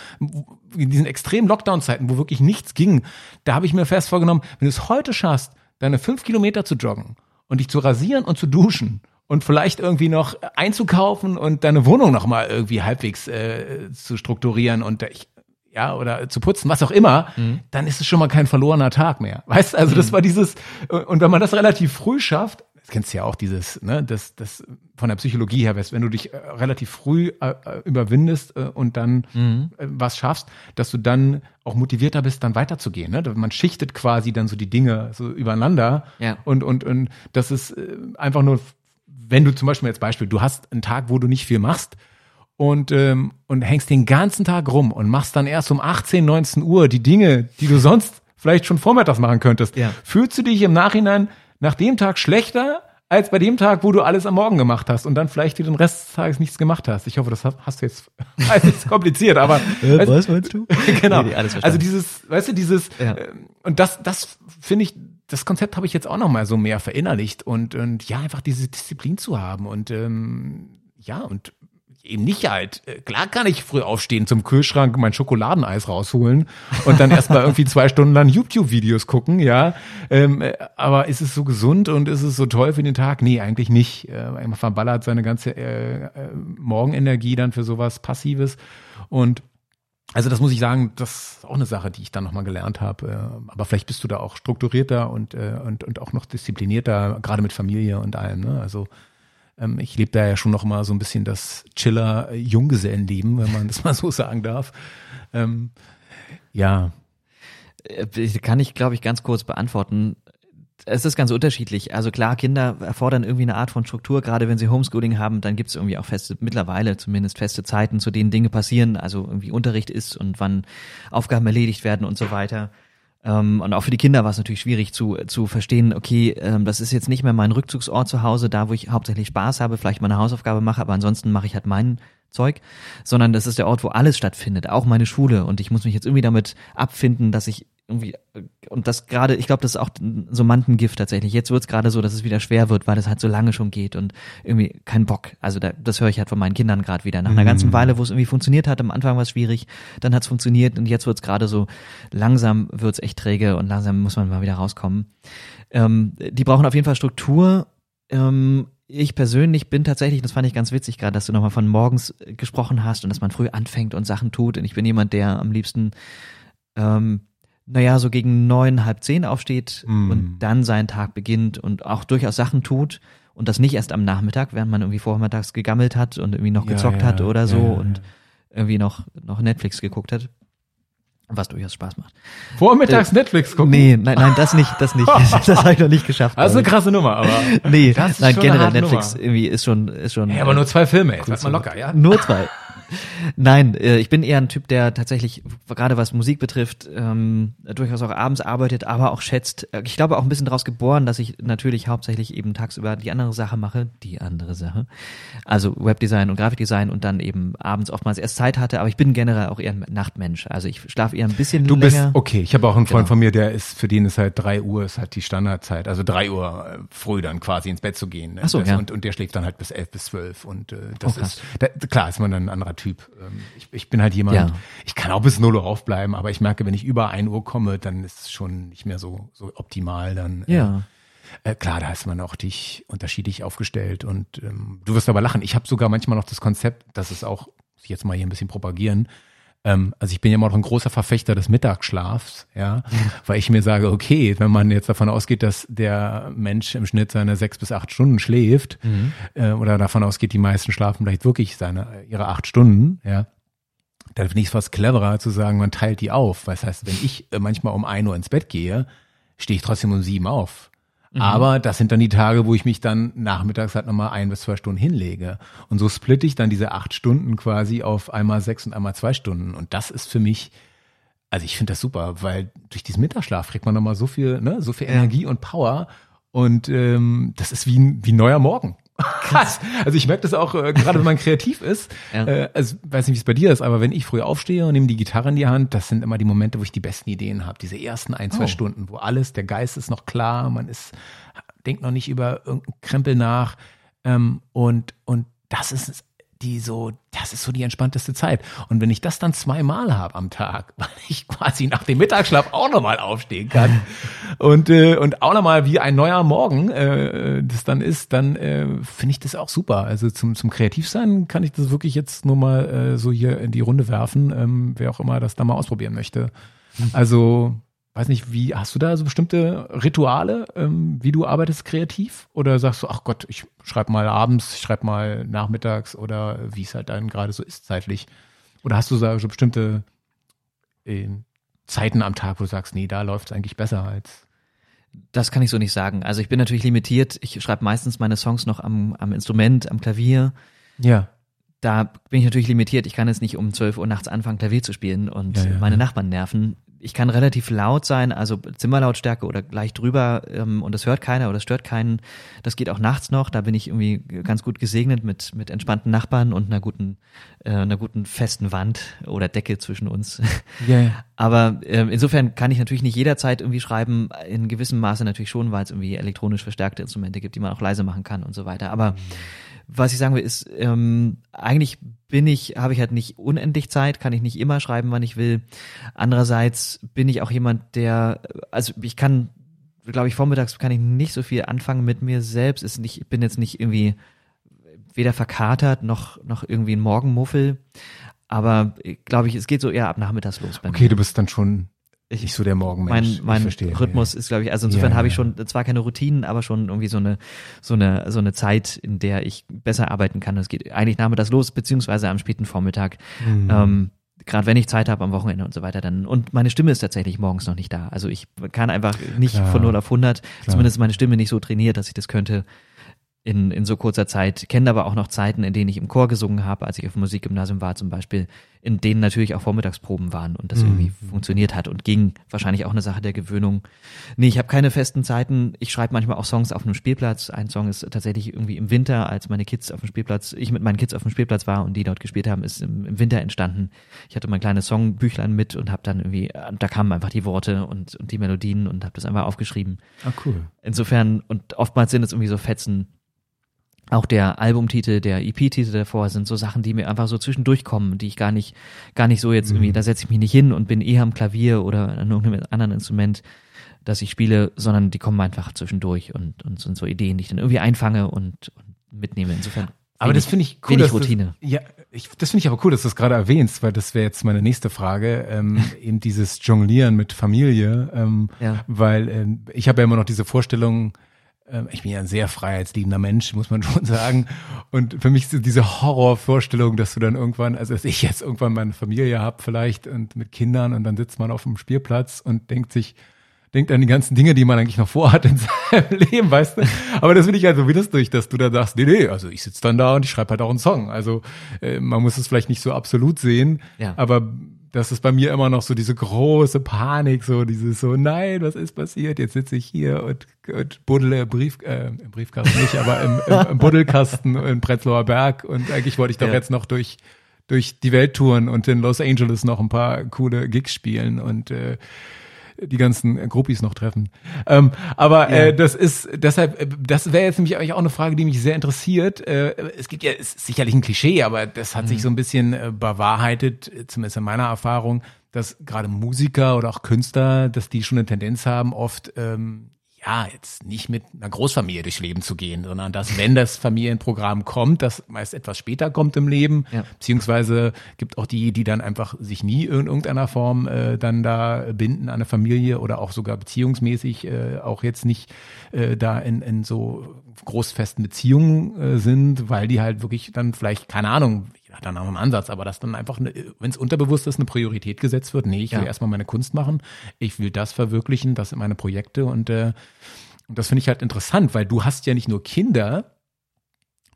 in diesen extremen Lockdown-Zeiten, wo wirklich nichts ging, da habe ich mir fest vorgenommen, wenn du es heute schaffst, deine fünf Kilometer zu joggen und dich zu rasieren und zu duschen und vielleicht irgendwie noch einzukaufen und deine Wohnung noch mal irgendwie halbwegs äh, zu strukturieren und ich, ja oder zu putzen, was auch immer, mhm. dann ist es schon mal kein verlorener Tag mehr. (laughs) Weißt? Also das mhm. war dieses und wenn man das relativ früh schafft, das kennst du ja auch dieses, ne, das, das von der Psychologie her, wenn du dich äh, relativ früh äh, äh, überwindest äh, und dann mhm. äh, was schaffst, dass du dann auch motivierter bist, dann weiterzugehen. Ne? Man schichtet quasi dann so die Dinge so übereinander ja. und, und, und das ist äh, einfach nur, wenn du zum Beispiel jetzt Beispiel, du hast einen Tag, wo du nicht viel machst, und, ähm, und hängst den ganzen Tag rum und machst dann erst um 18, 19 Uhr die Dinge, die du sonst vielleicht schon vormittags machen könntest. Ja. Fühlst du dich im Nachhinein nach dem Tag schlechter als bei dem Tag, wo du alles am Morgen gemacht hast und dann vielleicht den Rest des Tages nichts gemacht hast. Ich hoffe, das hast du jetzt, (laughs) also ist kompliziert, aber. (laughs) äh, weißt, was meinst du? (laughs) genau. Nee, also dieses, weißt du, dieses, ja. äh, und das, das finde ich, das Konzept habe ich jetzt auch noch mal so mehr verinnerlicht und, und ja, einfach diese Disziplin zu haben und, ähm, ja, und eben nicht halt. Äh, klar kann ich früh aufstehen, zum Kühlschrank mein Schokoladeneis rausholen und dann erstmal (laughs) irgendwie zwei Stunden lang YouTube-Videos gucken, ja. Ähm, äh, aber ist es so gesund und ist es so toll für den Tag? Nee, eigentlich nicht. Äh, man verballert seine ganze äh, äh, Morgenenergie dann für sowas Passives. Und also das muss ich sagen, das ist auch eine Sache, die ich dann nochmal gelernt habe. Aber vielleicht bist du da auch strukturierter und, und, und auch noch disziplinierter, gerade mit Familie und allem. Ne? Also ähm, ich lebe da ja schon noch mal so ein bisschen das Chiller-Junggesellenleben, wenn man das (laughs) mal so sagen darf. Ähm, ja. Äh, kann ich, glaube ich, ganz kurz beantworten. Es ist ganz unterschiedlich. Also klar, Kinder erfordern irgendwie eine Art von Struktur. Gerade wenn sie Homeschooling haben, dann gibt es irgendwie auch feste, mittlerweile zumindest feste Zeiten, zu denen Dinge passieren. Also irgendwie Unterricht ist und wann Aufgaben erledigt werden und so weiter. Ähm, und auch für die Kinder war es natürlich schwierig zu, zu verstehen, okay, ähm, das ist jetzt nicht mehr mein Rückzugsort zu Hause, da wo ich hauptsächlich Spaß habe, vielleicht meine Hausaufgabe mache, aber ansonsten mache ich halt mein Zeug, sondern das ist der Ort, wo alles stattfindet, auch meine Schule. Und ich muss mich jetzt irgendwie damit abfinden, dass ich irgendwie und das gerade, ich glaube, das ist auch so Mantengift tatsächlich. Jetzt wird es gerade so, dass es wieder schwer wird, weil es halt so lange schon geht und irgendwie kein Bock. Also da, das höre ich halt von meinen Kindern gerade wieder. Nach einer ganzen mhm. Weile, wo es irgendwie funktioniert hat, am Anfang war es schwierig, dann hat es funktioniert und jetzt wird es gerade so, langsam wird es echt träge und langsam muss man mal wieder rauskommen. Ähm, die brauchen auf jeden Fall Struktur. Ähm, ich persönlich bin tatsächlich, das fand ich ganz witzig gerade, dass du nochmal von morgens gesprochen hast und dass man früh anfängt und Sachen tut. Und ich bin jemand, der am liebsten ähm, naja, so gegen neun, halb zehn aufsteht mm. und dann seinen Tag beginnt und auch durchaus Sachen tut und das nicht erst am Nachmittag, während man irgendwie vormittags gegammelt hat und irgendwie noch gezockt ja, hat oder so ja, und irgendwie noch, noch Netflix geguckt hat. Was durchaus Spaß macht. Vormittags äh, Netflix gucken? Nee, nein, nein, das nicht, das nicht. (laughs) das habe ich noch nicht geschafft. Das ist eine krasse Nummer, aber. Nee, nein, generell Netflix Nummer. irgendwie ist schon, ist schon. Ja, aber nur zwei Filme, jetzt cool mal locker, ja? Nur zwei. Nein, äh, ich bin eher ein Typ, der tatsächlich, gerade was Musik betrifft, ähm, durchaus auch abends arbeitet, aber auch schätzt. Äh, ich glaube auch ein bisschen daraus geboren, dass ich natürlich hauptsächlich eben tagsüber die andere Sache mache, die andere Sache. Also Webdesign und Grafikdesign und dann eben abends oftmals erst Zeit hatte, aber ich bin generell auch eher ein Nachtmensch. Also ich schlafe eher ein bisschen du länger. Du bist, okay, ich habe auch einen Freund genau. von mir, der ist, für den ist halt drei Uhr, ist halt die Standardzeit, also drei Uhr äh, früh dann quasi ins Bett zu gehen. Ne? Ach so, ja. und, und der schläft dann halt bis elf bis zwölf und äh, das oh, ist, da, klar ist man dann ein anderer Typ. Ähm, ich, ich bin halt jemand, ja. ich kann auch bis 0 Uhr aufbleiben, aber ich merke, wenn ich über 1 Uhr komme, dann ist es schon nicht mehr so, so optimal. Dann, äh, ja. Äh, klar, da ist man auch dich unterschiedlich aufgestellt und ähm, du wirst aber lachen. Ich habe sogar manchmal noch das Konzept, das ist auch, jetzt mal hier ein bisschen propagieren, ähm, also ich bin ja immer noch ein großer Verfechter des Mittagsschlafs, ja, (laughs) weil ich mir sage, okay, wenn man jetzt davon ausgeht, dass der Mensch im Schnitt seine sechs bis acht Stunden schläft, mhm. äh, oder davon ausgeht, die meisten schlafen vielleicht wirklich seine ihre acht Stunden, ja, dann finde ich es fast cleverer zu sagen, man teilt die auf. Was heißt, wenn ich äh, manchmal um ein Uhr ins Bett gehe, stehe ich trotzdem um sieben auf. Mhm. Aber das sind dann die Tage, wo ich mich dann nachmittags halt nochmal ein bis zwei Stunden hinlege. Und so splitte ich dann diese acht Stunden quasi auf einmal sechs und einmal zwei Stunden. Und das ist für mich, also ich finde das super, weil durch diesen Mittagsschlaf kriegt man nochmal so viel, ne, so viel Energie und Power. Und ähm, das ist wie ein, wie ein neuer Morgen. Krass. Also ich merke das auch, äh, gerade wenn man kreativ ist. Ja. Äh, also weiß nicht, wie es bei dir ist, aber wenn ich früh aufstehe und nehme die Gitarre in die Hand, das sind immer die Momente, wo ich die besten Ideen habe. Diese ersten ein, zwei oh. Stunden, wo alles, der Geist ist noch klar, man ist, denkt noch nicht über irgendeinen Krempel nach. Ähm, und, und das ist die so, das ist so die entspannteste Zeit. Und wenn ich das dann zweimal habe am Tag, (laughs) weil ich quasi nach dem Mittagsschlaf auch nochmal aufstehen kann (laughs) und, äh, und auch nochmal wie ein neuer Morgen äh, das dann ist, dann äh, finde ich das auch super. Also zum, zum Kreativsein kann ich das wirklich jetzt nur mal äh, so hier in die Runde werfen, ähm, wer auch immer das da mal ausprobieren möchte. Also weiß nicht, wie hast du da so bestimmte Rituale, ähm, wie du arbeitest kreativ? Oder sagst du, ach Gott, ich schreibe mal abends, ich schreibe mal nachmittags oder wie es halt dann gerade so ist zeitlich? Oder hast du so bestimmte äh, Zeiten am Tag, wo du sagst, nee, da läuft es eigentlich besser als das kann ich so nicht sagen. Also ich bin natürlich limitiert. Ich schreibe meistens meine Songs noch am, am Instrument, am Klavier. Ja. Da bin ich natürlich limitiert. Ich kann jetzt nicht um 12 Uhr nachts anfangen, Klavier zu spielen und Ja, ja, meine ja. Nachbarn nerven. Ich kann relativ laut sein, also Zimmerlautstärke oder gleich drüber ähm, und das hört keiner oder das stört keinen. Das geht auch nachts noch. Da bin ich irgendwie ganz gut gesegnet mit, mit entspannten Nachbarn und einer guten, äh, einer guten festen Wand oder Decke zwischen uns. (laughs) Ja. Aber ähm, insofern kann ich natürlich nicht jederzeit irgendwie schreiben, in gewissem Maße natürlich schon, weil es irgendwie elektronisch verstärkte Instrumente gibt, die man auch leise machen kann und so weiter. Aber was ich sagen will, ist, ähm, eigentlich bin ich, habe ich halt nicht unendlich Zeit, kann ich nicht immer schreiben, wann ich will. Andererseits bin ich auch jemand, der, also ich kann, glaube ich, vormittags kann ich nicht so viel anfangen mit mir selbst. Ist nicht, ich bin jetzt nicht irgendwie weder verkatert noch noch irgendwie ein Morgenmuffel. Aber glaube ich, es geht so eher ab nachmittags los Okay, mir. du bist dann schon Ich- nicht so der Morgenmensch. mein, mein verstehe, Rhythmus ist, glaube ich, also insofern Ja, habe ich ja. schon zwar keine Routinen, aber schon irgendwie so eine, so eine, so eine Zeit, in der ich besser arbeiten kann. Es geht eigentlich nachmittags los, beziehungsweise am späten Vormittag. Mhm. Ähm, Gerade wenn ich Zeit habe am Wochenende und so weiter, dann und meine Stimme ist tatsächlich morgens noch nicht da. Also ich kann einfach nicht Klar. von 0 auf 100, zumindest ist meine Stimme nicht so trainiert, dass ich das könnte in, in so kurzer Zeit. Kenne aber auch noch Zeiten, in denen ich im Chor gesungen habe, als ich auf dem Musikgymnasium war zum Beispiel, in denen natürlich auch Vormittagsproben waren und das Mhm. irgendwie funktioniert hat und ging wahrscheinlich auch eine Sache der Gewöhnung. Nee, ich habe keine festen Zeiten. Ich schreibe manchmal auch Songs auf einem Spielplatz. Ein Song ist tatsächlich irgendwie im Winter, als meine Kids auf dem Spielplatz, ich mit meinen Kids auf dem Spielplatz war und die dort gespielt haben, ist im, im Winter entstanden. Ich hatte mein kleines Songbüchlein mit und habe dann irgendwie, da kamen einfach die Worte und, und die Melodien und habe das einfach aufgeschrieben. ah, cool. Insofern, und oftmals sind es irgendwie so Fetzen. Auch der Albumtitel, der EP-Titel davor sind so Sachen, die mir einfach so zwischendurch kommen, die ich gar nicht, gar nicht so jetzt irgendwie, da setze ich mich nicht hin und bin eher am Klavier oder an irgendeinem anderen Instrument, das ich spiele, sondern die kommen einfach zwischendurch und, und sind so Ideen, die ich dann irgendwie einfange und, und mitnehme. Insofern. Aber wenig- das finde ich cool. Dass Routine. Das, ja, ich, das finde ich aber cool, dass du das gerade erwähnst, weil das wäre jetzt meine nächste Frage. Ähm, (laughs) eben dieses Jonglieren mit Familie. Ähm, Ja. Weil ähm, ich habe ja immer noch diese Vorstellung, ich bin ja ein sehr freiheitsliebender Mensch, muss man (laughs) schon sagen. Und für mich ist diese Horrorvorstellung, dass du dann irgendwann, also dass ich jetzt irgendwann meine Familie habe vielleicht und mit Kindern und dann sitzt man auf dem Spielplatz und denkt sich, denkt an die ganzen Dinge, die man eigentlich noch vorhat in (laughs) seinem Leben, weißt du? Aber das finde ich halt so wie das durch, dass du dann sagst, nee, nee, also ich sitze dann da und ich schreibe halt auch einen Song. Also äh, man muss es vielleicht nicht so absolut sehen, Ja. aber das ist bei mir immer noch so diese große Panik, so dieses so, nein, was ist passiert? Jetzt sitze ich hier und, und buddle Brief, äh, im Briefkasten nicht, aber im, im, im Buddelkasten in Prenzlauer Berg und eigentlich wollte ich doch Ja. jetzt noch durch durch die Welt touren und in Los Angeles noch ein paar coole Gigs spielen und äh, die ganzen Groupies noch treffen. Ähm, aber Ja. äh, das ist deshalb, äh, das wäre jetzt nämlich eigentlich auch eine Frage, die mich sehr interessiert. Äh, es gibt ja, ist sicherlich ein Klischee, aber das hat sich so ein bisschen äh, bewahrheitet, äh, zumindest in meiner Erfahrung, dass gerade Musiker oder auch Künstler, dass die schon eine Tendenz haben, oft ähm, ja, jetzt nicht mit einer Großfamilie durchs Leben zu gehen, sondern dass, wenn das Familienprogramm kommt, das meist etwas später kommt im Leben, Ja. beziehungsweise gibt auch die, die dann einfach sich nie in irgendeiner Form äh, dann da binden an eine Familie oder auch sogar beziehungsmäßig äh, auch jetzt nicht äh, da in, in so großfesten Beziehungen äh, sind, weil die halt wirklich dann vielleicht, keine Ahnung, ja, dann auch einen Ansatz, aber dass dann einfach, wenn es unterbewusst ist, eine Priorität gesetzt wird, nee, ich will Ja. erstmal meine Kunst machen, ich will das verwirklichen, das sind meine Projekte und äh, und das finde ich halt interessant, weil du hast ja nicht nur Kinder,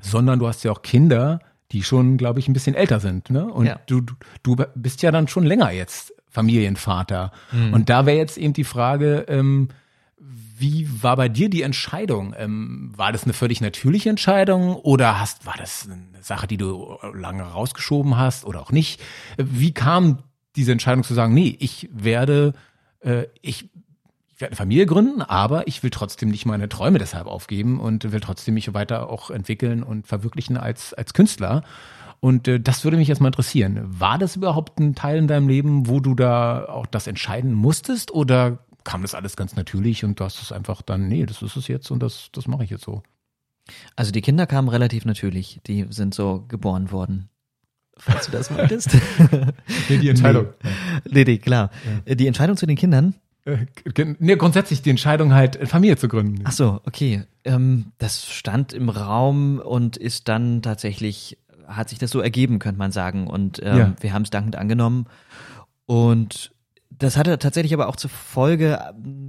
sondern du hast ja auch Kinder, die schon, glaube ich, ein bisschen älter sind. Ne? Und Ja. du, du, bist ja dann schon länger jetzt Familienvater. Mhm. Und da wäre jetzt eben die Frage, ähm, wie war bei dir die Entscheidung? Ähm, war das eine völlig natürliche Entscheidung oder hast, war das eine Sache, die du lange rausgeschoben hast oder auch nicht? Wie kam diese Entscheidung zu sagen, nee, ich werde, äh, ich werde eine Familie gründen, aber ich will trotzdem nicht meine Träume deshalb aufgeben und will trotzdem mich weiter auch entwickeln und verwirklichen als, als Künstler. Und äh, das würde mich erstmal interessieren. War das überhaupt ein Teil in deinem Leben, wo du da auch das entscheiden musstest oder kam das alles ganz natürlich und du hast es einfach dann, nee, das ist es jetzt und das, das mache ich jetzt so? Also die Kinder kamen relativ natürlich, die sind so geboren worden. Falls du das (laughs) meintest. nee, die Entscheidung. Nee, nee, klar. Ja. Die Entscheidung zu den Kindern? Äh, nee, grundsätzlich die Entscheidung halt, Familie zu gründen. Ach so, okay. Ähm, das stand im Raum und ist dann tatsächlich, hat sich das so ergeben, könnte man sagen. Und ähm, ja. wir haben es dankend angenommen. Und das hatte tatsächlich aber auch zur Folge,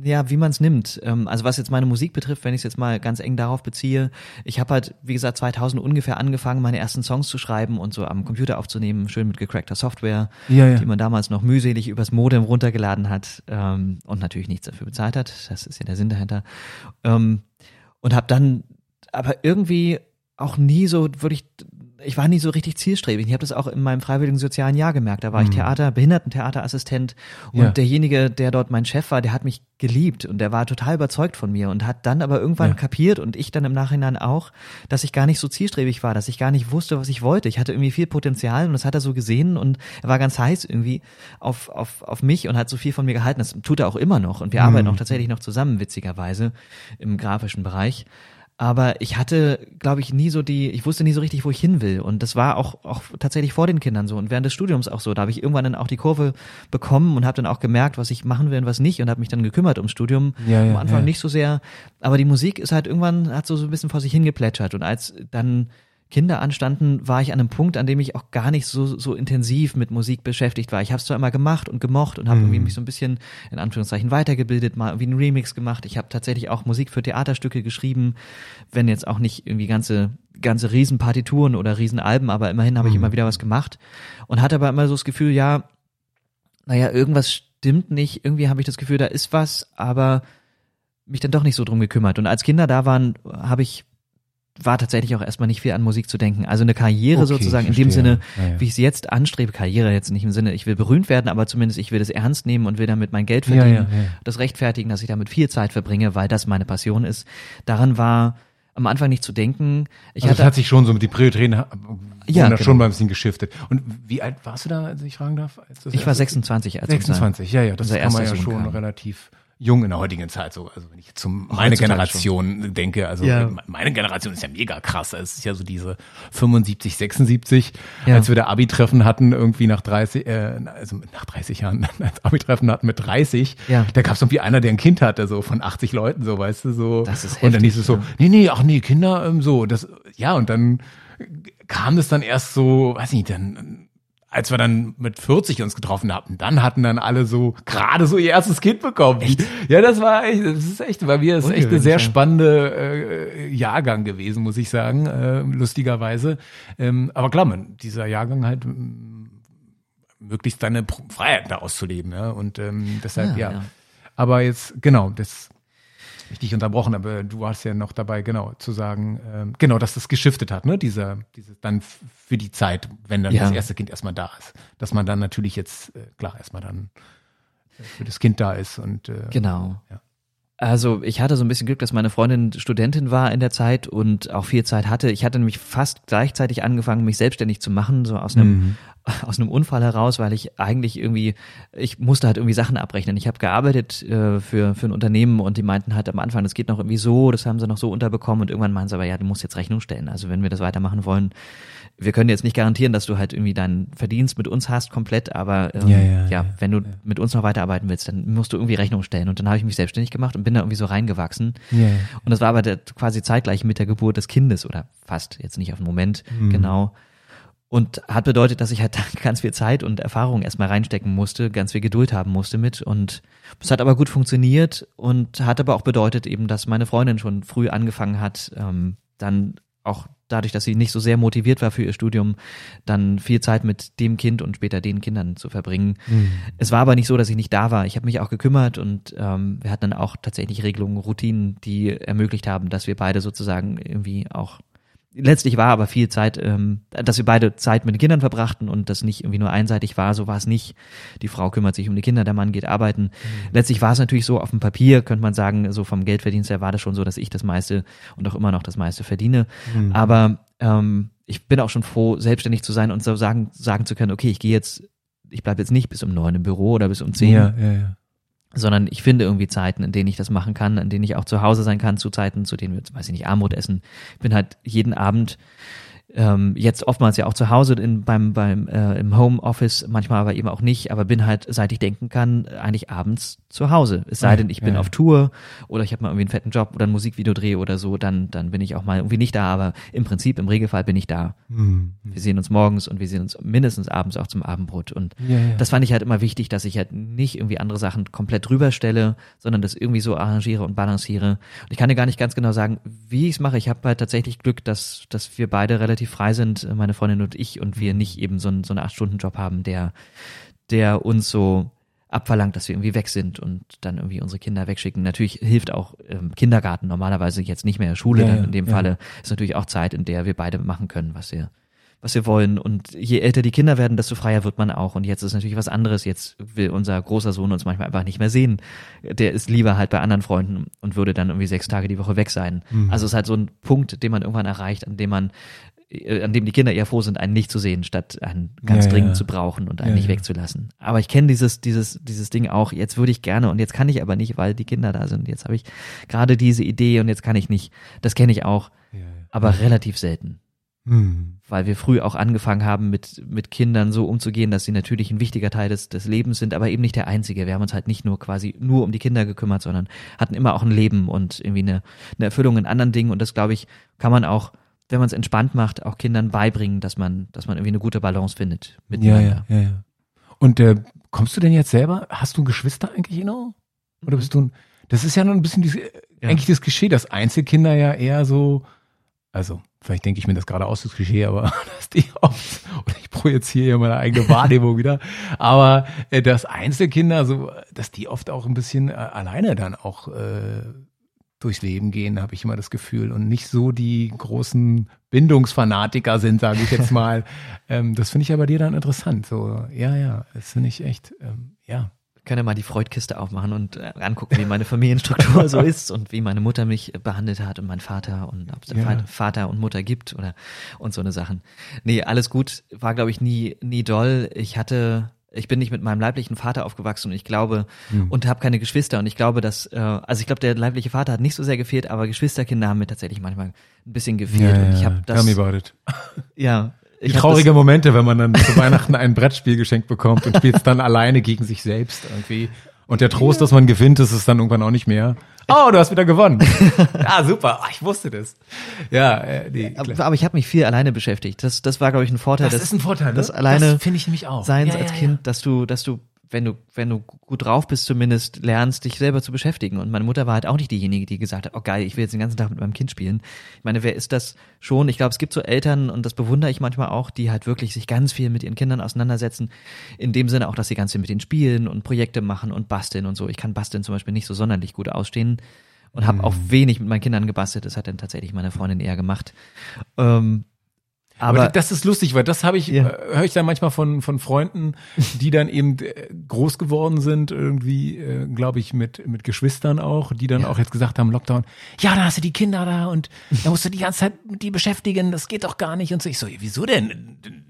ja, wie man es nimmt. Ähm, also was jetzt meine Musik betrifft, wenn ich es jetzt mal ganz eng darauf beziehe, ich habe halt, wie gesagt, 2000 ungefähr angefangen, meine ersten Songs zu schreiben und so am Computer aufzunehmen, schön mit gecrackter Software, ja, ja. die man damals noch mühselig übers Modem runtergeladen hat ähm, und natürlich nichts dafür bezahlt hat. Das ist ja der Sinn dahinter. Ähm, und habe dann aber irgendwie auch nie so wirklich ich war nie so richtig zielstrebig. Ich habe das auch in meinem freiwilligen sozialen Jahr gemerkt. Da war ich mhm. Theater, Behindertentheaterassistent und ja. derjenige, der dort mein Chef war, der hat mich geliebt und der war total überzeugt von mir und hat dann aber irgendwann ja. kapiert und ich dann im Nachhinein auch, dass ich gar nicht so zielstrebig war, dass ich gar nicht wusste, was ich wollte. Ich hatte irgendwie viel Potenzial und das hat er so gesehen und er war ganz heiß irgendwie auf, auf, auf mich und hat so viel von mir gehalten. Das tut er auch immer noch und wir mhm. arbeiten auch tatsächlich noch zusammen, witzigerweise, im grafischen Bereich aber ich hatte, glaube ich, nie so die, ich wusste nie so richtig, wo ich hin will. Und das war auch, auch tatsächlich vor den Kindern so und während des Studiums auch so. Da habe ich irgendwann dann auch die Kurve bekommen und habe dann auch gemerkt, was ich machen will und was nicht und habe mich dann gekümmert ums Studium. Ja, ja, Am Anfang ja. nicht so sehr. Aber die Musik ist halt irgendwann, hat so, so ein bisschen vor sich hingeplätschert. Und als dann Kinder anstanden, war ich an einem Punkt, an dem ich auch gar nicht so, so intensiv mit Musik beschäftigt war. Ich habe es zwar immer gemacht und gemocht und habe mhm. irgendwie mich so ein bisschen in Anführungszeichen weitergebildet, mal irgendwie einen Remix gemacht. Ich habe tatsächlich auch Musik für Theaterstücke geschrieben, wenn jetzt auch nicht irgendwie ganze ganze Riesenpartituren oder Riesenalben, aber immerhin habe ich mhm. immer wieder was gemacht und hatte aber immer so das Gefühl, ja, naja, irgendwas stimmt nicht, irgendwie habe ich das Gefühl, da ist was, aber mich dann doch nicht so drum gekümmert. Und als Kinder da waren, habe ich war tatsächlich auch erstmal nicht viel an Musik zu denken. Also eine Karriere okay, sozusagen in dem Sinne, ja, ja. wie ich sie jetzt anstrebe, Karriere jetzt nicht im Sinne, ich will berühmt werden, aber zumindest ich will das ernst nehmen und will damit mein Geld verdienen, ja, das rechtfertigen, dass ich damit viel Zeit verbringe, weil das meine Passion ist. Daran war am Anfang nicht zu denken. Ich also hatte, das hat sich schon so mit die Prioritäten ja, genau. schon mal ein bisschen geschiftet. Und wie alt warst du da, als ich fragen darf? ich war 26 als 26, ja, ja, das kann man ja schon kam. relativ jung in der heutigen Zeit so. Also wenn ich jetzt zum meine Generation schon. denke, also ja. meine Generation ist ja mega krass. Es ist ja so diese 75, 76, ja. als wir da Abi-Treffen hatten, irgendwie nach 30, äh, also nach 30 Jahren, (laughs) als Abi-Treffen hatten mit 30, ja. da gab es irgendwie einer, der ein Kind hatte, so von 80 Leuten, so, weißt du, so. Das ist heftig, Und dann hieß es so, nee, nee, ach nee, Kinder, ähm, so, das, ja, und dann kam das dann erst so, weiß nicht, dann als wir dann mit 40 uns getroffen hatten, dann hatten dann alle so gerade so ihr erstes Kind bekommen. Echt? Ja, das war echt, das ist echt, weil wir ist echt eine sehr spannende äh, Jahrgang gewesen, muss ich sagen, äh, lustigerweise. Ähm, aber klar, man, dieser Jahrgang halt möglichst deine Freiheit da auszuleben, ja. Und ähm, deshalb, ja, ja. ja. Aber jetzt, genau, das ich dich unterbrochen, aber du warst ja noch dabei, genau, zu sagen, ähm, genau, dass das geschiftet hat, ne, dieser, dieses dann für die Zeit, wenn dann ja. das erste Kind erstmal da ist. Dass man dann natürlich jetzt, äh, klar, erstmal dann äh, für das Kind da ist und äh, genau. Ja. Also ich hatte so ein bisschen Glück, dass meine Freundin Studentin war in der Zeit und auch viel Zeit hatte. Ich hatte nämlich fast gleichzeitig angefangen, mich selbstständig zu machen, so aus einem mhm. (laughs) aus einem Unfall heraus, weil ich eigentlich irgendwie ich musste halt irgendwie Sachen abrechnen. Ich habe gearbeitet äh, für für ein Unternehmen und die meinten halt am Anfang, das geht noch irgendwie so, das haben sie noch so unterbekommen und irgendwann meinen sie aber ja, du musst jetzt Rechnung stellen. Also wenn wir das weitermachen wollen, wir können jetzt nicht garantieren, dass du halt irgendwie deinen Verdienst mit uns hast komplett, aber ähm, ja, ja, ja, wenn du mit uns noch weiterarbeiten willst, dann musst du irgendwie Rechnung stellen. Und dann habe ich mich selbstständig gemacht und bin da irgendwie so reingewachsen. Und das war aber der, quasi zeitgleich mit der Geburt des Kindes oder fast, jetzt nicht auf den Moment mhm. genau. Und hat bedeutet, dass ich halt (laughs) ganz viel Zeit und Erfahrung erstmal reinstecken musste, ganz viel Geduld haben musste mit. Und es hat aber gut funktioniert und hat aber auch bedeutet eben, dass meine Freundin schon früh angefangen hat, ähm, dann auch dadurch, dass sie nicht so sehr motiviert war für ihr Studium, dann viel Zeit mit dem Kind und später den Kindern zu verbringen. Mhm. Es war aber nicht so, dass ich nicht da war. Ich habe mich auch gekümmert und ähm, wir hatten dann auch tatsächlich Regelungen, Routinen, die ermöglicht haben, dass wir beide sozusagen irgendwie auch letztlich war aber viel Zeit, ähm, dass wir beide Zeit mit den Kindern verbrachten und das nicht irgendwie nur einseitig war, so war es nicht. Die Frau kümmert sich um die Kinder, der Mann geht arbeiten. Mhm. Letztlich war es natürlich so, auf dem Papier könnte man sagen, so vom Geldverdienst her war das schon so, dass ich das meiste und auch immer noch das meiste verdiene. Mhm. Aber ähm, ich bin auch schon froh, selbstständig zu sein und so sagen, sagen zu können, okay, ich gehe jetzt, ich bleibe jetzt nicht bis um neun im Büro oder bis um zehn. Ja, ja, ja sondern ich finde irgendwie Zeiten, in denen ich das machen kann, in denen ich auch zu Hause sein kann, zu Zeiten, zu denen wir, weiß ich nicht, Armut essen. Ich bin halt jeden Abend ähm, jetzt oftmals ja auch zu Hause in, beim, beim äh, im Homeoffice, manchmal aber eben auch nicht, aber bin halt, seit ich denken kann, eigentlich abends zu Hause. Es sei denn, ich bin ja. auf Tour oder ich habe mal irgendwie einen fetten Job oder ein Musikvideo drehe oder so, dann, dann bin ich auch mal irgendwie nicht da, aber im Prinzip, im Regelfall bin ich da. Mhm. Wir sehen uns morgens und wir sehen uns mindestens abends auch zum Abendbrot. Und ja, ja. das fand ich halt immer wichtig, dass ich halt nicht irgendwie andere Sachen komplett drüber stelle, sondern das irgendwie so arrangiere und balanciere. Und ich kann dir gar nicht ganz genau sagen, wie ich es mache. Ich habe halt tatsächlich Glück, dass, dass wir beide relativ frei sind, meine Freundin und ich, und wir nicht eben so, ein, so einen Acht-Stunden-Job haben, der, der uns so abverlangt, dass wir irgendwie weg sind und dann irgendwie unsere Kinder wegschicken. Natürlich hilft auch ähm, Kindergarten normalerweise jetzt nicht mehr Schule. Ja, dann in dem ja. Falle ist natürlich auch Zeit, in der wir beide machen können, was wir was wir wollen. Und je älter die Kinder werden, desto freier wird man auch. Und jetzt ist natürlich was anderes. Jetzt will unser großer Sohn uns manchmal einfach nicht mehr sehen. Der ist lieber halt bei anderen Freunden und würde dann irgendwie sechs Tage die Woche weg sein. Mhm. Also es ist halt so ein Punkt, den man irgendwann erreicht, an dem man an dem die Kinder eher froh sind, einen nicht zu sehen, statt einen ganz ja, dringend ja. zu brauchen und einen ja, nicht wegzulassen. Aber ich kenne dieses, dieses, dieses Ding auch, jetzt würde ich gerne und jetzt kann ich aber nicht, weil die Kinder da sind. Jetzt habe ich gerade diese Idee und jetzt kann ich nicht. Das kenne ich auch, aber relativ selten. Hm. Weil wir früh auch angefangen haben, mit, mit Kindern so umzugehen, dass sie natürlich ein wichtiger Teil des, des Lebens sind, aber eben nicht der einzige. Wir haben uns halt nicht nur quasi nur um die Kinder gekümmert, sondern hatten immer auch ein Leben und irgendwie eine, eine Erfüllung in anderen Dingen. Und das, glaube ich, kann man auch, wenn man es entspannt macht, auch Kindern beibringen, dass man, dass man irgendwie eine gute Balance findet miteinander. Ja, ja, ja, ja. Und äh, kommst du denn jetzt selber, hast du Geschwister eigentlich, Ino? Oder bist du ein, das ist ja noch ein bisschen die, ja. eigentlich das Klischee, dass Einzelkinder ja eher so, also vielleicht denke ich mir das gerade aus, das Klischee, aber (laughs) dass die oft, oder ich projiziere ja meine eigene Wahrnehmung wieder, aber äh, dass Einzelkinder so, dass die oft auch ein bisschen äh, alleine dann auch äh, durchs Leben gehen, habe ich immer das Gefühl, und nicht so die großen Bindungsfanatiker sind, sage ich jetzt mal. (laughs) ähm, das finde ich ja bei dir dann interessant. So, ja, ja, das finde ich echt, ähm, ja können ja mal die Freudkiste aufmachen und äh, angucken, wie meine Familienstruktur so ist und wie meine Mutter mich behandelt hat und mein Vater und ob es ja. Vater und Mutter gibt oder und so eine Sachen. Nee, alles gut, war glaube ich nie nie doll. Ich hatte ich bin nicht mit meinem leiblichen Vater aufgewachsen und ich glaube hm. und habe keine Geschwister und ich glaube, dass äh, also ich glaube der leibliche Vater hat nicht so sehr gefehlt, aber Geschwisterkinder haben mir tatsächlich manchmal ein bisschen gefehlt ja, und ich habe das (laughs) ja die traurige Momente, wenn man dann zu Weihnachten ein Brettspiel geschenkt bekommt und spielt es dann alleine gegen sich selbst irgendwie. Und der Trost, dass man gewinnt, ist es dann irgendwann auch nicht mehr. Oh, du hast wieder gewonnen. ja, (laughs) super. Ach, ich wusste das. Ja, äh, nee, aber, aber, ich habe mich viel alleine beschäftigt. Das, das war, glaube ich, ein Vorteil. Das ist ein Vorteil. Ne? Das alleine finde ich nämlich auch. Seins ja, als ja, Kind, ja. dass du, dass du wenn du, wenn du gut drauf bist, zumindest lernst, dich selber zu beschäftigen. Und meine Mutter war halt auch nicht diejenige, die gesagt hat, oh geil, ich will jetzt den ganzen Tag mit meinem Kind spielen. Ich meine, wer ist das schon? Ich glaube, es gibt so Eltern, und das bewundere ich manchmal auch, die halt wirklich sich ganz viel mit ihren Kindern auseinandersetzen. In dem Sinne auch, dass sie ganz viel mit ihnen spielen und Projekte machen und basteln und so. Ich kann basteln zum Beispiel nicht so sonderlich gut ausstehen und habe mhm. auch wenig mit meinen Kindern gebastelt. Das hat dann tatsächlich meine Freundin eher gemacht. Ähm, aber, aber das ist lustig, weil das habe ich, ja. äh, höre ich dann manchmal von, von Freunden, die dann eben äh, groß geworden sind, irgendwie, äh, glaube ich, mit, mit Geschwistern auch, die dann ja. auch jetzt gesagt haben, Lockdown, ja, da hast du die Kinder da und da musst du die ganze Zeit mit die beschäftigen, das geht doch gar nicht. Und so, ich so, wieso denn?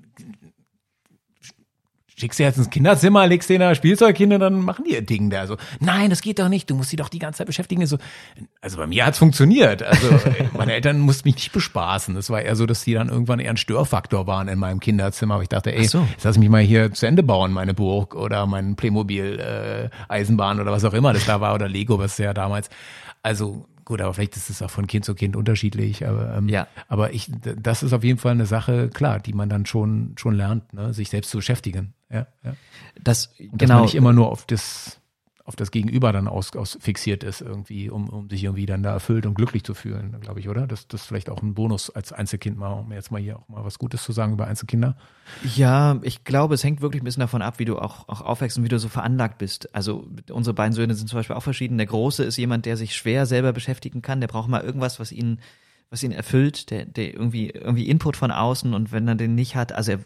Schickst du jetzt ins Kinderzimmer, legst denen da Spielzeugkinder, dann machen die ihr Ding da. So, nein, das geht doch nicht, du musst sie doch die ganze Zeit beschäftigen. So, also bei mir hat's funktioniert. Also (laughs) meine Eltern mussten mich nicht bespaßen. Das war eher so, dass die dann irgendwann eher ein Störfaktor waren in meinem Kinderzimmer. Aber ich dachte, ey, so. jetzt lass mich mal hier zu Ende bauen, meine Burg oder mein Playmobil äh, Eisenbahn oder was auch immer das da war oder Lego, was ja damals. Also Gut, aber vielleicht ist es auch von Kind zu Kind unterschiedlich. Aber, ähm, ja. aber ich, das ist auf jeden Fall eine Sache, klar, die man dann schon, schon lernt, ne? sich selbst zu beschäftigen. Ja, ja. Das, genau. Dass man nicht immer nur auf das auf das Gegenüber dann aus, aus fixiert ist irgendwie, um, um sich irgendwie dann da erfüllt und glücklich zu fühlen, glaube ich, oder? Das, das ist vielleicht auch ein Bonus als Einzelkind mal, um jetzt mal hier auch mal was Gutes zu sagen über Einzelkinder. Ja, ich glaube, es hängt wirklich ein bisschen davon ab, wie du auch, auch aufwächst und wie du so veranlagt bist. Also unsere beiden Söhne sind zum Beispiel auch verschieden. Der Große ist jemand, der sich schwer selber beschäftigen kann. Der braucht mal irgendwas, was ihn was ihn erfüllt, der, der irgendwie, irgendwie Input von außen und wenn er den nicht hat, also er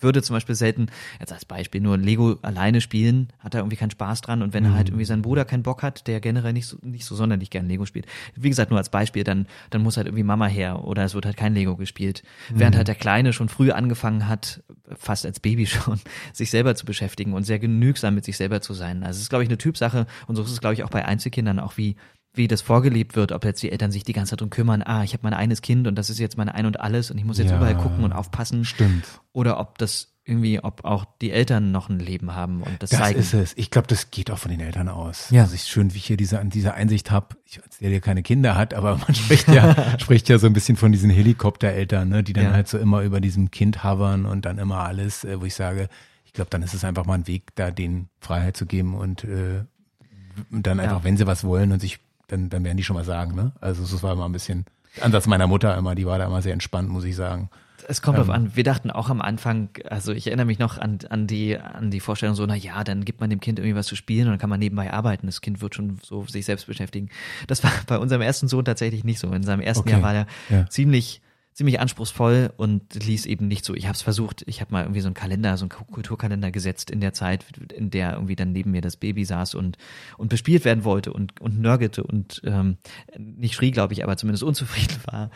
würde zum Beispiel selten, jetzt als Beispiel, nur Lego alleine spielen, hat er irgendwie keinen Spaß dran. Und wenn mhm. er halt mhm. irgendwie seinen Bruder keinen Bock hat, der generell nicht so, nicht so sonderlich gern Lego spielt, wie gesagt, nur als Beispiel, dann, dann muss halt irgendwie Mama her oder es wird halt kein Lego gespielt. Mhm. Während halt der Kleine schon früh angefangen hat, fast als Baby (laughs) schon, sich selber zu beschäftigen und sehr genügsam mit sich selber zu sein. Also es ist, glaube ich, eine Typsache und so ist es, glaube ich, auch bei Einzelkindern, auch wie wie das vorgelebt wird, ob jetzt die Eltern sich die ganze Zeit drum kümmern, ah, ich habe mein eines Kind und das ist jetzt mein Ein und Alles und ich muss jetzt ja, überall gucken und aufpassen. Stimmt. Oder ob das irgendwie, ob auch die Eltern noch ein Leben haben und das, das zeigen. Das ist es. Ich glaube, das geht auch von den Eltern aus. Ja. Also ich schön, wie ich hier diese, diese Einsicht habe. Ich der ja keine Kinder hat, aber man (laughs) spricht ja, (laughs) spricht ja so ein bisschen von diesen Helikoptereltern, ne, die dann ja. halt so immer über diesem Kind hovern und dann immer alles, äh, wo ich sage, ich glaube, dann ist es einfach mal ein Weg, da denen Freiheit zu geben und äh, dann einfach, ja. wenn sie was wollen und sich dann, dann werden die schon mal sagen, ne? Also das war immer ein bisschen Ansatz meiner Mutter immer, die war da immer sehr entspannt, muss ich sagen. Es kommt ähm, drauf an. Wir dachten auch am Anfang, also ich erinnere mich noch an, an die an die Vorstellung so, na ja, dann gibt man dem Kind irgendwie was zu spielen und dann kann man nebenbei arbeiten. Das Kind wird schon so sich selbst beschäftigen. Das war bei unserem ersten Sohn tatsächlich nicht so. In seinem ersten okay. Jahr war er ja. ziemlich ziemlich anspruchsvoll und ließ eben nicht so. Ich habe es versucht, ich habe mal irgendwie so einen Kalender, so einen Kulturkalender gesetzt in der Zeit, in der irgendwie dann neben mir das Baby saß und und bespielt werden wollte und und nörgelte und ähm, nicht schrie, glaube ich, aber zumindest unzufrieden war,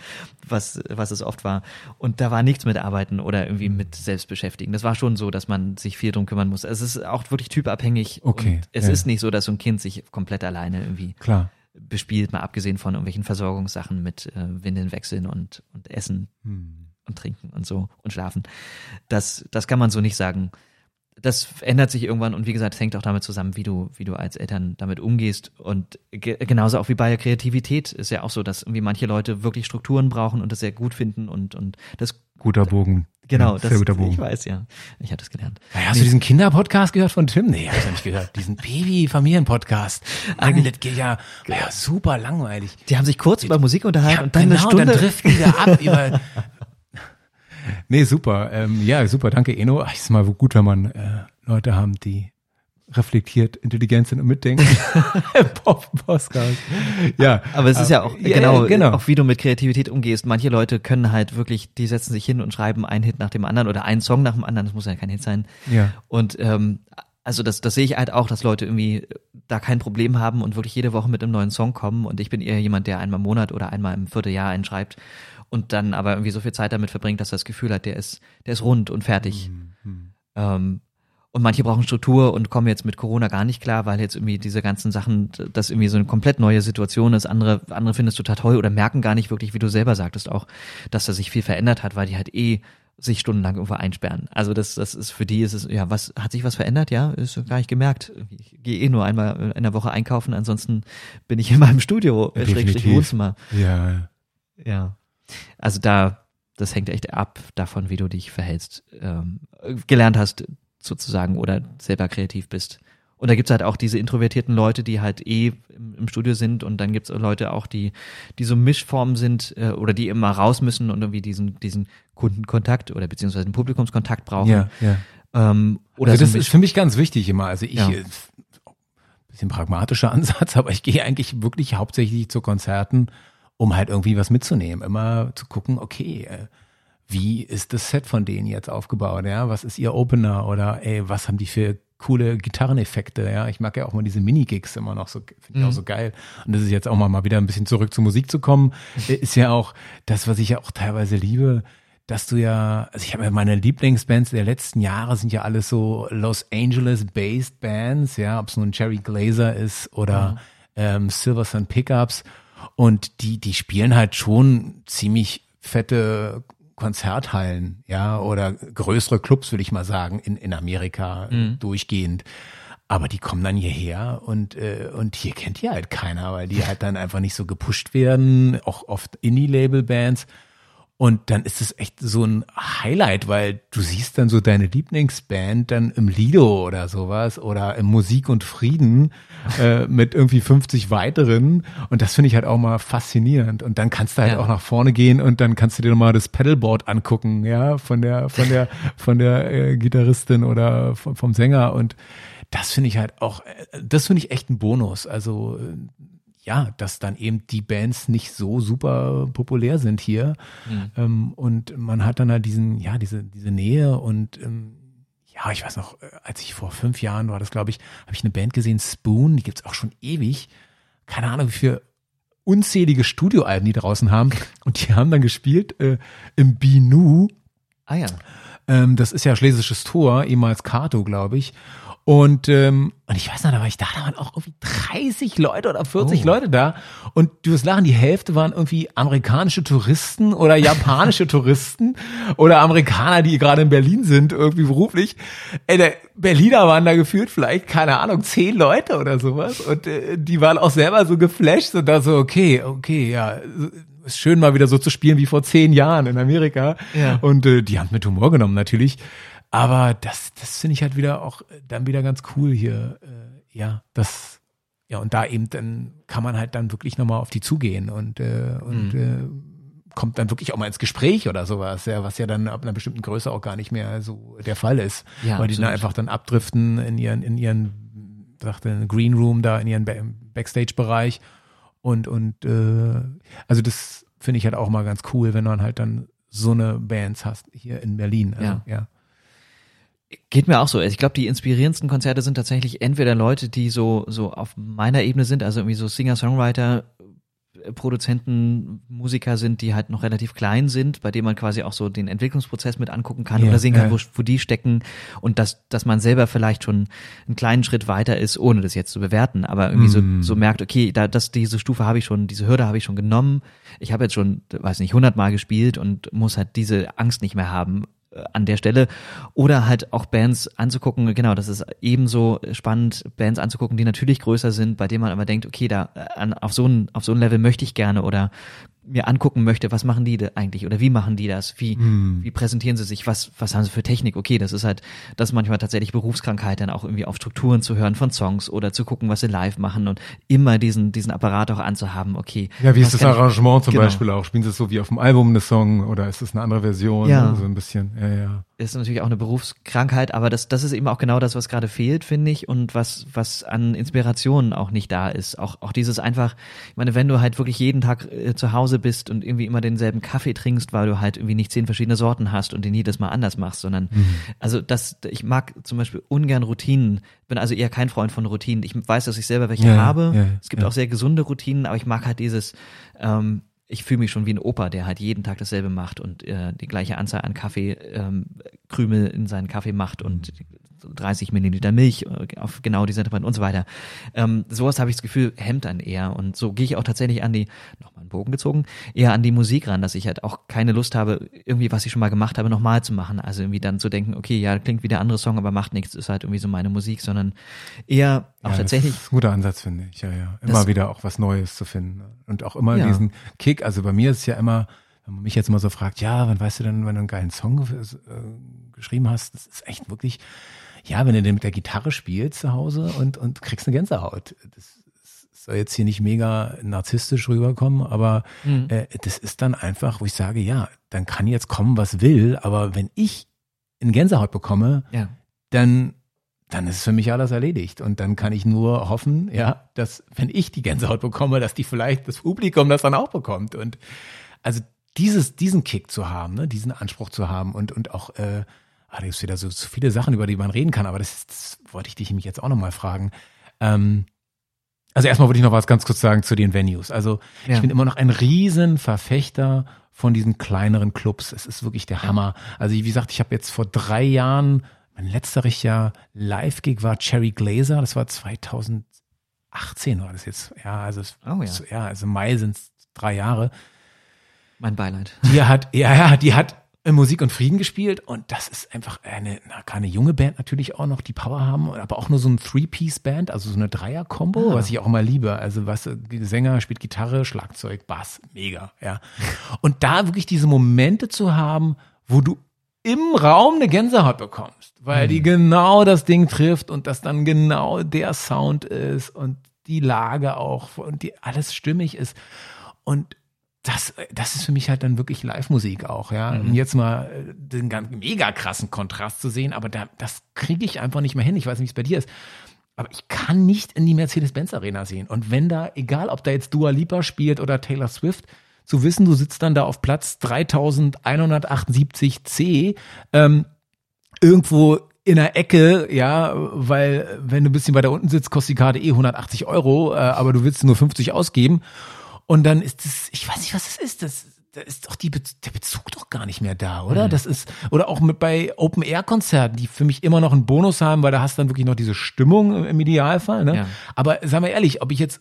was was es oft war. Und da war nichts mit Arbeiten oder irgendwie mit Selbstbeschäftigen. Das war schon so, dass man sich viel drum kümmern muss. Es ist auch wirklich typabhängig. Okay. Es ja. ist nicht so, dass so ein Kind sich komplett alleine irgendwie Klar bespielt, mal abgesehen von irgendwelchen Versorgungssachen mit äh, Windeln wechseln und, und Essen hm. und Trinken und so und Schlafen. Das, das kann man so nicht sagen. Das ändert sich irgendwann und wie gesagt, es hängt auch damit zusammen, wie du, wie du als Eltern damit umgehst. Und ge genauso auch wie bei der Kreativität ist ja auch so, dass irgendwie manche Leute wirklich Strukturen brauchen und das sehr gut finden und, und das. Guter Bogen. Genau, das, guter Bogen. ich weiß ja. Ich habe das gelernt. Ja, hast nee. du diesen Kinderpodcast gehört von Tim? Nee, hab ich noch nicht gehört. Diesen (laughs) Baby-Familien-Podcast. Eigentlich das geht ja, ja super langweilig. Die haben sich kurz über Musik unterhalten ja, und dann genau, eine Stunde. dann driften wir ab über (laughs) Nee, super. Ähm, ja, super, danke Eno. Ach, ist mal gut, wenn man äh, Leute haben, die reflektiert, intelligent sind und mitdenken. (laughs) Podcast. Ja. Aber es ist ja auch, ja, genau, genau, auch wie du mit Kreativität umgehst. Manche Leute können halt wirklich, die setzen sich hin und schreiben einen Hit nach dem anderen oder einen Song nach dem anderen. Das muss ja kein Hit sein. Ja. Und, ähm, also das, das sehe ich halt auch, dass Leute irgendwie da kein Problem haben und wirklich jede Woche mit einem neuen Song kommen. Und ich bin eher jemand, der einmal im Monat oder einmal im Vierteljahr einen schreibt und dann aber irgendwie so viel Zeit damit verbringt, dass er das Gefühl hat, der ist, der ist rund und fertig. Mhm. Ähm, und manche brauchen Struktur und kommen jetzt mit Corona gar nicht klar, weil jetzt irgendwie diese ganzen Sachen, das irgendwie so eine komplett neue Situation ist. Andere, andere finden es total toll oder merken gar nicht wirklich, wie du selber sagtest auch, dass da sich viel verändert hat, weil die halt eh sich stundenlang irgendwo einsperren. Also das, das ist für die ist es, ja, was, hat sich was verändert? Ja, ist gar nicht gemerkt. Ich gehe eh nur einmal in der Woche einkaufen, ansonsten bin ich (laughs) in meinem Studio, Schrägstrich Wohnzimmer. Ja. Ja. Also da, das hängt echt ab davon, wie du dich verhältst, ähm, gelernt hast, sozusagen oder selber kreativ bist. Und da gibt's halt auch diese introvertierten Leute, die halt eh im, Studio sind und dann gibt's Leute auch, die, die so Mischformen sind äh, oder die immer raus müssen und irgendwie diesen, diesen Kundenkontakt oder beziehungsweise einen Publikumskontakt brauchen. Ja, ja. Ähm, oder also das so ist für mich ganz wichtig immer. Also ich, ja. Äh, bisschen pragmatischer (laughs) Ansatz, aber ich gehe eigentlich wirklich hauptsächlich zu Konzerten, um halt irgendwie was mitzunehmen. Immer zu gucken, okay, äh, wie ist das Set von denen jetzt aufgebaut, ja? Was ist ihr Opener oder ey, was haben die für coole Gitarreneffekte, ja? Ich mag ja auch mal diese Minigigs immer noch so, finde ich mhm. auch so geil. Und das ist jetzt auch mal, mal wieder ein bisschen zurück zur Musik zu kommen, ist ja auch das, was ich ja auch teilweise liebe, dass du ja, also ich habe ja meine Lieblingsbands der letzten Jahre sind ja alles so Los Angeles-based Bands, ja, ob es nun Jerry Glazer ist oder mhm. ähm, Silver Sun Pickups und die, die spielen halt schon ziemlich fette Konzerthallen, ja, oder größere Clubs, würde ich mal sagen, in, in Amerika mhm. durchgehend. Aber die kommen dann hierher und, äh, und hier kennt ihr halt keiner, weil die halt dann einfach nicht so gepusht werden, auch oft Indie-Label-Bands. Und dann ist es echt so ein Highlight, weil du siehst dann so deine Lieblingsband dann im Lido oder sowas oder im Musik und Frieden äh, mit irgendwie 50 weiteren. Und das finde ich halt auch mal faszinierend. Und dann kannst du halt ja. auch nach vorne gehen und dann kannst du dir nochmal das Pedalboard angucken, ja, von der, von der, von der äh, Gitarristin oder vom, vom Sänger. Und das finde ich halt auch, äh, das finde ich echt ein Bonus. Also ja, dass dann eben die Bands nicht so super populär sind hier. Mhm. Ähm, und man hat dann halt diesen, ja, diese, diese Nähe und ähm, ja, ich weiß noch, äh, als ich vor fünf Jahren war das, glaube ich, habe ich eine Band gesehen, Spoon, die gibt's auch schon ewig. Keine Ahnung, wie viele unzählige Studioalben die draußen haben. (laughs) Und die haben dann gespielt äh, im Binu. Ah ja. Ähm, das ist ja Schlesisches Tor, ehemals Kato, glaube ich. Und, ähm, und ich weiß noch, da war ich da, da waren auch irgendwie 30 Leute oder 40 oh. Leute da. Und du wirst lachen, die Hälfte waren irgendwie amerikanische Touristen oder japanische (laughs) Touristen oder Amerikaner, die gerade in Berlin sind, irgendwie beruflich. Ey, der Berliner waren da gefühlt vielleicht, keine Ahnung, zehn Leute oder sowas. Und äh, die waren auch selber so geflasht und da so, okay, okay, ja, ist schön mal wieder so zu spielen wie vor zehn Jahren in Amerika. Ja. Und äh, die haben mit Humor genommen natürlich. Aber das, das finde ich halt wieder auch dann wieder ganz cool hier. Äh, ja, das, ja, und da eben dann kann man halt dann wirklich nochmal auf die zugehen und, äh, und mhm. äh, kommt dann wirklich auch mal ins Gespräch oder sowas, ja, was ja dann ab einer bestimmten Größe auch gar nicht mehr so der Fall ist. Ja, weil die dann einfach dann abdriften in ihren, in ihren, sagte, Green Room da, in ihren Backstage-Bereich. Und, und äh, also das finde ich halt auch mal ganz cool, wenn man halt dann so eine Bands hast hier in Berlin. Also, ja. ja. Geht mir auch so. Ich glaube, die inspirierendsten Konzerte sind tatsächlich entweder Leute, die so, so auf meiner Ebene sind, also irgendwie so Singer-Songwriter, äh, Produzenten, Musiker sind, die halt noch relativ klein sind, bei denen man quasi auch so den Entwicklungsprozess mit angucken kann ja, oder sehen kann, ja. wo, wo die stecken und dass, dass man selber vielleicht schon einen kleinen Schritt weiter ist, ohne das jetzt zu bewerten, aber irgendwie mm. so, so merkt, okay, da, das, diese Stufe habe ich schon, diese Hürde habe ich schon genommen. Ich habe jetzt schon, weiß nicht, hundertmal gespielt und muss halt diese Angst nicht mehr haben, an der Stelle. Oder halt auch Bands anzugucken, genau, das ist ebenso spannend, Bands anzugucken, die natürlich größer sind, bei denen man aber denkt, okay, da äh, an, auf so ein, auf so ein Level möchte ich gerne oder mir angucken möchte, was machen die eigentlich oder wie machen die das? Wie, mm. wie präsentieren sie sich? Was, was haben sie für Technik? Okay, das ist halt, das ist manchmal tatsächlich Berufskrankheit, dann auch irgendwie auf Strukturen zu hören von Songs oder zu gucken, was sie live machen und immer diesen, diesen Apparat auch anzuhaben, okay. Ja, wie ist das Arrangement ich, zum genau. Beispiel auch? Spielen sie es so wie auf dem Album eine Song oder ist es eine andere Version? Ja. So ein bisschen, ja, ja ist natürlich auch eine Berufskrankheit, aber das, das ist eben auch genau das, was gerade fehlt, finde ich, und was, was an Inspirationen auch nicht da ist. Auch, auch dieses einfach, ich meine, wenn du halt wirklich jeden Tag äh, zu Hause bist und irgendwie immer denselben Kaffee trinkst, weil du halt irgendwie nicht zehn verschiedene Sorten hast und den jedes Mal anders machst, sondern, mhm. also das, ich mag zum Beispiel ungern Routinen, bin also eher kein Freund von Routinen. Ich weiß, dass ich selber welche ja, habe. Ja, es gibt ja. auch sehr gesunde Routinen, aber ich mag halt dieses, ähm, ich fühle mich schon wie ein Opa, der halt jeden Tag dasselbe macht und äh, die gleiche Anzahl an Kaffee ähm, Krümel in seinen Kaffee macht und 30 Milliliter Milch äh, auf genau diese Temperatur und so weiter. Ähm, sowas habe ich das Gefühl, hemmt dann eher. Und so gehe ich auch tatsächlich an die, nochmal einen Bogen gezogen, eher an die Musik ran, dass ich halt auch keine Lust habe, irgendwie, was ich schon mal gemacht habe, nochmal zu machen. Also irgendwie dann zu denken, okay, ja, klingt wie der andere Song, aber macht nichts, ist halt irgendwie so meine Musik, sondern eher auch ja, tatsächlich. Das ist ein guter Ansatz, finde ich, ja, ja. Immer wieder auch was Neues zu finden. Und auch immer ja. diesen Kick. Also bei mir ist es ja immer, wenn man mich jetzt immer so fragt, ja, wann weißt du denn, wenn du einen geilen Song äh, geschrieben hast, das ist echt wirklich, ja, wenn du den mit der Gitarre spielst zu Hause und, und kriegst eine Gänsehaut. Das soll jetzt hier nicht mega narzisstisch rüberkommen, aber mhm. äh, das ist dann einfach, wo ich sage, ja, dann kann jetzt kommen, was will, aber wenn ich eine Gänsehaut bekomme, ja. dann dann ist für mich alles erledigt. Und dann kann ich nur hoffen, ja, dass, wenn ich die Gänsehaut bekomme, dass die vielleicht das Publikum das dann auch bekommt. Und also dieses, diesen Kick zu haben, ne, diesen Anspruch zu haben und, und auch äh, ah, da gibt wieder so, so viele Sachen, über die man reden kann, aber das, das wollte ich dich mich jetzt auch nochmal fragen. Ähm, also erstmal wollte ich noch was ganz kurz sagen zu den Venues. Also ja. ich bin immer noch ein Riesenverfechter von diesen kleineren Clubs. Es ist wirklich der Hammer. Also wie gesagt, ich habe jetzt vor drei Jahren, mein letzter richtiger Live-Gig war Cherry Glazer, das war 2018 war das jetzt. Ja, also es, oh, ja. ja, also Mai sind es drei Jahre. Mein Beileid. Die hat, ja, ja, die hat Musik und Frieden gespielt und das ist einfach eine, na, keine junge Band natürlich auch noch, die Power haben, aber auch nur so ein Three-Piece-Band, also so eine Dreier-Kombo, ah. was ich auch immer liebe. Also was, Sänger spielt Gitarre, Schlagzeug, Bass, mega, ja. (laughs) Und da wirklich diese Momente zu haben, wo du im Raum eine Gänsehaut bekommst, weil mhm. die genau das Ding trifft und das dann genau der Sound ist und die Lage auch und die alles stimmig ist. Und das, das ist für mich halt dann wirklich Live-Musik auch, ja. Mhm. Und jetzt mal äh, den ganz mega krassen Kontrast zu sehen, aber da, das kriege ich einfach nicht mehr hin. Ich weiß nicht, wie es bei dir ist. aber ich kann nicht in die Mercedes-Benz Arena sehen. Und wenn da, egal ob da jetzt Dua Lipa spielt oder Taylor Swift, zu wissen, du sitzt dann da auf Platz 3178c, ähm, irgendwo in der Ecke, ja, weil wenn du ein bisschen weiter unten sitzt, kostet die Karte eh 180 Euro, äh, aber du willst nur 50 ausgeben. Und dann ist das, ich weiß nicht, was das ist, das, da ist doch die, der Bezug doch gar nicht mehr da, oder? Mhm. Das ist, oder auch mit bei Open-Air-Konzerten, die für mich immer noch einen Bonus haben, weil da hast du dann wirklich noch diese Stimmung im Idealfall, ne? Ja. Aber sagen wir ehrlich, ob ich jetzt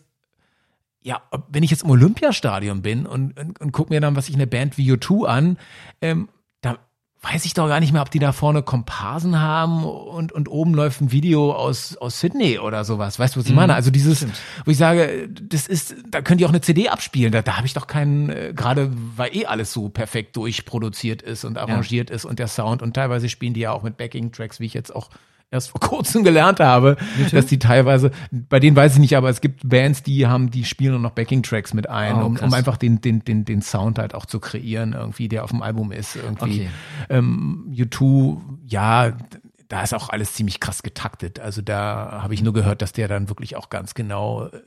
ja, wenn ich jetzt im Olympiastadion bin und, und, und guck mir dann, was ich eine Band wie U2 an, ähm, weiß ich doch gar nicht mehr, ob die da vorne Komparsen haben und, und oben läuft ein Video aus, aus Sydney oder sowas. Weißt du, was ich meine? Mhm. Also dieses, Stimmt. wo ich sage, das ist, da könnt ihr auch eine CD abspielen. Da, da habe ich doch keinen, äh, gerade weil eh alles so perfekt durchproduziert ist und arrangiert ja. ist und der Sound und teilweise spielen die ja auch mit Backing-Tracks, wie ich jetzt auch erst vor kurzem gelernt habe, Bitte? dass die teilweise, bei denen weiß ich nicht, aber es gibt Bands, die haben, die spielen noch Backing-Tracks mit ein, oh, um, um einfach den, den, den, den Sound halt auch zu kreieren, irgendwie, der auf dem Album ist. Irgendwie. Okay. Ähm, U2, ja, da ist auch alles ziemlich krass getaktet. Also da habe ich nur gehört, dass der dann wirklich auch ganz genau äh,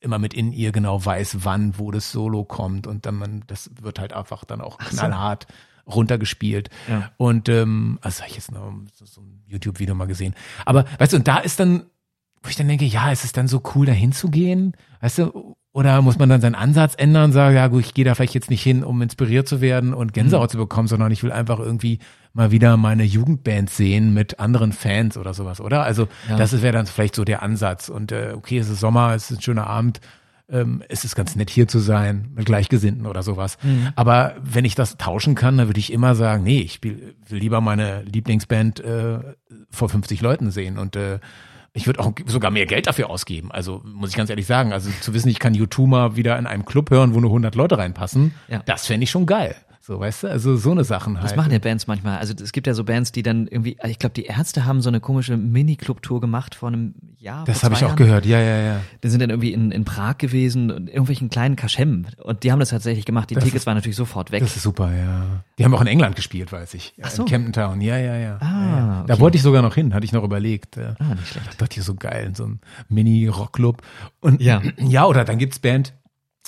immer mit in ihr genau weiß, wann, wo das Solo kommt und dann man, das wird halt einfach dann auch knallhart. Runtergespielt. Ja. Und ähm, also habe ich jetzt noch so, so ein YouTube-Video mal gesehen. Aber weißt du, und da ist dann, wo ich dann denke, ja, ist es dann so cool, da hinzugehen? Weißt du, oder muss man dann seinen Ansatz ändern und sagen, ja gut, ich gehe da vielleicht jetzt nicht hin, um inspiriert zu werden und Gänsehaut mhm. zu bekommen, sondern ich will einfach irgendwie mal wieder meine Jugendband sehen mit anderen Fans oder sowas, oder? Also ja. das wäre dann vielleicht so der Ansatz. Und äh, okay, es ist Sommer, es ist ein schöner Abend, ähm, es ist ganz nett hier zu sein, mit Gleichgesinnten oder sowas. Mhm. Aber wenn ich das tauschen kann, dann würde ich immer sagen, nee, ich will, will lieber meine Lieblingsband äh, vor 50 Leuten sehen und äh, ich würde auch sogar mehr Geld dafür ausgeben. Also muss ich ganz ehrlich sagen, also zu wissen, ich kann YouTube mal wieder in einem Club hören, wo nur 100 Leute reinpassen, ja. das fände ich schon geil. So, weißt du, also so eine Sachen halt. Das machen ja Bands manchmal. Also es gibt ja so Bands, die dann irgendwie, also ich glaube, die Ärzte haben so eine komische Mini-Club-Tour gemacht vor einem Jahr. Das habe ich auch gehört, ja, ja, ja. Die sind dann irgendwie in, in Prag gewesen und irgendwelchen kleinen Kaschem. Und die haben das tatsächlich gemacht. Die das Tickets ist, waren natürlich sofort weg. Das ist super, ja. Die haben auch in England gespielt, weiß ich. Ach so. In Camden Town, ja, ja, ja. Ah, ja. Da wollte ich sogar noch hin, hatte ich noch überlegt. Ah, nicht schlecht. Das dachte ich so geil, in so einem Mini-Rock-Club. Und ja. (clears throat) ja, oder dann gibt's Band,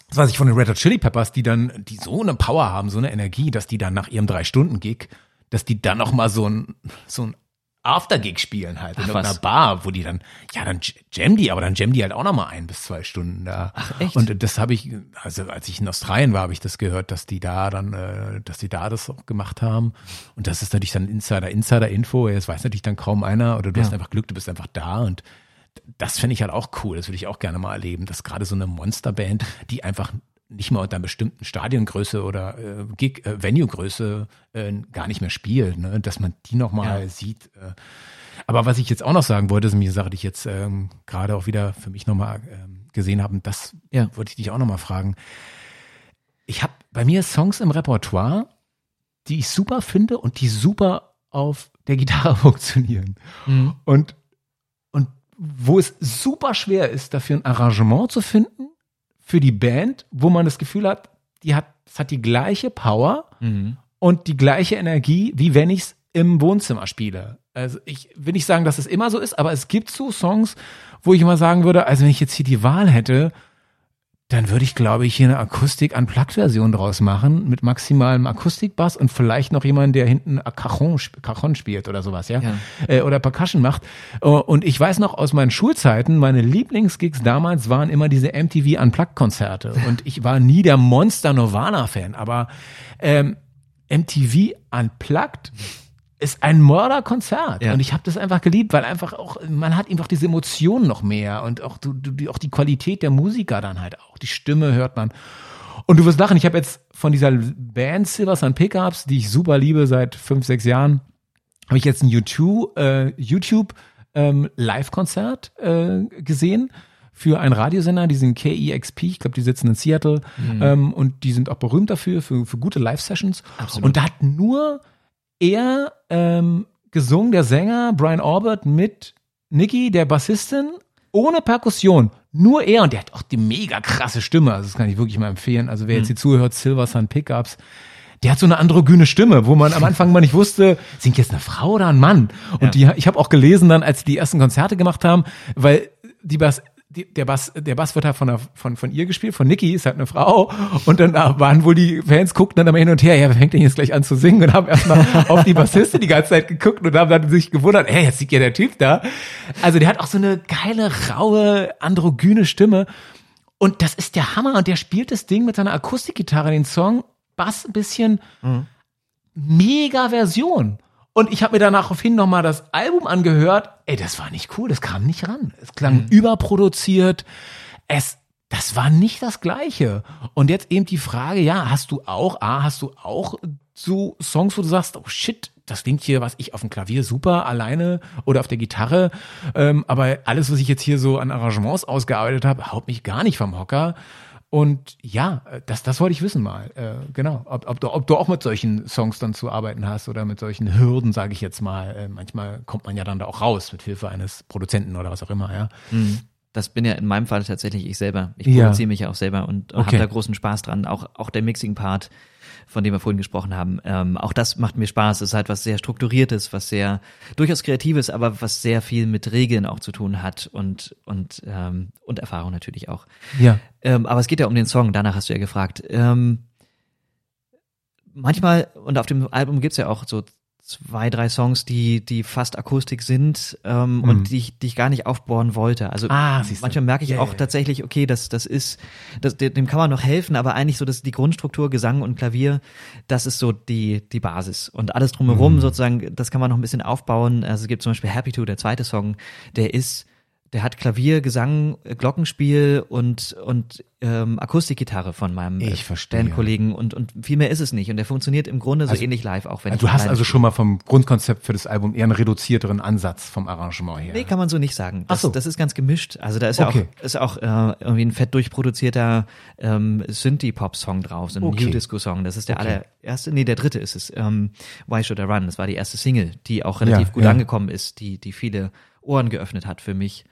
das weiß ich von den Red Hot Chili Peppers, die dann, die so eine Power haben, so eine Energie, dass die dann nach ihrem Drei-Stunden-Gig, dass die dann noch mal so ein, so ein After-Gig spielen halt in Ach, irgendeiner was? Bar, wo die dann, ja, dann jam die, aber dann jam die halt auch noch mal ein bis zwei Stunden da. Ach, echt? Und das habe ich, also als ich in Australien war, habe ich das gehört, dass die da dann, äh, dass die da das auch gemacht haben. Und das ist natürlich dann Insider, Insider-Info, das weiß natürlich dann kaum einer oder du ja. hast einfach Glück, du bist einfach da und das fände ich halt auch cool. Das würde ich auch gerne mal erleben, dass gerade so eine Monsterband, die einfach nicht mal unter einer bestimmten Stadiongröße oder äh, Gig, äh, Venue-Größe äh, gar nicht mehr spielt, ne? dass man die nochmal ja. sieht. Äh. Aber was ich jetzt auch noch sagen wollte, ist eine Sache, die ich jetzt ähm, gerade auch wieder für mich nochmal ähm, gesehen habe, das ja. wollte ich dich auch nochmal fragen. Ich habe bei mir Songs im Repertoire, die ich super finde und die super auf der Gitarre (laughs) funktionieren. Mhm. Und wo es super schwer ist, dafür ein Arrangement zu finden für die Band, wo man das Gefühl hat, die hat, es hat die gleiche Power mhm. und die gleiche Energie, wie wenn ich es im Wohnzimmer spiele. Also ich will nicht sagen, dass es immer so ist, aber es gibt so Songs, wo ich immer sagen würde, also wenn ich jetzt hier die Wahl hätte, dann würde ich, glaube ich, hier eine Akustik-Unplugged-Version draus machen mit maximalem Akustikbass und vielleicht noch jemand, der hinten Cajon, Cajon spielt oder sowas, ja, ja. Äh, oder Percussion macht. Äh, und ich weiß noch aus meinen Schulzeiten, meine Lieblingsgigs damals waren immer diese MTV Unplugged-Konzerte (laughs) und ich war nie der Monster Nirvana-Fan, aber ähm, MTV Unplugged ist ein Mörderkonzert ja. und ich habe das einfach geliebt, weil einfach auch man hat einfach diese Emotionen noch mehr und auch du, du, auch die Qualität der Musiker dann halt auch die Stimme hört man und du wirst lachen. Ich habe jetzt von dieser Band Silver Sun Pickups, die ich super liebe seit fünf sechs Jahren, habe ich jetzt ein YouTube äh, YouTube ähm, Live-Konzert äh, gesehen für einen Radiosender, die sind KEXP, ich glaube, die sitzen in Seattle mhm. ähm, und die sind auch berühmt dafür, für, für gute Live-Sessions. Und da hat nur er ähm, gesungen, der Sänger Brian Orbert mit Nicky, der Bassistin, ohne Perkussion. Nur er und der hat auch die mega krasse Stimme. Also das kann ich wirklich mal empfehlen. Also wer jetzt mhm. hier zuhört, Silver Sun Pickups, der hat so eine androgyne Stimme, wo man am Anfang mal nicht wusste, singt jetzt eine Frau oder ein Mann? Und ja. die, ich habe auch gelesen dann, als die ersten Konzerte gemacht haben, weil die Bass, die, der Bass, der Bass wird halt von, der, von, von ihr gespielt, von Niki, ist halt eine Frau. Und dann waren wohl die Fans, guckten dann immer hin und her, ja, wer fängt denn jetzt gleich an zu singen? Und haben erstmal (laughs) auf die Bassiste die ganze Zeit geguckt und haben dann sich gewundert, ey, jetzt sieht ja der Typ da. Also der hat auch so eine geile, raue, androgyne Stimme. Und das ist der Hammer. Und der spielt das Ding mit seiner Akustikgitarre, den Song, Bass ein bisschen, mhm. mega Version. Und ich habe mir daraufhin nochmal das Album angehört. Ey, das war nicht cool, das kam nicht ran. Es klang mhm. überproduziert. Es, das war nicht das Gleiche. Und jetzt eben die Frage, ja, hast du auch, A, hast du auch so Songs, wo du sagst, oh shit, das klingt hier, was ich auf dem Klavier super alleine oder auf der Gitarre. Ähm, aber alles, was ich jetzt hier so an Arrangements ausgearbeitet habe, haut mich gar nicht vom Hocker. Und ja, das, das wollte ich wissen mal. Äh, genau, ob, ob, du, ob du auch mit solchen Songs dann zu arbeiten hast oder mit solchen Hürden, sage ich jetzt mal. Äh, manchmal kommt man ja dann da auch raus mit Hilfe eines Produzenten oder was auch immer, ja. Mhm. Das bin ja in meinem Fall tatsächlich ich selber. Ich produziere ja. mich ja auch selber und okay. habe da großen Spaß dran. Auch, auch der Mixing-Part von dem wir vorhin gesprochen haben. Ähm, auch das macht mir Spaß. Es ist halt was sehr Strukturiertes, was sehr durchaus Kreatives, aber was sehr viel mit Regeln auch zu tun hat und, und, ähm, und Erfahrung natürlich auch. Ja. Ähm, aber es geht ja um den Song, danach hast du ja gefragt. Ähm, manchmal, und auf dem Album gibt's ja auch so zwei, drei Songs, die, die fast Akustik sind ähm, mhm. und die ich, die ich gar nicht aufbohren wollte. Also ah, manchmal merke ich yeah, auch yeah. tatsächlich, okay, das, das ist, das, dem kann man noch helfen, aber eigentlich so, dass die Grundstruktur, Gesang und Klavier, das ist so die, die Basis. Und alles drumherum mhm. sozusagen, das kann man noch ein bisschen aufbauen. Also es gibt zum Beispiel Happy To, der zweite Song, der ist der hat Klavier, Gesang, Glockenspiel und und ähm, Akustikgitarre von meinem ich verstehe. Bandkollegen und und viel mehr ist es nicht und der funktioniert im Grunde so also, ähnlich live auch wenn also du hast also schon mal vom Grundkonzept für das Album eher einen reduzierteren Ansatz vom Arrangement her. Nee, kann man so nicht sagen. Das, Ach so. das ist ganz gemischt. Also da ist okay. ja auch ist auch äh, irgendwie ein fett durchproduzierter ähm, Synthie Pop Song drauf, so ein okay. New Disco Song. Das ist der okay. allererste, nee, der dritte ist es. Ähm, Why Should I Run? Das war die erste Single, die auch relativ ja, gut ja. angekommen ist, die die viele Ohren geöffnet hat für mich.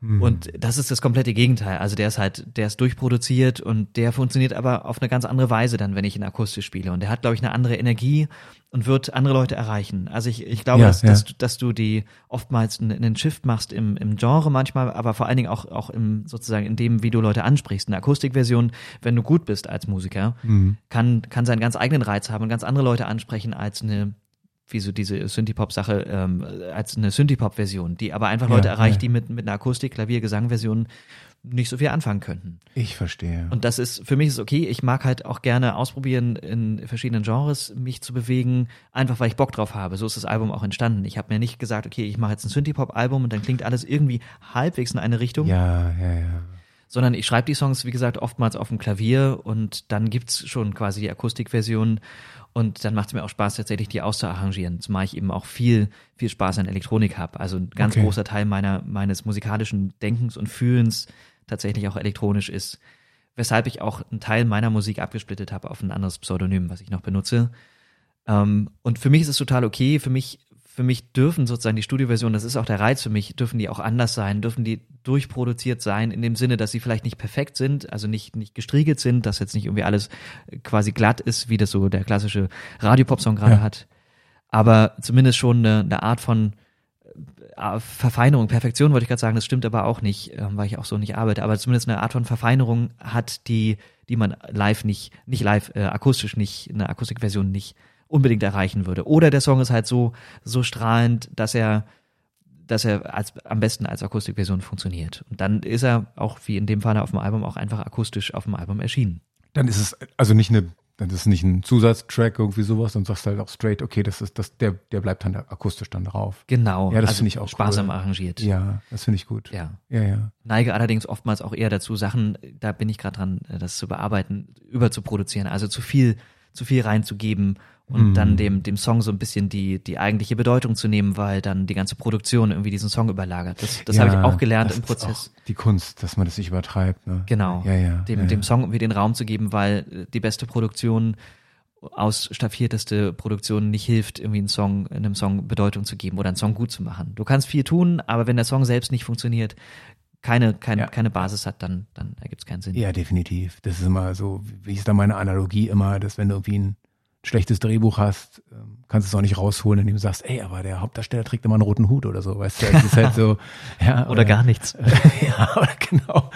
Mhm. Und das ist das komplette Gegenteil. Also der ist halt, der ist durchproduziert und der funktioniert aber auf eine ganz andere Weise dann, wenn ich ihn akustisch spiele. Und der hat, glaube ich, eine andere Energie und wird andere Leute erreichen. Also ich, ich glaube, ja, dass, ja. Dass, dass du die oftmals einen Shift machst im, im Genre manchmal, aber vor allen Dingen auch, auch im, sozusagen in dem, wie du Leute ansprichst. Eine Akustikversion, wenn du gut bist als Musiker, mhm. kann, kann seinen ganz eigenen Reiz haben und ganz andere Leute ansprechen als eine wie so diese Synthie-Pop-Sache ähm, als eine Synthie-Pop-Version, die aber einfach Leute ja, erreicht, ja. die mit, mit einer Akustik, Klavier, Gesang-Version nicht so viel anfangen könnten. Ich verstehe. Und das ist, für mich ist okay, ich mag halt auch gerne ausprobieren, in verschiedenen Genres mich zu bewegen, einfach weil ich Bock drauf habe. So ist das Album auch entstanden. Ich habe mir nicht gesagt, okay, ich mache jetzt ein Synthie-Pop-Album und dann klingt alles irgendwie halbwegs in eine Richtung. Ja, ja, ja sondern ich schreibe die Songs, wie gesagt, oftmals auf dem Klavier und dann gibt's schon quasi die Akustikversion und dann macht es mir auch Spaß, tatsächlich die auszuarrangieren, zumal ich eben auch viel, viel Spaß an Elektronik habe. Also ein ganz okay. großer Teil meiner, meines musikalischen Denkens und Fühlens tatsächlich auch elektronisch ist. Weshalb ich auch einen Teil meiner Musik abgesplittet habe auf ein anderes Pseudonym, was ich noch benutze. Ähm, und für mich ist es total okay. Für mich für mich dürfen sozusagen die Studioversion, das ist auch der Reiz für mich, dürfen die auch anders sein, dürfen die durchproduziert sein, in dem Sinne, dass sie vielleicht nicht perfekt sind, also nicht, nicht gestriegelt sind, dass jetzt nicht irgendwie alles quasi glatt ist, wie das so der klassische Radiopop-Song gerade ja. hat. Aber zumindest schon eine, eine Art von äh, Verfeinerung, Perfektion wollte ich gerade sagen, das stimmt aber auch nicht, äh, weil ich auch so nicht arbeite, aber zumindest eine Art von Verfeinerung hat, die, die man live nicht, nicht live, äh, akustisch nicht, eine Akustikversion nicht unbedingt erreichen würde. Oder der Song ist halt so, so strahlend, dass er, dass er als, am besten als Akustikversion funktioniert. Und dann ist er auch, wie in dem Fall auf dem Album, auch einfach akustisch auf dem Album erschienen. Dann ist es also nicht eine, dann ist es nicht ein Zusatztrack, irgendwie sowas, und sagst halt auch straight, okay, das ist, das, der, der bleibt dann akustisch dann drauf. Genau. Ja, das also finde ich auch sparsam cool. arrangiert. Ja, das finde ich gut. Ja. Ja, ja. Neige allerdings oftmals auch eher dazu, Sachen, da bin ich gerade dran, das zu bearbeiten, überzuproduzieren, also zu viel, zu viel reinzugeben und mhm. dann dem, dem Song so ein bisschen die, die eigentliche Bedeutung zu nehmen, weil dann die ganze Produktion irgendwie diesen Song überlagert. Das, das ja, habe ich auch gelernt im Prozess. die Kunst, dass man das nicht übertreibt. Ne? Genau. Ja, ja, dem, ja, dem Song irgendwie den Raum zu geben, weil die beste Produktion ausstaffierteste Produktion nicht hilft, irgendwie einen Song, einem Song Bedeutung zu geben oder einen Song gut zu machen. Du kannst viel tun, aber wenn der Song selbst nicht funktioniert, keine, keine, ja. keine Basis hat, dann, dann ergibt es keinen Sinn. Ja, definitiv. Das ist immer so, wie ist da meine Analogie immer, dass wenn du irgendwie ein schlechtes Drehbuch hast, ähm, kannst du es auch nicht rausholen, indem du sagst, ey, aber der Hauptdarsteller trägt immer einen roten Hut oder so, weißt du, es ist halt so, (laughs) ja. Oder, oder gar nichts. (laughs) ja, oder genau.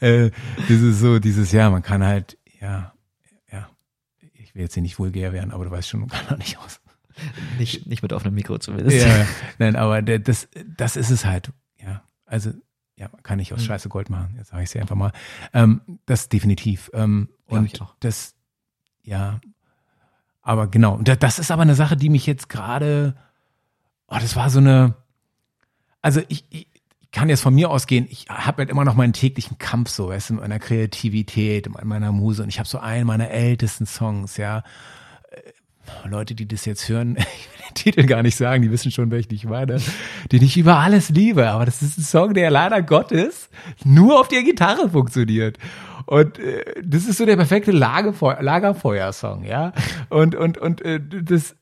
Äh, das ist so, dieses, ja, man kann halt, ja, ja, ich will jetzt hier nicht vulgär werden, aber du weißt schon, man kann auch nicht aus. (laughs) Nicht, nicht mit offenem Mikro zumindest. Ja, nein, aber das, das ist es halt, ja. Also, ja, man kann nicht aus mhm. Scheiße Gold machen, jetzt sage ich es einfach mal. Ähm, das definitiv. Ähm, und das, ja, aber genau, das ist aber eine Sache, die mich jetzt gerade, oh, das war so eine, also ich, ich, kann jetzt von mir ausgehen, ich habe halt immer noch meinen täglichen Kampf so, weißt du, in meiner Kreativität, in meiner Muse und ich habe so einen meiner ältesten Songs, ja. Äh, Leute, die das jetzt hören, (laughs) ich will den Titel gar nicht sagen, die wissen schon, welchen ich meine, den ich über alles liebe, aber das ist ein Song, der leider Gottes nur auf der Gitarre funktioniert. Und äh, das ist so der perfekte Lagerfeuer, Lagerfeuersong, ja. Und und und äh, das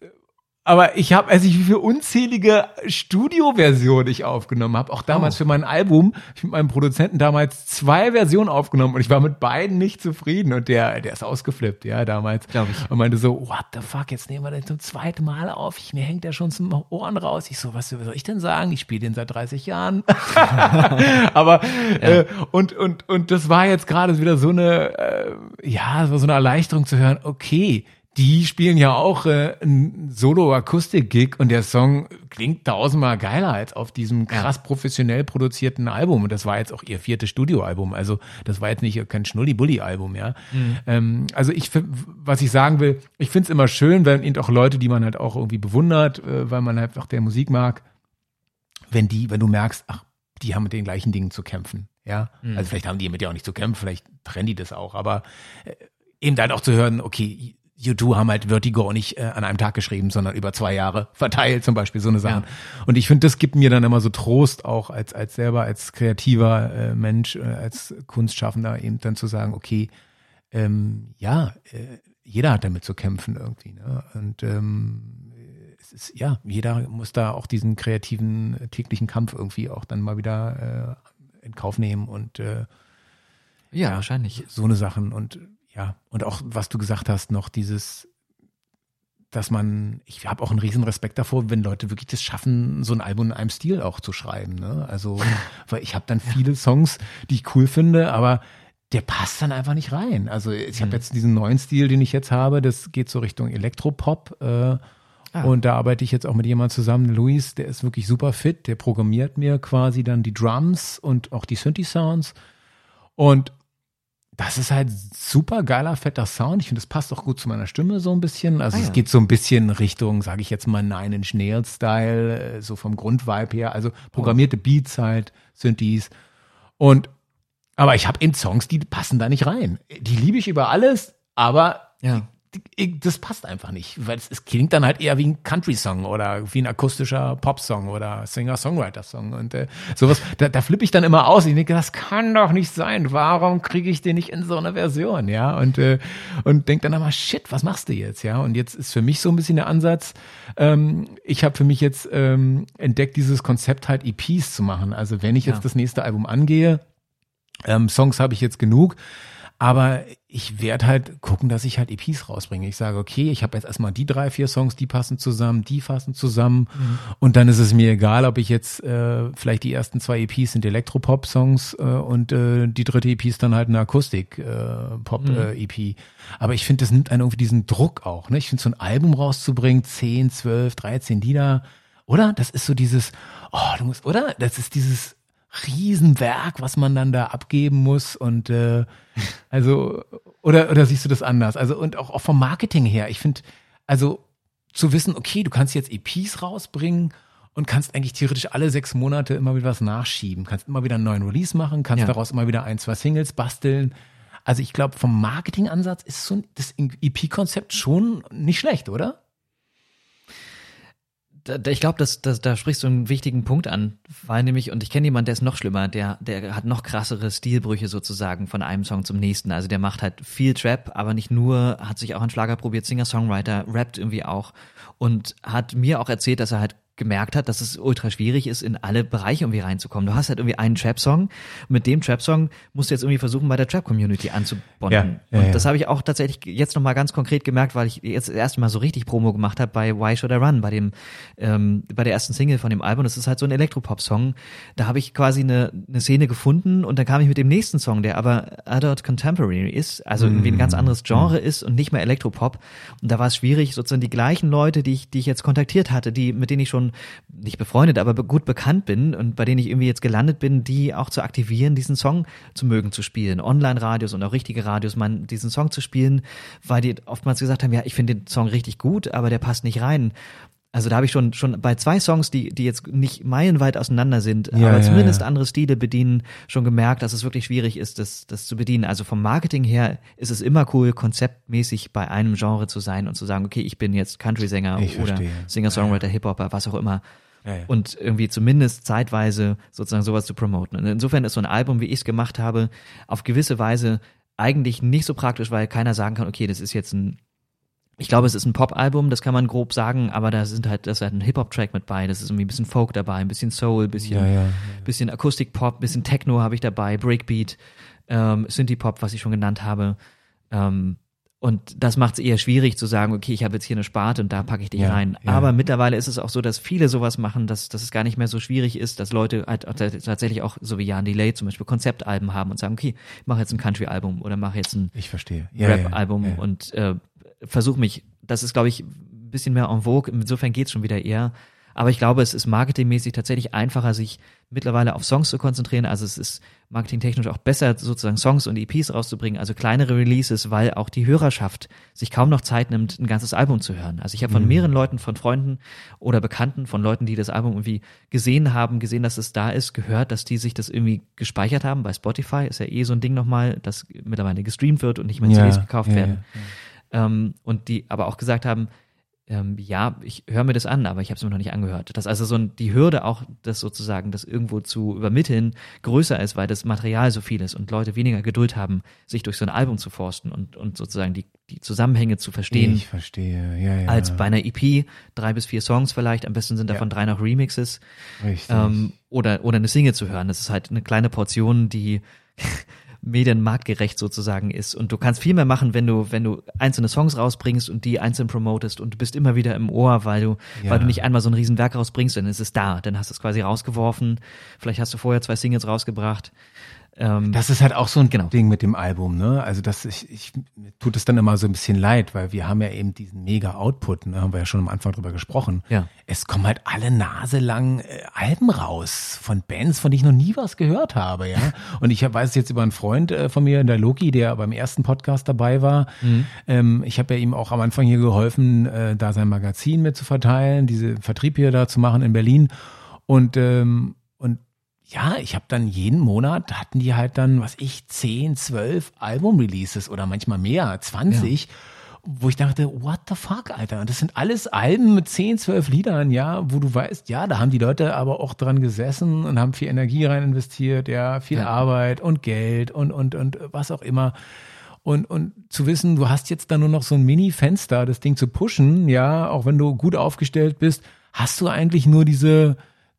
aber ich habe, also ich, wie viele unzählige Studioversionen ich aufgenommen habe, auch damals oh. für mein Album, ich mit meinem Produzenten damals zwei Versionen aufgenommen und ich war mit beiden nicht zufrieden und der, der ist ausgeflippt, ja, damals. Glaube ich. Und meinte so, what the fuck, jetzt nehmen wir den zum zweiten Mal auf, ich, mir hängt der schon zum Ohren raus. Ich so, was soll ich denn sagen? Ich spiele den seit 30 Jahren. (laughs) Aber, ja. äh, und, und, und das war jetzt gerade wieder so eine, äh, ja, so eine Erleichterung zu hören, okay, die spielen ja auch äh, ein Solo-Akustik-Gig und der Song klingt tausendmal geiler als auf diesem krass professionell produzierten Album. Und das war jetzt auch ihr viertes Studioalbum. Also das war jetzt nicht kein Schnulli-Bulli-Album, ja. Mhm. Ähm, also ich, was ich sagen will, ich find's immer schön, wenn eben auch Leute, die man halt auch irgendwie bewundert, äh, weil man halt auch der Musik mag, wenn die, wenn du merkst, ach, die haben mit den gleichen Dingen zu kämpfen. Ja, mhm. also vielleicht haben die mit ja auch nicht zu kämpfen, vielleicht trennen die das auch, aber äh, eben dann auch zu hören, okay, U2 haben halt Vertigo nicht äh, an einem Tag geschrieben, sondern über zwei Jahre verteilt, zum Beispiel so eine Sache. Ja. Und ich finde, das gibt mir dann immer so Trost, auch als, als selber, als kreativer äh, Mensch, äh, als Kunstschaffender, eben dann zu sagen, okay, ähm, ja, äh, jeder hat damit zu kämpfen irgendwie. Ne? Und ähm, es ist, ja, jeder muss da auch diesen kreativen äh, täglichen Kampf irgendwie auch dann mal wieder äh, in Kauf nehmen und äh, ja, wahrscheinlich. So eine Sachen. Und ja, und auch was du gesagt hast, noch dieses, dass man, ich habe auch einen riesen Respekt davor, wenn Leute wirklich das schaffen, so ein Album in einem Stil auch zu schreiben. Ne? Also, (laughs) weil ich habe dann viele Songs, die ich cool finde, aber der passt dann einfach nicht rein. Also ich habe mhm. jetzt diesen neuen Stil, den ich jetzt habe, das geht so Richtung Elektropop. Äh, ah. Und da arbeite ich jetzt auch mit jemandem zusammen, Luis, der ist wirklich super fit, der programmiert mir quasi dann die Drums und auch die Synthi-Sounds. Und das ist halt super geiler, fetter Sound. Ich finde, das passt auch gut zu meiner Stimme so ein bisschen. Also ah, es ja. geht so ein bisschen Richtung, sage ich jetzt mal, Nine Inch Nails Style, äh, so vom Grundvibe her. Also programmierte oh. Beats halt, Synthes. Und aber ich habe eben Songs, die passen da nicht rein. Die liebe ich über alles, aber ja das passt einfach nicht, weil es, es, klingt dann halt eher wie ein Country-Song oder wie ein akustischer Pop-Song oder Singer-Songwriter-Song und äh, sowas. Da, da flippe ich dann immer aus. Ich denke, das kann doch nicht sein. Warum kriege ich den nicht in so einer Version, ja? Und äh, und denk dann immer, shit, was machst du jetzt, ja? Und jetzt ist für mich so ein bisschen der Ansatz. Ähm, ich habe für mich jetzt ähm, entdeckt, dieses Konzept halt EPs zu machen. Also wenn ich jetzt ja. das nächste Album angehe, ähm, Songs habe ich jetzt genug aber ich werde halt gucken, dass ich halt EPs rausbringe. Ich sage, okay, ich habe jetzt erstmal die drei, vier Songs, die passen zusammen, die passen zusammen. Mhm. Und dann ist es mir egal, ob ich jetzt äh, vielleicht die ersten zwei EPs sind Elektropop-Songs äh, und äh, die dritte EP ist dann halt eine Akustik-Pop-EP. Mhm. Aber ich finde, das nimmt einen irgendwie diesen Druck auch. Ne? Ich finde, so ein Album rauszubringen, 10, 12, 13 Lieder, oder? Das ist so dieses, oh, du musst, oder? Das ist dieses Riesenwerk, was man dann da abgeben muss und äh, also oder oder siehst du das anders? Also und auch, auch vom Marketing her, ich finde also zu wissen, okay, du kannst jetzt EPs rausbringen und kannst eigentlich theoretisch alle sechs Monate immer wieder was nachschieben, kannst immer wieder einen neuen Release machen, kannst ja. daraus immer wieder ein, zwei Singles basteln. Also ich glaube, vom Marketingansatz ist so das EP-Konzept schon nicht schlecht, oder? Ich glaube, dass, dass, da sprichst du einen wichtigen Punkt an, weil nämlich, und ich kenne jemanden, der ist noch schlimmer, der, der hat noch krassere Stilbrüche sozusagen von einem Song zum nächsten. Also der macht halt viel Trap, aber nicht nur, hat sich auch an Schlager probiert, Singer-Songwriter, rappt irgendwie auch und hat mir auch erzählt, dass er halt gemerkt hat, dass es ultra schwierig ist, in alle Bereiche irgendwie reinzukommen. Du hast halt irgendwie einen Trap-Song. Mit dem Trap-Song musst du jetzt irgendwie versuchen, bei der Trap-Community anzubonden. Ja, ja, und das habe ich auch tatsächlich jetzt nochmal ganz konkret gemerkt, weil ich jetzt das erste Mal so richtig Promo gemacht habe bei Why Should I Run, bei dem, ähm, bei der ersten Single von dem Album. Das ist halt so ein Elektropop-Song. Da habe ich quasi eine, eine Szene gefunden und dann kam ich mit dem nächsten Song, der aber Adult Contemporary ist, also irgendwie ein ganz mhm. anderes Genre ist und nicht mehr Elektropop. Und da war es schwierig, sozusagen die gleichen Leute, die ich, die ich jetzt kontaktiert hatte, die, mit denen ich schon nicht befreundet, aber gut bekannt bin und bei denen ich irgendwie jetzt gelandet bin, die auch zu aktivieren, diesen Song zu mögen, zu spielen. Online-Radios und auch richtige Radios, man, diesen Song zu spielen, weil die oftmals gesagt haben, ja, ich finde den Song richtig gut, aber der passt nicht rein. Also da habe ich schon schon bei zwei Songs, die die jetzt nicht meilenweit auseinander sind, ja, aber zumindest ja. andere Stile bedienen, schon gemerkt, dass es wirklich schwierig ist, das das zu bedienen. Also vom Marketing her ist es immer cool, konzeptmäßig bei einem Genre zu sein und zu sagen, okay, ich bin jetzt Country-Sänger oder Singer-Songwriter, ja. Hip-Hopper, was auch immer. Und irgendwie zumindest zeitweise sozusagen sowas zu promoten. Und insofern ist so ein Album, wie ich es gemacht habe, auf gewisse Weise eigentlich nicht so praktisch, weil keiner sagen kann, okay, das ist jetzt ein ich glaube, es ist ein Pop-Album, das kann man grob sagen, aber da sind halt, da ist halt ein Hip-Hop-Track mit bei, das ist irgendwie ein bisschen Folk dabei, ein bisschen Soul, ein bisschen, ja, ja, ja. bisschen Akustik-Pop, ein bisschen Techno habe ich dabei, Breakbeat, ähm, Synthie-Pop, was ich schon genannt habe. Ähm, und das macht es eher schwierig zu sagen, okay, ich habe jetzt hier eine Sparte und da packe ich dich rein. Aber mittlerweile ist es auch so, dass viele sowas machen, dass, dass es gar nicht mehr so schwierig ist, dass Leute halt tatsächlich auch, so wie Jan Delay zum Beispiel, Konzeptalben haben und sagen, okay, ich mache jetzt ein Country-Album oder mache jetzt ein Rap-Album und äh, versuche mich, das ist, glaube ich, ein bisschen mehr en vogue. Insofern geht's schon wieder eher. Aber ich glaube, es ist marketingmäßig tatsächlich einfacher, sich mittlerweile auf Songs zu konzentrieren. Also es ist marketingtechnisch auch besser, sozusagen Songs und EPs rauszubringen, also kleinere Releases, weil auch die Hörerschaft sich kaum noch Zeit nimmt, ein ganzes Album zu hören. Also ich habe von mhm. mehreren Leuten, von Freunden oder Bekannten, von Leuten, die das Album irgendwie gesehen haben, gesehen, dass es da ist, gehört, dass die sich das irgendwie gespeichert haben. Bei Spotify ist ja eh so ein Ding nochmal, das mittlerweile gestreamt wird und nicht mehr CDs gekauft ja, werden. Ja, ja ähm, und die aber auch gesagt haben, ähm, ja, ich höre mir das an, aber ich habe es mir noch nicht angehört. Dass also so ein, die Hürde auch, das sozusagen, das irgendwo zu übermitteln, größer ist, weil das Material so viel ist und Leute weniger Geduld haben, sich durch so ein Album zu forsten und, und sozusagen die, die Zusammenhänge zu verstehen. Ich verstehe, ja, ja. Als bei einer EP, drei bis vier Songs vielleicht, am besten sind davon ja. drei noch Remixes. Richtig. Ähm, oder, oder eine Single zu hören. Das ist halt eine kleine Portion, die medienmarktgerecht sozusagen ist. Und du kannst viel mehr machen, wenn du, wenn du einzelne Songs rausbringst und die einzeln promotest und du bist immer wieder im Ohr, weil du, ja. weil du nicht einmal so ein Riesenwerk rausbringst, dann ist es da. Dann hast du es quasi rausgeworfen. Vielleicht hast du vorher zwei Singles rausgebracht. Ähm, das ist halt auch so ein genau. Ding mit dem Album, ne? Also das ich, ich tut es dann immer so ein bisschen leid, weil wir haben ja eben diesen mega Output, ne? Haben wir ja schon am Anfang drüber gesprochen. Ja. Es kommen halt alle Nase lang äh, Alben raus von Bands, von denen ich noch nie was gehört habe, ja. (laughs) Und ich weiß jetzt über einen Freund äh, von mir, der Loki, der beim ersten Podcast dabei war. Mhm. Ähm, ich habe ja ihm auch am Anfang hier geholfen, äh, da sein Magazin mit zu verteilen, diese Vertrieb hier da zu machen in Berlin. Und ähm, ja, ich habe dann jeden Monat hatten die halt dann, was ich, 10, 12 Album-Releases oder manchmal mehr, 20. Ja. Wo ich dachte, what the fuck, Alter? Und das sind alles Alben mit 10, 12 Liedern, ja, wo du weißt, ja, da haben die Leute aber auch dran gesessen und haben viel Energie rein investiert, ja, viel ja. Arbeit und Geld und, und, und was auch immer. Und, und zu wissen, du hast jetzt da nur noch so ein Mini-Fenster, das Ding zu pushen, ja, auch wenn du gut aufgestellt bist, hast du eigentlich nur diese,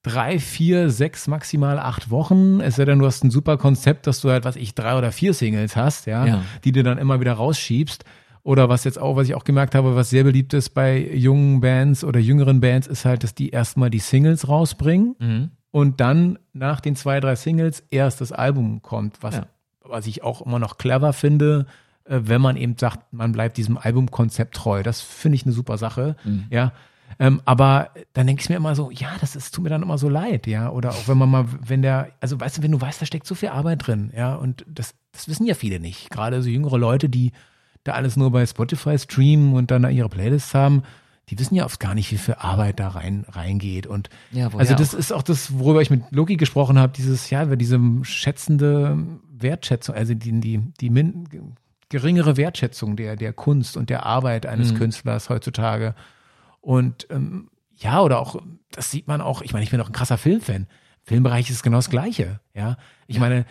drei, vier, sechs, maximal acht Wochen. Es sei denn, du hast ein super Konzept, dass du halt, was ich, drei oder vier Singles hast, ja, ja. die du dann immer wieder rausschiebst. Oder was jetzt auch, was ich auch gemerkt habe, was sehr beliebt ist bei jungen Bands oder jüngeren Bands, ist halt, dass die erstmal die Singles rausbringen mhm. und dann nach den zwei, drei Singles erst das Album kommt, was, ja. was ich auch immer noch clever finde, äh, wenn man eben sagt, man bleibt diesem Albumkonzept treu. Das finde ich eine super Sache. Mhm. Ja, ähm, aber dann denke ich mir immer so, ja, das ist, tut mir dann immer so leid, ja. Oder auch wenn man mal, wenn der, also weißt du, wenn du weißt, da steckt so viel Arbeit drin, ja, und das, das wissen ja viele nicht. Gerade so jüngere Leute, die da alles nur bei Spotify streamen und dann da ihre Playlists haben, die wissen ja oft gar nicht, wie viel Arbeit da rein reingeht. Und ja, also das auch. ist auch das, worüber ich mit Loki gesprochen habe, dieses, ja, diese schätzende Wertschätzung, also die, die, die min, geringere Wertschätzung der, der Kunst und der Arbeit eines mhm. Künstlers heutzutage. Und ähm, ja, oder auch, das sieht man auch, ich meine, ich bin auch ein krasser Filmfan. Filmbereich ist genau das Gleiche. Ja, ich meine,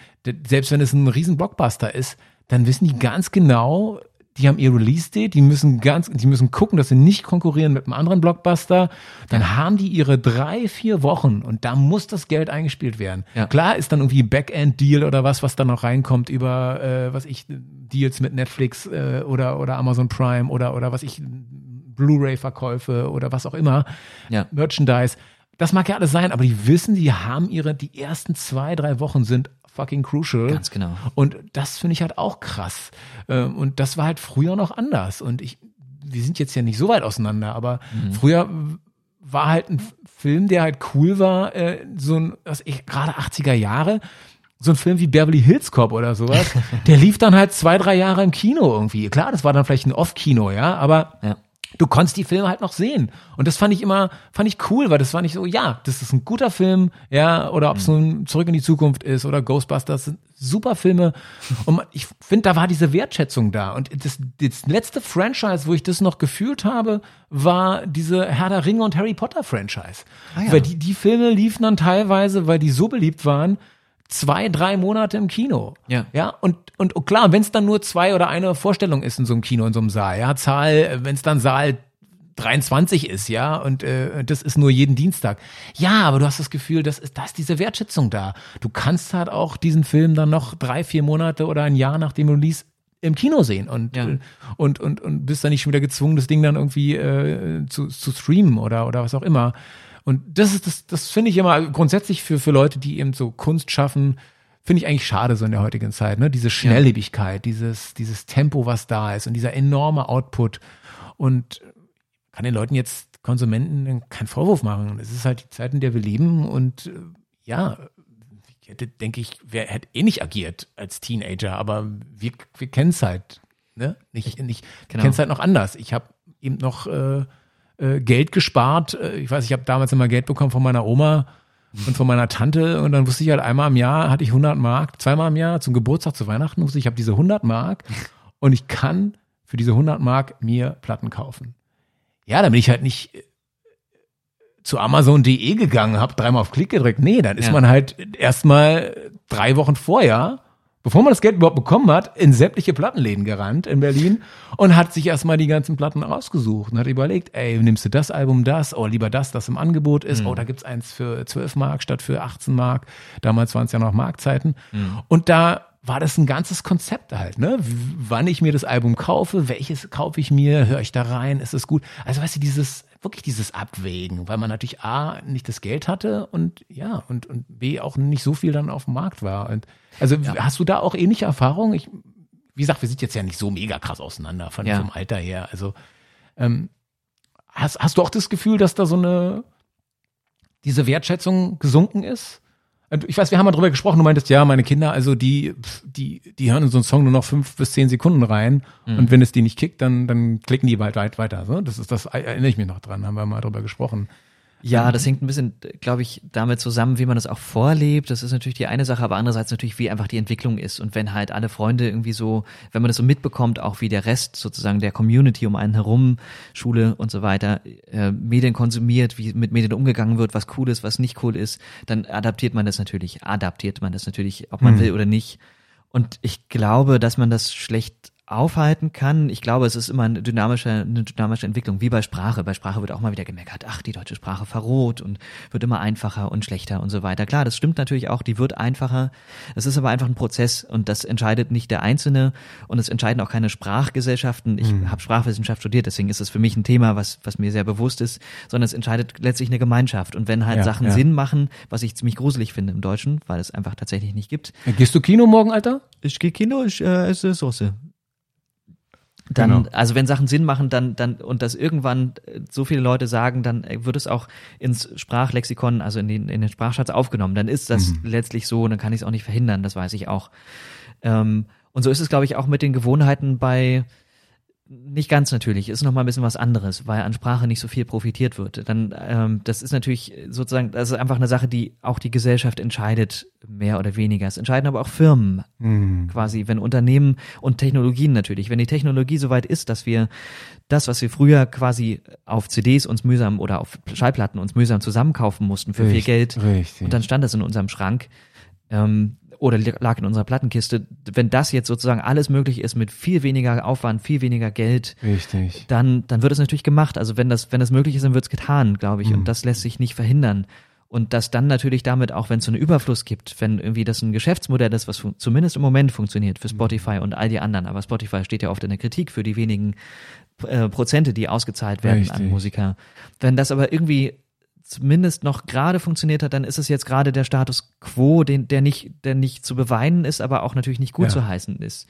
selbst wenn es ein riesen Blockbuster ist, dann wissen die ganz genau, die haben ihr Release-Date, die müssen ganz, die müssen gucken, dass sie nicht konkurrieren mit einem anderen Blockbuster. Dann ja. haben die ihre drei, vier Wochen und da muss das Geld eingespielt werden. Ja. Klar ist dann irgendwie Backend-Deal oder was, was dann noch reinkommt über, äh, was ich, Deals mit Netflix äh, oder, oder Amazon Prime oder, oder was ich, Blu-ray-Verkäufe oder was auch immer. Ja. Merchandise. Das mag ja alles sein, aber die wissen, die haben ihre, die ersten zwei, drei Wochen sind fucking crucial. Ganz genau. Und das finde ich halt auch krass. Ähm, und das war halt früher noch anders. Und ich, wir sind jetzt ja nicht so weit auseinander, aber mhm. früher war halt ein Film, der halt cool war, äh, so ein, was ich, gerade 80er Jahre, so ein Film wie Beverly Hills Cop oder sowas, (laughs) der lief dann halt zwei, drei Jahre im Kino irgendwie. Klar, das war dann vielleicht ein Off-Kino, ja, aber ja du konntest die Filme halt noch sehen. Und das fand ich immer, fand ich cool, weil das war nicht so, ja, das ist ein guter Film, ja, oder ob es mhm. nun Zurück in die Zukunft ist oder Ghostbusters, sind super Filme. Und ich finde, da war diese Wertschätzung da. Und das, das letzte Franchise, wo ich das noch gefühlt habe, war diese Herr der Ringe und Harry Potter Franchise. Ah, ja. Weil die, die Filme liefen dann teilweise, weil die so beliebt waren, zwei, drei Monate im Kino. Ja. Ja, und, und, und klar, wenn es dann nur zwei oder eine Vorstellung ist in so einem Kino, in so einem Saal, ja, Zahl, wenn es dann Saal 23 ist, ja, und äh, das ist nur jeden Dienstag. Ja, aber du hast das Gefühl, das ist, da ist diese Wertschätzung da. Du kannst halt auch diesen Film dann noch drei, vier Monate oder ein Jahr nachdem du liest, im Kino sehen und, ja. und, und, und bist dann nicht schon wieder gezwungen, das Ding dann irgendwie äh, zu, zu streamen oder, oder was auch immer. Und das ist das, das finde ich immer grundsätzlich für, für Leute, die eben so Kunst schaffen, finde ich eigentlich schade so in der heutigen Zeit, ne? Diese Schnelllebigkeit, ja. dieses, dieses Tempo, was da ist und dieser enorme Output. Und kann den Leuten jetzt Konsumenten keinen Vorwurf machen. Es ist halt die Zeit, in der wir leben und äh, ja, ich hätte, denke ich, wer hätte eh nicht agiert als Teenager, aber wir, wir kennen es halt, ne? Nicht, nicht, genau. kennen es halt noch anders. Ich habe eben noch äh, äh, Geld gespart. Äh, ich weiß, ich habe damals immer Geld bekommen von meiner Oma und von meiner Tante und dann wusste ich halt einmal im Jahr hatte ich 100 Mark, zweimal im Jahr zum Geburtstag, zu Weihnachten wusste ich, ich habe diese 100 Mark und ich kann für diese 100 Mark mir Platten kaufen. Ja, dann bin ich halt nicht äh, zu Amazon.de gegangen, habe dreimal auf Klick gedrückt. Nee, dann ist ja. man halt erstmal drei Wochen vorher bevor man das Geld überhaupt bekommen hat, in sämtliche Plattenläden gerannt in Berlin und hat sich erstmal die ganzen Platten ausgesucht und hat überlegt, ey, nimmst du das Album, das, oh, lieber das, das im Angebot ist, mhm. oh, da gibt's eins für 12 Mark statt für 18 Mark. Damals waren es ja noch Markzeiten. Mhm. Und da war das ein ganzes Konzept halt, ne? Wann ich mir das Album kaufe, welches kaufe ich mir, höre ich da rein, ist es gut? Also weißt du, dieses, wirklich dieses Abwägen, weil man natürlich A, nicht das Geld hatte und ja, und, und B, auch nicht so viel dann auf dem Markt war. Und also ja. hast du da auch ähnliche Erfahrungen? Ich, wie gesagt, wir sind jetzt ja nicht so mega krass auseinander von ja. vom Alter her. Also ähm, hast, hast du auch das Gefühl, dass da so eine diese Wertschätzung gesunken ist? Ich weiß, wir haben mal drüber gesprochen, du meintest, ja, meine Kinder, also die, die, die hören in so einen Song nur noch fünf bis zehn Sekunden rein mhm. und wenn es die nicht kickt, dann, dann klicken die weit, weit weiter. So, das ist, das erinnere ich mich noch dran, haben wir mal drüber gesprochen. Ja, das hängt ein bisschen, glaube ich, damit zusammen, wie man das auch vorlebt. Das ist natürlich die eine Sache, aber andererseits natürlich, wie einfach die Entwicklung ist. Und wenn halt alle Freunde irgendwie so, wenn man das so mitbekommt, auch wie der Rest sozusagen der Community um einen herum, Schule und so weiter, äh, Medien konsumiert, wie mit Medien umgegangen wird, was cool ist, was nicht cool ist, dann adaptiert man das natürlich, adaptiert man das natürlich, ob man mhm. will oder nicht. Und ich glaube, dass man das schlecht aufhalten kann. Ich glaube, es ist immer eine dynamische, eine dynamische Entwicklung, wie bei Sprache. Bei Sprache wird auch mal wieder gemeckert, ach, die deutsche Sprache verroht und wird immer einfacher und schlechter und so weiter. Klar, das stimmt natürlich auch, die wird einfacher. Es ist aber einfach ein Prozess und das entscheidet nicht der Einzelne und es entscheiden auch keine Sprachgesellschaften. Ich mhm. habe Sprachwissenschaft studiert, deswegen ist es für mich ein Thema, was, was mir sehr bewusst ist, sondern es entscheidet letztlich eine Gemeinschaft. Und wenn halt ja, Sachen ja. Sinn machen, was ich ziemlich gruselig finde im Deutschen, weil es einfach tatsächlich nicht gibt. Gehst du Kino morgen, Alter? Ich gehe Kino, ich äh, esse Soße dann, genau. also wenn Sachen Sinn machen, dann, dann, und das irgendwann äh, so viele Leute sagen, dann äh, wird es auch ins Sprachlexikon, also in den, in den Sprachschatz aufgenommen. Dann ist das mhm. letztlich so, und dann kann ich es auch nicht verhindern, das weiß ich auch. Ähm, und so ist es, glaube ich, auch mit den Gewohnheiten bei, nicht ganz natürlich, ist noch mal ein bisschen was anderes, weil an Sprache nicht so viel profitiert wird. Dann, ähm, das ist natürlich sozusagen, das ist einfach eine Sache, die auch die Gesellschaft entscheidet, mehr oder weniger. Es entscheiden aber auch Firmen mhm. quasi, wenn Unternehmen und Technologien natürlich, wenn die Technologie soweit ist, dass wir das, was wir früher quasi auf CDs uns mühsam oder auf Schallplatten uns mühsam zusammenkaufen mussten für richtig, viel Geld, richtig. und dann stand das in unserem Schrank. Ähm, oder lag in unserer Plattenkiste. Wenn das jetzt sozusagen alles möglich ist mit viel weniger Aufwand, viel weniger Geld, Richtig. dann, dann wird es natürlich gemacht. Also wenn das, wenn das möglich ist, dann wird es getan, glaube ich. Mhm. Und das lässt sich nicht verhindern. Und dass dann natürlich damit auch, wenn es so einen Überfluss gibt, wenn irgendwie das ein Geschäftsmodell ist, was zumindest im Moment funktioniert für Spotify und all die anderen, aber Spotify steht ja oft in der Kritik für die wenigen äh, Prozente, die ausgezahlt werden an Richtig. Musiker. Wenn das aber irgendwie zumindest noch gerade funktioniert hat, dann ist es jetzt gerade der Status quo, den, der nicht, der nicht zu beweinen ist, aber auch natürlich nicht gut Ja. zu heißen ist.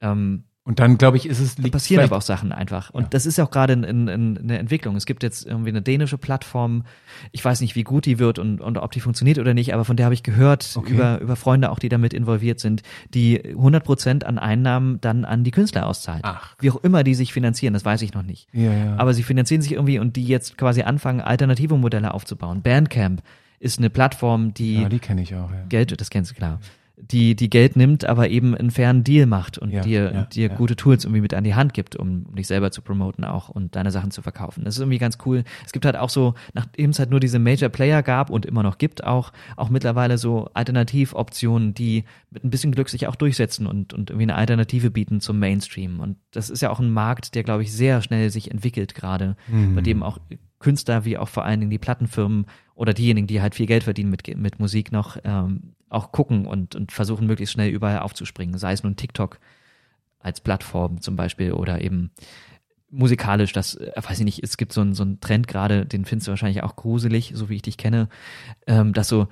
Ähm, Und dann, glaube ich, ist es da passieren aber auch Sachen einfach. Und Ja. das ist auch gerade in, in, in eine Entwicklung. Es gibt jetzt irgendwie eine dänische Plattform. Ich weiß nicht, wie gut die wird und, und ob die funktioniert oder nicht, aber von der habe ich gehört Okay. über, über Freunde auch, die damit involviert sind, die 100 Prozent an Einnahmen dann an die Künstler auszahlt. Ach. Wie auch immer die sich finanzieren, das weiß ich noch nicht. Ja, ja. Aber sie finanzieren sich irgendwie und die jetzt quasi anfangen, alternative Modelle aufzubauen. Bandcamp ist eine Plattform, die ja, die kenne ich auch. Ja. Geld, das kennst du klar, die, die Geld nimmt, aber eben einen fairen Deal macht und Ja, dir, ja, dir ja. gute Tools irgendwie mit an die Hand gibt, um, um dich selber zu promoten auch und deine Sachen zu verkaufen. Das ist irgendwie ganz cool. Es gibt halt auch so, nachdem es halt nur diese Major Player gab und immer noch gibt auch, auch mittlerweile so Alternativoptionen, die mit ein bisschen Glück sich auch durchsetzen und, und irgendwie eine Alternative bieten zum Mainstream. Und das ist ja auch ein Markt, der, glaube ich, sehr schnell sich entwickelt gerade, Mhm. bei dem auch Künstler wie auch vor allen Dingen die Plattenfirmen oder diejenigen, die halt viel Geld verdienen mit, mit Musik noch, ähm, auch gucken und, und versuchen möglichst schnell überall aufzuspringen. Sei es nun TikTok als Plattform zum Beispiel oder eben musikalisch, das, äh, weiß ich nicht, es gibt so einen, so Trend gerade, den findest du wahrscheinlich auch gruselig, so wie ich dich kenne, ähm, dass so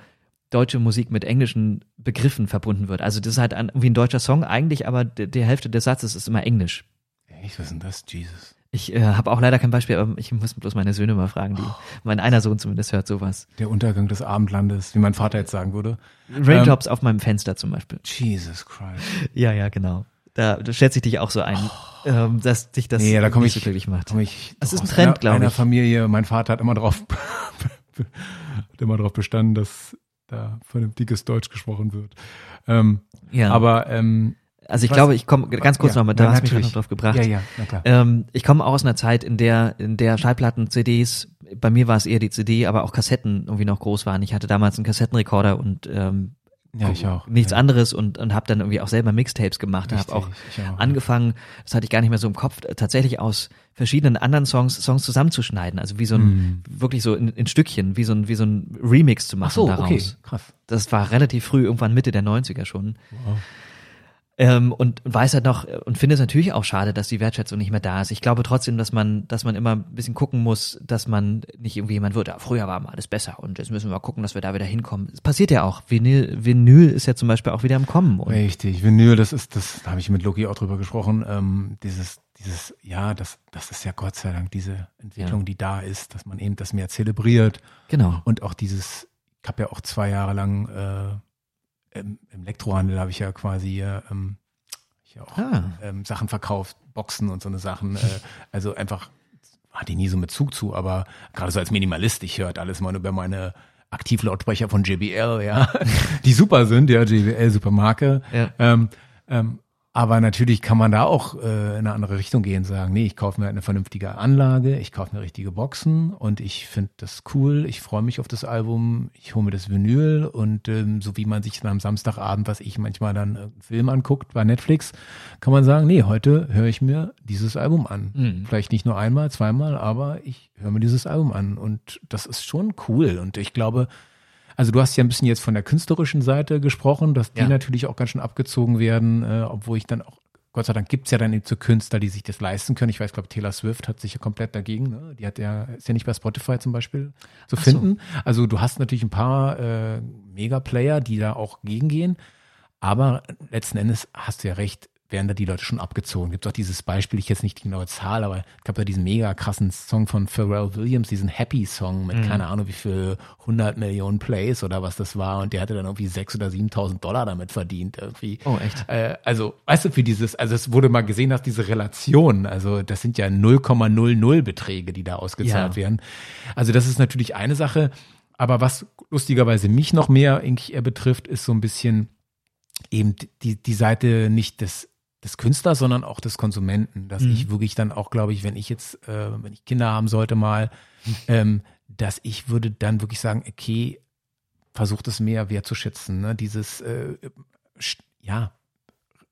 deutsche Musik mit englischen Begriffen verbunden wird. Also das ist halt ein, irgendwie ein deutscher Song eigentlich, aber die, die Hälfte des Satzes ist immer englisch. Echt, was ist denn das? Jesus. Ich äh, habe auch leider kein Beispiel, aber ich muss bloß meine Söhne mal fragen, die, mein einer Sohn zumindest hört sowas. Der Untergang des Abendlandes, wie mein Vater jetzt sagen würde. Raindrops auf meinem Fenster zum Beispiel. Jesus Christ. Ja, ja, genau. Da, da schätze ich dich auch so ein, ähm, dass dich das Nee, da komm nicht ich- so glücklich macht. Komm ich Das ist ein Trend, einer, glaub einer ich. Familie, mein Vater hat immer drauf, (laughs) hat immer drauf bestanden, dass da vernünftiges Deutsch gesprochen wird. Ähm, Ja, Aber ähm, also ich was- glaube, ich komme ganz kurz ja, noch mal, da na, hast du mich noch drauf gebracht. ja, ja, na klar. Ähm, ich komme auch aus einer Zeit, in der, in der Schallplatten, CDs, bei mir war es eher die CD, aber auch Kassetten irgendwie noch groß waren. Ich hatte damals einen Kassettenrekorder und ähm, Ja, ich auch. nichts ja. anderes und, und habe dann irgendwie auch selber Mixtapes gemacht, habe Richtig, auch ich auch. angefangen, das hatte ich gar nicht mehr so im Kopf, tatsächlich aus verschiedenen anderen Songs Songs zusammenzuschneiden, also wie so ein wirklich so in, in Stückchen, wie so ein wie so ein Remix zu machen Ach so, daraus. okay, krass. Das war relativ früh, irgendwann Mitte der 90er schon. Wow. Ähm, und und weiß halt noch und finde es natürlich auch schade, dass die Wertschätzung nicht mehr da ist. Ich glaube trotzdem, dass man, dass man immer ein bisschen gucken muss, dass man nicht irgendwie jemand wird, ja, früher war mal alles besser und jetzt müssen wir mal gucken, dass wir da wieder hinkommen. Es passiert ja auch. Vinyl, Vinyl ist ja zum Beispiel auch wieder im Kommen. Richtig, Vinyl, das ist, das da habe ich mit Loki auch drüber gesprochen. Ähm, dieses, dieses, ja, das, das ist ja Gott sei Dank diese Entwicklung, Ja. die da ist, dass man eben das mehr zelebriert genau. und auch dieses, ich habe ja auch zwei Jahre lang äh, im, im Elektrohandel habe ich ja quasi äh, ähm, ich auch Ah. ähm, Sachen verkauft, Boxen und so eine Sachen. Äh, also einfach hatte ich nie so mit Zug zu, aber gerade so als Minimalist, ich höre halt alles mal über meine Aktivlautsprecher von JBL, ja, (laughs) die super sind, ja, JBL, super Marke. Ja. Ähm, ähm, aber natürlich kann man da auch äh, in eine andere Richtung gehen, sagen, nee, ich kaufe mir eine vernünftige Anlage, ich kaufe mir richtige Boxen und ich finde das cool, ich freue mich auf das Album, ich hole mir das Vinyl und ähm, so wie man sich dann am Samstagabend, was ich manchmal dann äh, Film anguckt bei Netflix, kann man sagen, nee, heute höre ich mir dieses Album an. Mhm. Vielleicht nicht nur einmal, zweimal, aber ich höre mir dieses Album an und das ist schon cool und ich glaube, also du hast ja ein bisschen jetzt von der künstlerischen Seite gesprochen, dass die Ja. natürlich auch ganz schön abgezogen werden, äh, obwohl ich dann auch, Gott sei Dank gibt's ja dann eben so Künstler, die sich das leisten können. Ich weiß, glaube Taylor Swift hat sich ja komplett dagegen, ne? Die hat ja, ist ja nicht bei Spotify zum Beispiel zu so. finden. Also du hast natürlich ein paar äh, Mega-Player, die da auch gegengehen, aber letzten Endes hast du ja recht, werden da die Leute schon abgezogen. Gibt auch dieses Beispiel, ich jetzt nicht die genaue Zahl, aber es gab da diesen mega krassen Song von Pharrell Williams, diesen Happy Song mit keine Ahnung wie viel 100 Millionen Plays oder was das war und der hatte dann irgendwie 6.000 oder 7.000 Dollar damit verdient irgendwie. Oh, echt? Äh, also, weißt du, für dieses, also es wurde mal gesehen, dass diese Relation, also das sind ja 0,00 Beträge, die da ausgezahlt Ja. werden. Also das ist natürlich eine Sache, aber was lustigerweise mich noch mehr eigentlich eher betrifft, ist so ein bisschen eben die, die Seite nicht des des Künstlers, sondern auch des Konsumenten, dass Mhm. ich wirklich dann auch, glaube ich, wenn ich jetzt, äh, wenn ich Kinder haben sollte mal, ähm, dass ich würde dann wirklich sagen, okay, versucht es mehr wertzuschätzen. Ne? Dieses, äh, ja,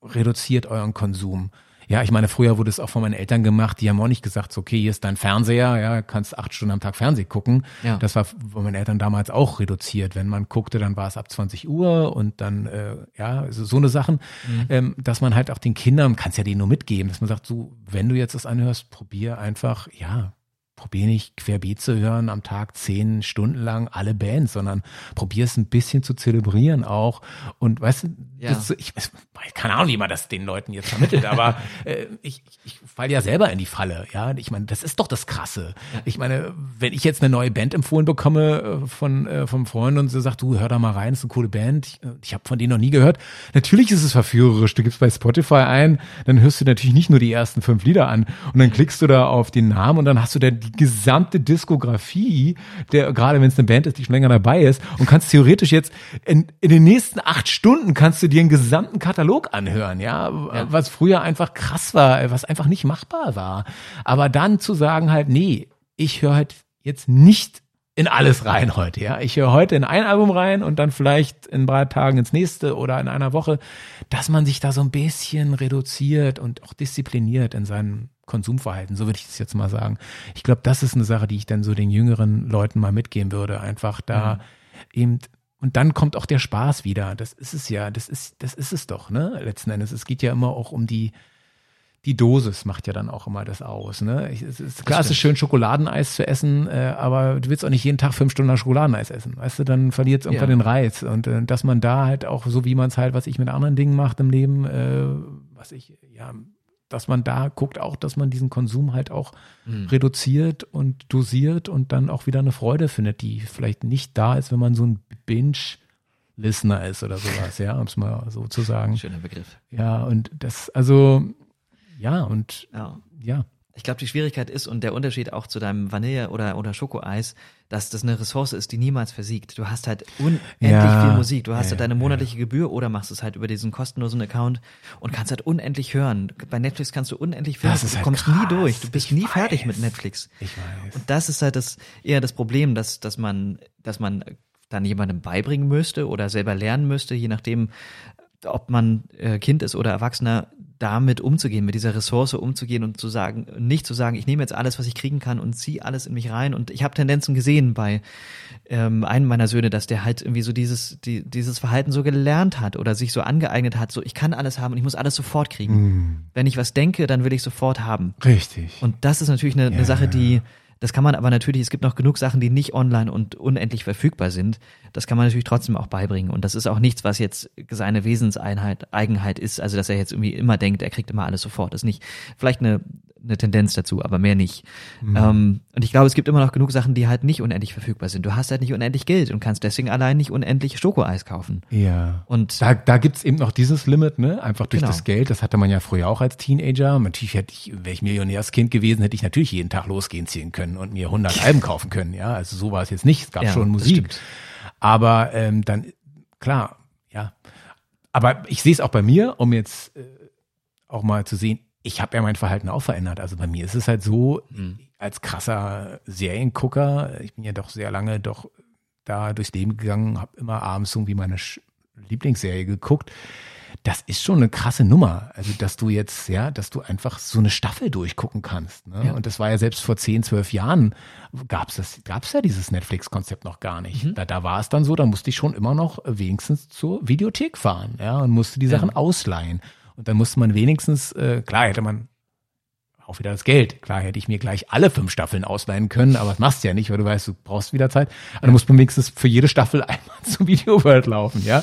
reduziert euren Konsum. Ja, ich meine, früher wurde es auch von meinen Eltern gemacht, die haben auch nicht gesagt, so, okay, hier ist dein Fernseher, ja, kannst acht Stunden am Tag Fernsehen gucken. Ja. Das war von meinen Eltern damals auch reduziert. Wenn man guckte, dann war es ab 20 Uhr und dann, äh, ja, so, so eine Sachen, mhm. ähm, dass man halt auch den Kindern, kannst ja denen nur mitgeben, dass man sagt, so, wenn du jetzt das anhörst, probier einfach, ja, probier nicht querbeet zu hören am Tag zehn Stunden lang alle Bands, sondern probier es ein bisschen zu zelebrieren auch. Und weißt du, ja. das, ich, ich keine Ahnung, wie man das den Leuten jetzt vermittelt, aber (laughs) äh, ich, ich falle ja selber in die Falle. Ja, ich meine, das ist doch das Krasse. Ich meine, wenn ich jetzt eine neue Band empfohlen bekomme äh, von äh, vom Freund und sie sagt, du hör da mal rein, ist eine coole Band. Ich, äh, ich habe von denen noch nie gehört. Natürlich ist es verführerisch. Du gibst bei Spotify ein, dann hörst du natürlich nicht nur die ersten fünf Lieder an und dann klickst du da auf den Namen und dann hast du dann die gesamte Diskografie, der gerade wenn es eine Band ist, die schon länger dabei ist und kannst theoretisch jetzt in, in den nächsten acht Stunden kannst du dir einen gesamten Katalog anhören, ja, ja, was früher einfach krass war, was einfach nicht machbar war. Aber dann zu sagen halt, nee, ich höre halt jetzt nicht in alles rein heute, ja. Ich höre heute in ein Album rein und dann vielleicht in drei Tagen ins nächste oder in einer Woche, dass man sich da so ein bisschen reduziert und auch diszipliniert in seinem Konsumverhalten, so würde ich es jetzt mal sagen. Ich glaube, das ist eine Sache, die ich dann so den jüngeren Leuten mal mitgeben würde. Einfach da mhm. eben und dann kommt auch der Spaß wieder. Das ist es ja, das ist, das ist es doch, ne? Letzten Endes. Es geht ja immer auch um die, die Dosis macht ja dann auch immer das aus. Ne? Es ist, klar, es ist schön, Schokoladeneis zu essen, äh, aber du willst auch nicht jeden Tag fünf Stunden Schokoladeneis essen. Weißt du, dann verliert es irgendwann ja. den Reiz. Und äh, dass man da halt auch, so wie man es halt, was ich mit anderen Dingen macht im Leben, äh, was ich, ja, dass man da guckt auch, dass man diesen Konsum halt auch mhm. reduziert und dosiert und dann auch wieder eine Freude findet, die vielleicht nicht da ist, wenn man so ein Binge-Listener ist oder sowas, ja, um es mal so zu sagen. Schöner Begriff. Ja, und das, also, ja, und ja. ja. Ich glaube, die Schwierigkeit ist und der Unterschied auch zu deinem Vanille- oder, oder Schokoeis, dass das eine Ressource ist, die niemals versiegt. Du hast halt unendlich ja, viel Musik. Du hast ja, halt deine monatliche ja. Gebühr oder machst es halt über diesen kostenlosen Account und kannst halt unendlich hören. Bei Netflix kannst du unendlich hören. Du halt kommst krass. nie durch. Du bist ich nie weiß. fertig mit Netflix. Ich weiß. Und das ist halt das, eher das Problem, dass, dass man, dass man dann jemandem beibringen müsste oder selber lernen müsste, je nachdem, ob man äh, Kind ist oder Erwachsener, damit umzugehen, mit dieser Ressource umzugehen und zu sagen, nicht zu sagen, ich nehme jetzt alles, was ich kriegen kann und ziehe alles in mich rein. Und ich habe Tendenzen gesehen bei ähm, einem meiner Söhne, dass der halt irgendwie so dieses, die, dieses Verhalten so gelernt hat oder sich so angeeignet hat, so ich kann alles haben und ich muss alles sofort kriegen. Mm. Wenn ich was denke, dann will ich sofort haben. Richtig. Und das ist natürlich eine, ja. eine Sache, die das kann man aber natürlich, es gibt noch genug Sachen, die nicht online und unendlich verfügbar sind. Das kann man natürlich trotzdem auch beibringen. Und das ist auch nichts, was jetzt seine Wesenseinheit, Eigenheit ist. Also, dass er jetzt irgendwie immer denkt, er kriegt immer alles sofort. Das ist nicht vielleicht eine eine Tendenz dazu, aber mehr nicht. Mhm. Ähm, und ich glaube, es gibt immer noch genug Sachen, die halt nicht unendlich verfügbar sind. Du hast halt nicht unendlich Geld und kannst deswegen allein nicht unendlich Schokoeis kaufen. Ja. Und da, da gibt's eben noch dieses Limit, ne? Einfach durch genau. das Geld. Das hatte man ja früher auch als Teenager. Natürlich hätte ich, wäre ich Millionärskind gewesen, hätte ich natürlich jeden Tag losgehen ziehen können und mir 100 (laughs) Alben kaufen können. Ja, also so war es jetzt nicht. Es gab ja, schon Musik. Aber ähm, dann, klar, ja. Aber ich sehe es auch bei mir, um jetzt äh, auch mal zu sehen, ich habe ja mein Verhalten auch verändert. Also bei mir ist es halt so, mhm. als krasser Seriengucker, ich bin ja doch sehr lange doch da durchs Leben gegangen, habe immer abends irgendwie meine Lieblingsserie geguckt. Das ist schon eine krasse Nummer. Also, dass du jetzt, ja, dass du einfach so eine Staffel durchgucken kannst. Ne? Ja. Und das war ja selbst vor 10, 12 Jahren gab's das, gab's ja dieses Netflix-Konzept noch gar nicht. Mhm. Da, da war es dann so, da musste ich schon immer noch wenigstens zur Videothek fahren, ja, und musste die Sachen ja. ausleihen. Und dann musste man wenigstens, äh, klar hätte man auch wieder das Geld. Klar hätte ich mir gleich alle fünf Staffeln ausleihen können, aber das machst du ja nicht, weil du weißt, du brauchst wieder Zeit. Aber dann muss man wenigstens für jede Staffel (laughs) einmal zum Video World laufen, ja.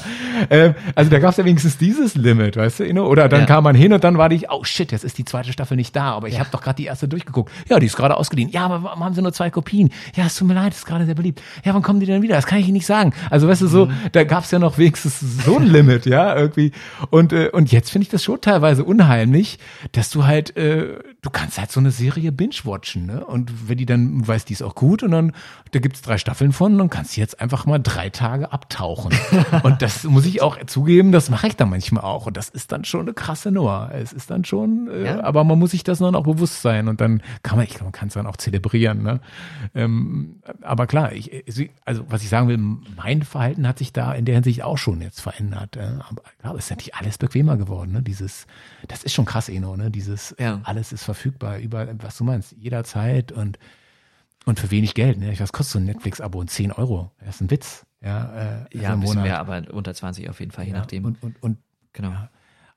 Ähm, also da gab es ja wenigstens dieses Limit, weißt du, oder dann ja. kam man hin und dann war die, oh shit, jetzt ist die zweite Staffel nicht da, aber ich ja. habe doch gerade die erste durchgeguckt. Ja, die ist gerade ausgeliehen. Ja, aber warum haben sie nur zwei Kopien? Ja, es tut mir leid, ist gerade sehr beliebt. Ja, wann kommen die denn wieder? Das kann ich Ihnen nicht sagen. Also weißt du, so, mhm. da gab es ja noch wenigstens so ein Limit, ja, irgendwie. Und, äh, und jetzt finde ich das schon teilweise unheimlich, dass du halt, äh, du kannst halt so eine Serie binge-watchen, ne? Und wenn die dann, weißt, die ist auch gut und dann, da gibt's drei Staffeln von, dann kannst du jetzt einfach mal drei Tage abtauchen. (laughs) und das muss ich auch zugeben, das mache ich dann manchmal auch. Und das ist dann schon eine krasse Nummer. Es ist dann schon, äh, ja. aber man muss sich das dann auch bewusst sein und dann kann man, ich, man kann es dann auch zelebrieren, ne? Ähm, aber klar, ich, also was ich sagen will, mein Verhalten hat sich da in der Hinsicht auch schon jetzt verändert. Äh, aber klar, es ist natürlich alles bequemer geworden, ne? Dieses, das ist schon krass, Eno, ne? Dieses, ja. alles ist verfügbar, überall, was du meinst, jederzeit und, und für wenig Geld. Ne? Was kostet so ein Netflix-Abo? 10 Euro. Das ist ein Witz. Ja, äh, ja ein bisschen mehr, aber unter 20 auf jeden Fall, je ja, nachdem. Und, und, und genau. Ja,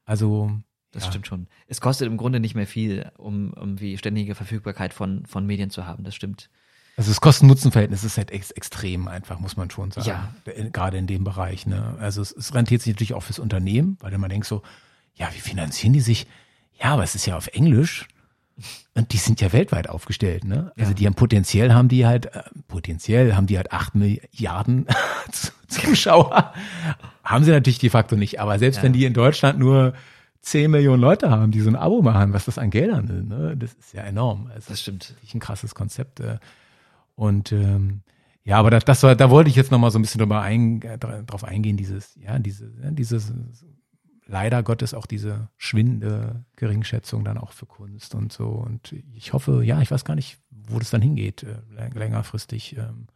also das ja. stimmt schon. Es kostet im Grunde nicht mehr viel, um, um wie ständige Verfügbarkeit von, von Medien zu haben. Das stimmt. Also das Kosten-Nutzen-Verhältnis ist halt ex extrem einfach, muss man schon sagen. Ja. Gerade in dem Bereich. Ne? Also es, es rentiert sich natürlich auch fürs Unternehmen, weil man denkt so, ja, wie finanzieren die sich? Ja, aber es ist ja auf Englisch. Und die sind ja weltweit aufgestellt, ne? Also ja. die haben potenziell haben die halt, äh, potenziell haben die halt acht Milliarden (laughs) Zuschauer. haben sie natürlich de facto nicht. Aber selbst ja. wenn die in Deutschland nur zehn Millionen Leute haben, die so ein Abo machen, was das an Geldern ist, ne? Das ist ja enorm. Also das stimmt. Das ist ein krasses Konzept. Äh. Und ähm, ja, aber das, das war, da wollte ich jetzt nochmal so ein bisschen drüber ein, äh, drauf eingehen, dieses, ja, diese, ja, dieses leider Gottes auch diese schwindende Geringschätzung dann auch für Kunst und so. Und ich hoffe, ja, ich weiß gar nicht, wo das dann hingeht, äh, längerfristig. Ähm,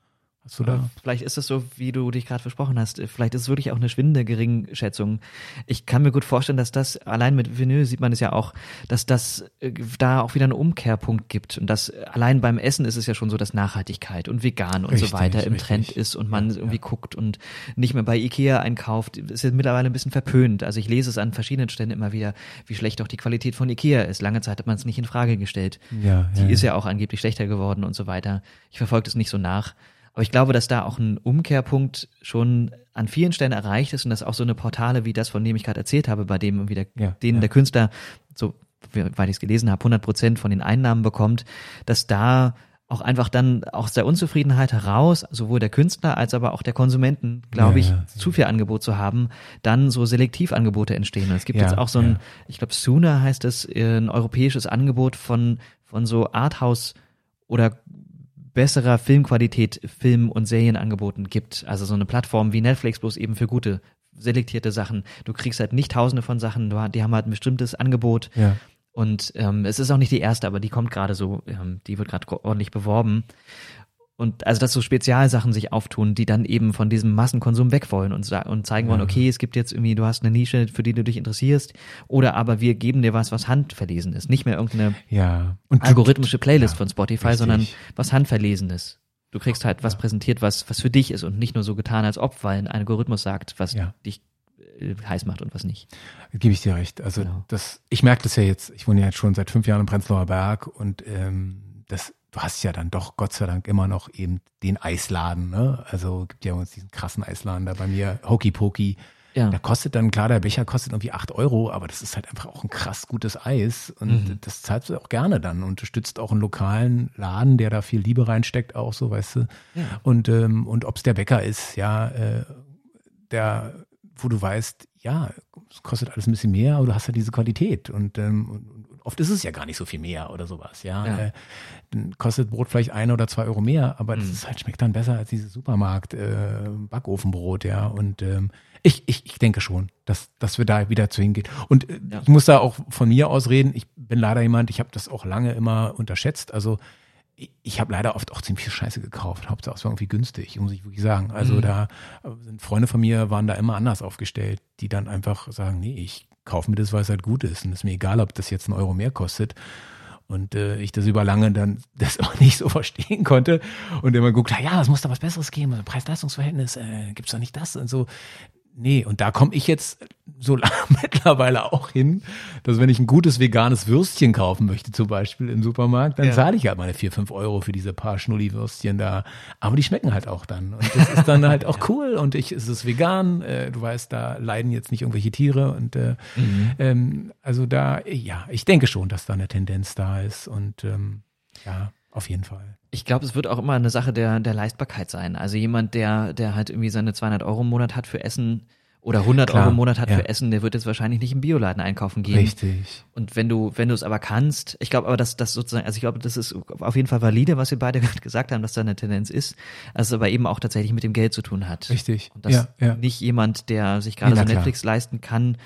Hast du da? Vielleicht ist es so, wie du dich gerade versprochen hast. Vielleicht ist es wirklich auch eine schwindende Geringschätzung. Ich kann mir gut vorstellen, dass das, allein mit Vinyl sieht man es ja auch, dass das äh, da auch wieder einen Umkehrpunkt gibt. Und das allein beim Essen ist es ja schon so, dass Nachhaltigkeit und vegan und richtig, so weiter im richtig. Trend ist und man ja, irgendwie ja. guckt und nicht mehr bei Ikea einkauft. Das ist jetzt mittlerweile ein bisschen verpönt. Also ich lese es an verschiedenen Stellen immer wieder, wie schlecht auch die Qualität von Ikea ist. Lange Zeit hat man es nicht in Frage gestellt. Ja, die ist ja auch angeblich schlechter geworden und so weiter. Ich verfolge das nicht so nach. Aber ich glaube, dass da auch ein Umkehrpunkt schon an vielen Stellen erreicht ist und dass auch so eine Portale wie das, von dem ich gerade erzählt habe, bei dem wieder ja, denen ja. der Künstler, so weil ich es gelesen habe, 100 Prozent von den Einnahmen bekommt, dass da auch einfach dann aus der Unzufriedenheit heraus, sowohl der Künstler als aber auch der Konsumenten, glaube ja, ich, ja. zu viel Angebot zu haben, dann so Selektivangebote entstehen. Und es gibt ja, jetzt auch so ein, ich glaube, Sooner heißt es, ein europäisches Angebot von, von so Arthouse oder besserer Filmqualität Film- und Serienangeboten gibt. Also so eine Plattform wie Netflix bloß eben für gute selektierte Sachen. Du kriegst halt nicht tausende von Sachen, die haben halt ein bestimmtes Angebot. Ja. Und ähm, es ist auch nicht die erste, aber die kommt gerade so, ähm, die wird gerade ordentlich beworben. Und also, dass so Spezialsachen sich auftun, die dann eben von diesem Massenkonsum weg wollen und, und zeigen wollen, okay, es gibt jetzt irgendwie, du hast eine Nische, für die du dich interessierst, oder aber wir geben dir was, was handverlesen ist. Nicht mehr irgendeine ja. und algorithmische Playlist ja, von Spotify, richtig. sondern was handverlesenes. Du kriegst halt was präsentiert, was, was für dich ist und nicht nur so getan, als ob, weil ein Algorithmus sagt, was ja. dich äh, heiß macht und was nicht. Gebe ich dir recht. Also genau. das, ich merke das ja jetzt, ich wohne ja jetzt schon seit fünf Jahren im Prenzlauer Berg und ähm, das du hast ja dann doch Gott sei Dank immer noch eben den Eisladen, ne? Also gibt ja uns diesen krassen Eisladen da bei mir, Hokey Pokey. Ja. Da kostet dann, klar, der Becher kostet irgendwie acht Euro, aber das ist halt einfach auch ein krass gutes Eis. Und mhm. das zahlst du auch gerne dann. Unterstützt auch einen lokalen Laden, der da viel Liebe reinsteckt, auch so, weißt du. Ja. Und, ähm, und ob es der Bäcker ist, ja, äh, der, wo du weißt, ja, es kostet alles ein bisschen mehr, aber du hast ja diese Qualität. Und, ähm, und, oft ist es ja gar nicht so viel mehr oder sowas, ja. ja. Äh, dann kostet Brot vielleicht ein oder zwei Euro mehr, aber das mhm. ist halt, schmeckt dann besser als dieses Supermarkt äh, Backofenbrot, ja. Und ähm, ich, ich, ich denke schon, dass, dass wir da wieder zu hingehen. Und äh, ja. ich muss da auch von mir aus reden, ich bin leider jemand, ich habe das auch lange immer unterschätzt. Also ich, habe leider oft auch ziemlich viel Scheiße gekauft. Hauptsache es war irgendwie günstig, muss ich wirklich sagen. Also mhm. da sind Freunde von mir waren da immer anders aufgestellt, die dann einfach sagen, nee, ich kaufe mir das, weil es halt gut ist. Und es ist mir egal, ob das jetzt einen Euro mehr kostet. Und äh, ich das über lange dann (laughs) das auch nicht so verstehen konnte und immer guckt, ja, es muss da was Besseres geben, also Preis-Leistungs-Verhältnis, äh, gibt's doch nicht das und so. Nee, und da komme ich jetzt so (laughs) mittlerweile auch hin, dass wenn ich ein gutes veganes Würstchen kaufen möchte, zum Beispiel im Supermarkt, dann ja. zahle ich halt meine vier, fünf Euro für diese paar Schnulli-Würstchen da. Aber die schmecken halt auch dann. Und das ist dann (laughs) halt auch cool und ich, es ist vegan, äh, du weißt, da leiden jetzt nicht irgendwelche Tiere und äh, mhm. ähm, also da, ja, ich denke schon, dass da eine Tendenz da ist und ähm, ja, auf jeden Fall. Ich glaube, es wird auch immer eine Sache der, der Leistbarkeit sein. Also jemand, der, der halt irgendwie seine 200 Euro im Monat hat für Essen oder 100 Klar, Euro im Monat hat ja. für Essen, der wird jetzt wahrscheinlich nicht im Bioladen einkaufen gehen. Richtig. Und wenn du, wenn du es aber kannst, ich glaube aber, dass das sozusagen, also ich glaube, das ist auf jeden Fall valide, was wir beide (laughs) gerade gesagt haben, dass da eine Tendenz ist, dass es aber eben auch tatsächlich mit dem Geld zu tun hat. Richtig. Und dass Ja, ja. nicht jemand, der sich gerade so klar. Netflix leisten kann,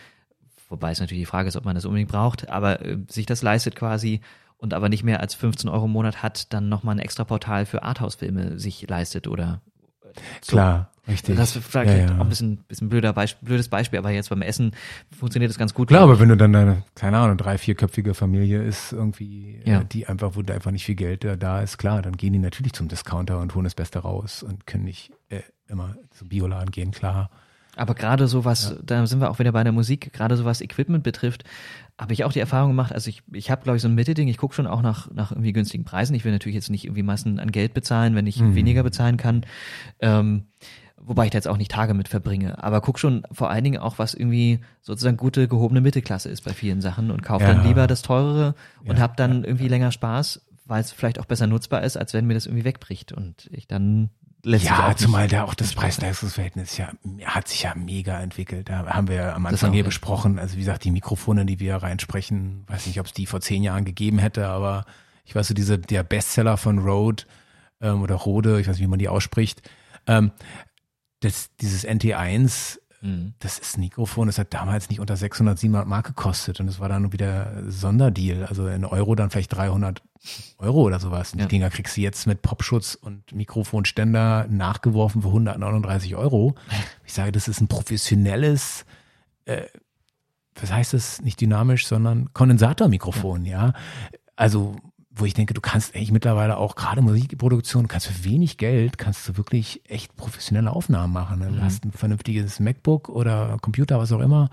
wobei es natürlich die Frage ist, ob man das unbedingt braucht, aber äh, sich das leistet quasi und aber nicht mehr als 15 Euro im Monat hat, dann nochmal ein extra Portal für Arthouse-Filme sich leistet oder so. Klar, richtig. Das ist vielleicht ja, ja. auch ein bisschen, bisschen blöder Beisp blödes Beispiel, aber jetzt beim Essen funktioniert das ganz gut. Klar, aber wenn du dann deine, keine Ahnung, drei, vierköpfige Familie ist irgendwie, Ja. äh, die einfach, wo da einfach nicht viel Geld da, da ist, klar, dann gehen die natürlich zum Discounter und holen das Beste raus und können nicht äh, immer zum Bioladen gehen, klar. Aber gerade so was, da sind wir auch wieder bei der Musik, gerade so was Equipment betrifft, habe ich auch die Erfahrung gemacht, also ich, ich habe, glaube ich, so ein Mittelding, ich gucke schon auch nach, nach irgendwie günstigen Preisen. Ich will natürlich jetzt nicht irgendwie Massen an Geld bezahlen, wenn ich weniger bezahlen kann. Ähm, wobei ich da jetzt auch nicht Tage mit verbringe. Aber guck schon vor allen Dingen auch, was irgendwie sozusagen gute, gehobene Mittelklasse ist bei vielen Sachen und kaufe Ja. dann lieber das teurere und Ja, hab dann irgendwie länger Spaß, weil es vielleicht auch besser nutzbar ist, als wenn mir das irgendwie wegbricht und ich dann auch Ja, nicht zumal da auch das. Preis-Leistungs-Verhältnis ja, hat sich ja mega entwickelt. Da haben wir ja am Anfang auch, hier ja. besprochen. Also wie gesagt, die Mikrofone, die wir reinsprechen, weiß nicht, ob es die vor zehn Jahren gegeben hätte, aber ich weiß so, diese, der Bestseller von Rode ähm, oder Rode, ich weiß nicht, wie man die ausspricht, ähm, das, dieses NT1, Mhm. das ist ein Mikrofon, das hat damals nicht unter 600, 700 Mark gekostet und es war dann wieder Sonderdeal, also in Euro dann vielleicht 300 Euro oder sowas. Und Ja. die Dinger kriegst du jetzt mit Popschutz und Mikrofonständer nachgeworfen für 139 Euro. Ich sage, das ist ein professionelles, äh, was heißt das, nicht dynamisch, sondern Kondensatormikrofon, ja. Also wo ich denke, du kannst echt mittlerweile auch gerade Musikproduktion, kannst für wenig Geld, kannst du wirklich echt professionelle Aufnahmen machen. ne? Du hast ein vernünftiges MacBook oder Computer, was auch immer.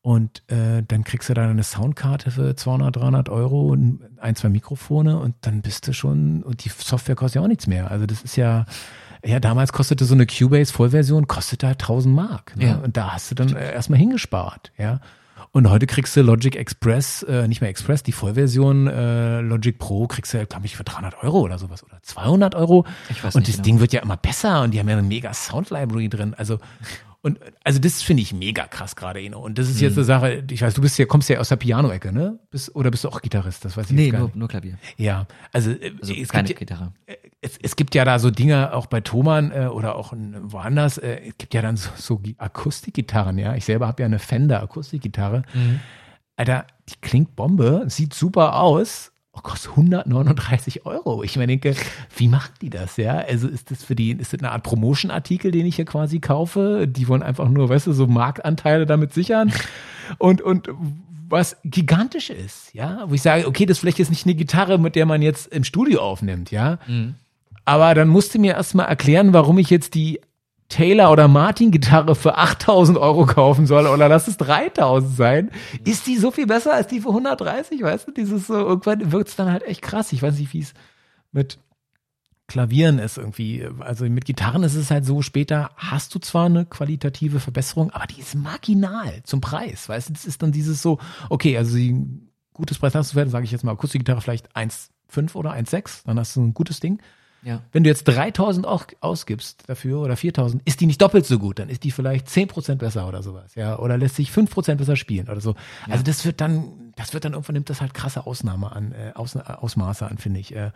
Und äh, dann kriegst du da eine Soundkarte für 200, 300 Euro und ein, zwei Mikrofone und dann bist du schon, und die Software kostet ja auch nichts mehr. Also das ist ja, ja, damals kostete so eine Cubase Vollversion, kostete halt 1000 Mark. Ne? Ja. Und da hast du dann äh, erstmal hingespart, ja. Und heute kriegst du Logic Express, äh, nicht mehr Express, die Vollversion äh, Logic Pro kriegst du, glaube ich, für 300 Euro oder sowas oder 200 Euro. Ich weiß und nicht das genau. Ding wird ja immer besser und die haben ja eine mega Sound Library drin. Also und also das finde ich mega krass gerade, Eno. Und das ist Mhm. jetzt eine Sache, ich weiß, du bist ja, kommst ja aus der Piano-Ecke, ne? Bist, oder bist du auch Gitarrist? Das weiß ich Nee, jetzt gar nur, nicht. nur Klavier. Ja, also, äh, Also es, keine gibt, ja- Gitarre. es, es gibt ja da so Dinge, auch bei Thomann äh, oder auch woanders, äh, es gibt ja dann so, so Gi- Akustikgitarren, ja. Ich selber habe ja eine Fender Akustikgitarre. Alter, die klingt Bombe, sieht super aus, oh, kostet 139 Euro. Ich mir denke, wie machen die das, ja? Also ist das für die, ist das eine Art Promotion-Artikel, den ich hier quasi kaufe? Die wollen einfach nur, weißt du, so Marktanteile damit sichern und, und was gigantisch ist, ja? Wo ich sage, okay, das ist vielleicht jetzt nicht eine Gitarre, mit der man jetzt im Studio aufnimmt, ja? Aber dann musste mir erstmal erklären, warum ich jetzt die Taylor oder Martin Gitarre für 8000 Euro kaufen soll oder lass es 3000 sein. Ist die so viel besser als die für 130? Weißt du, dieses so, irgendwann wird's dann halt echt krass. Ich weiß nicht, wie es mit Klavieren ist irgendwie. Also mit Gitarren ist es halt so, später hast du zwar eine qualitative Verbesserung, aber die ist marginal zum Preis. Weißt du, das ist dann dieses so, okay, also die gutes Preis hast du, sage ich jetzt mal, Akustikgitarre vielleicht 1,5 oder 1,6, dann hast du ein gutes Ding. Ja. Wenn du jetzt 3000 auch ausgibst dafür oder 4000, ist die nicht doppelt so gut, dann ist die vielleicht 10% besser oder sowas, ja, oder lässt sich 5% besser spielen oder so. Also das wird dann, das wird dann irgendwann nimmt das halt krasse Ausnahme an, äh, Aus, Ausmaße an, finde ich. Äh,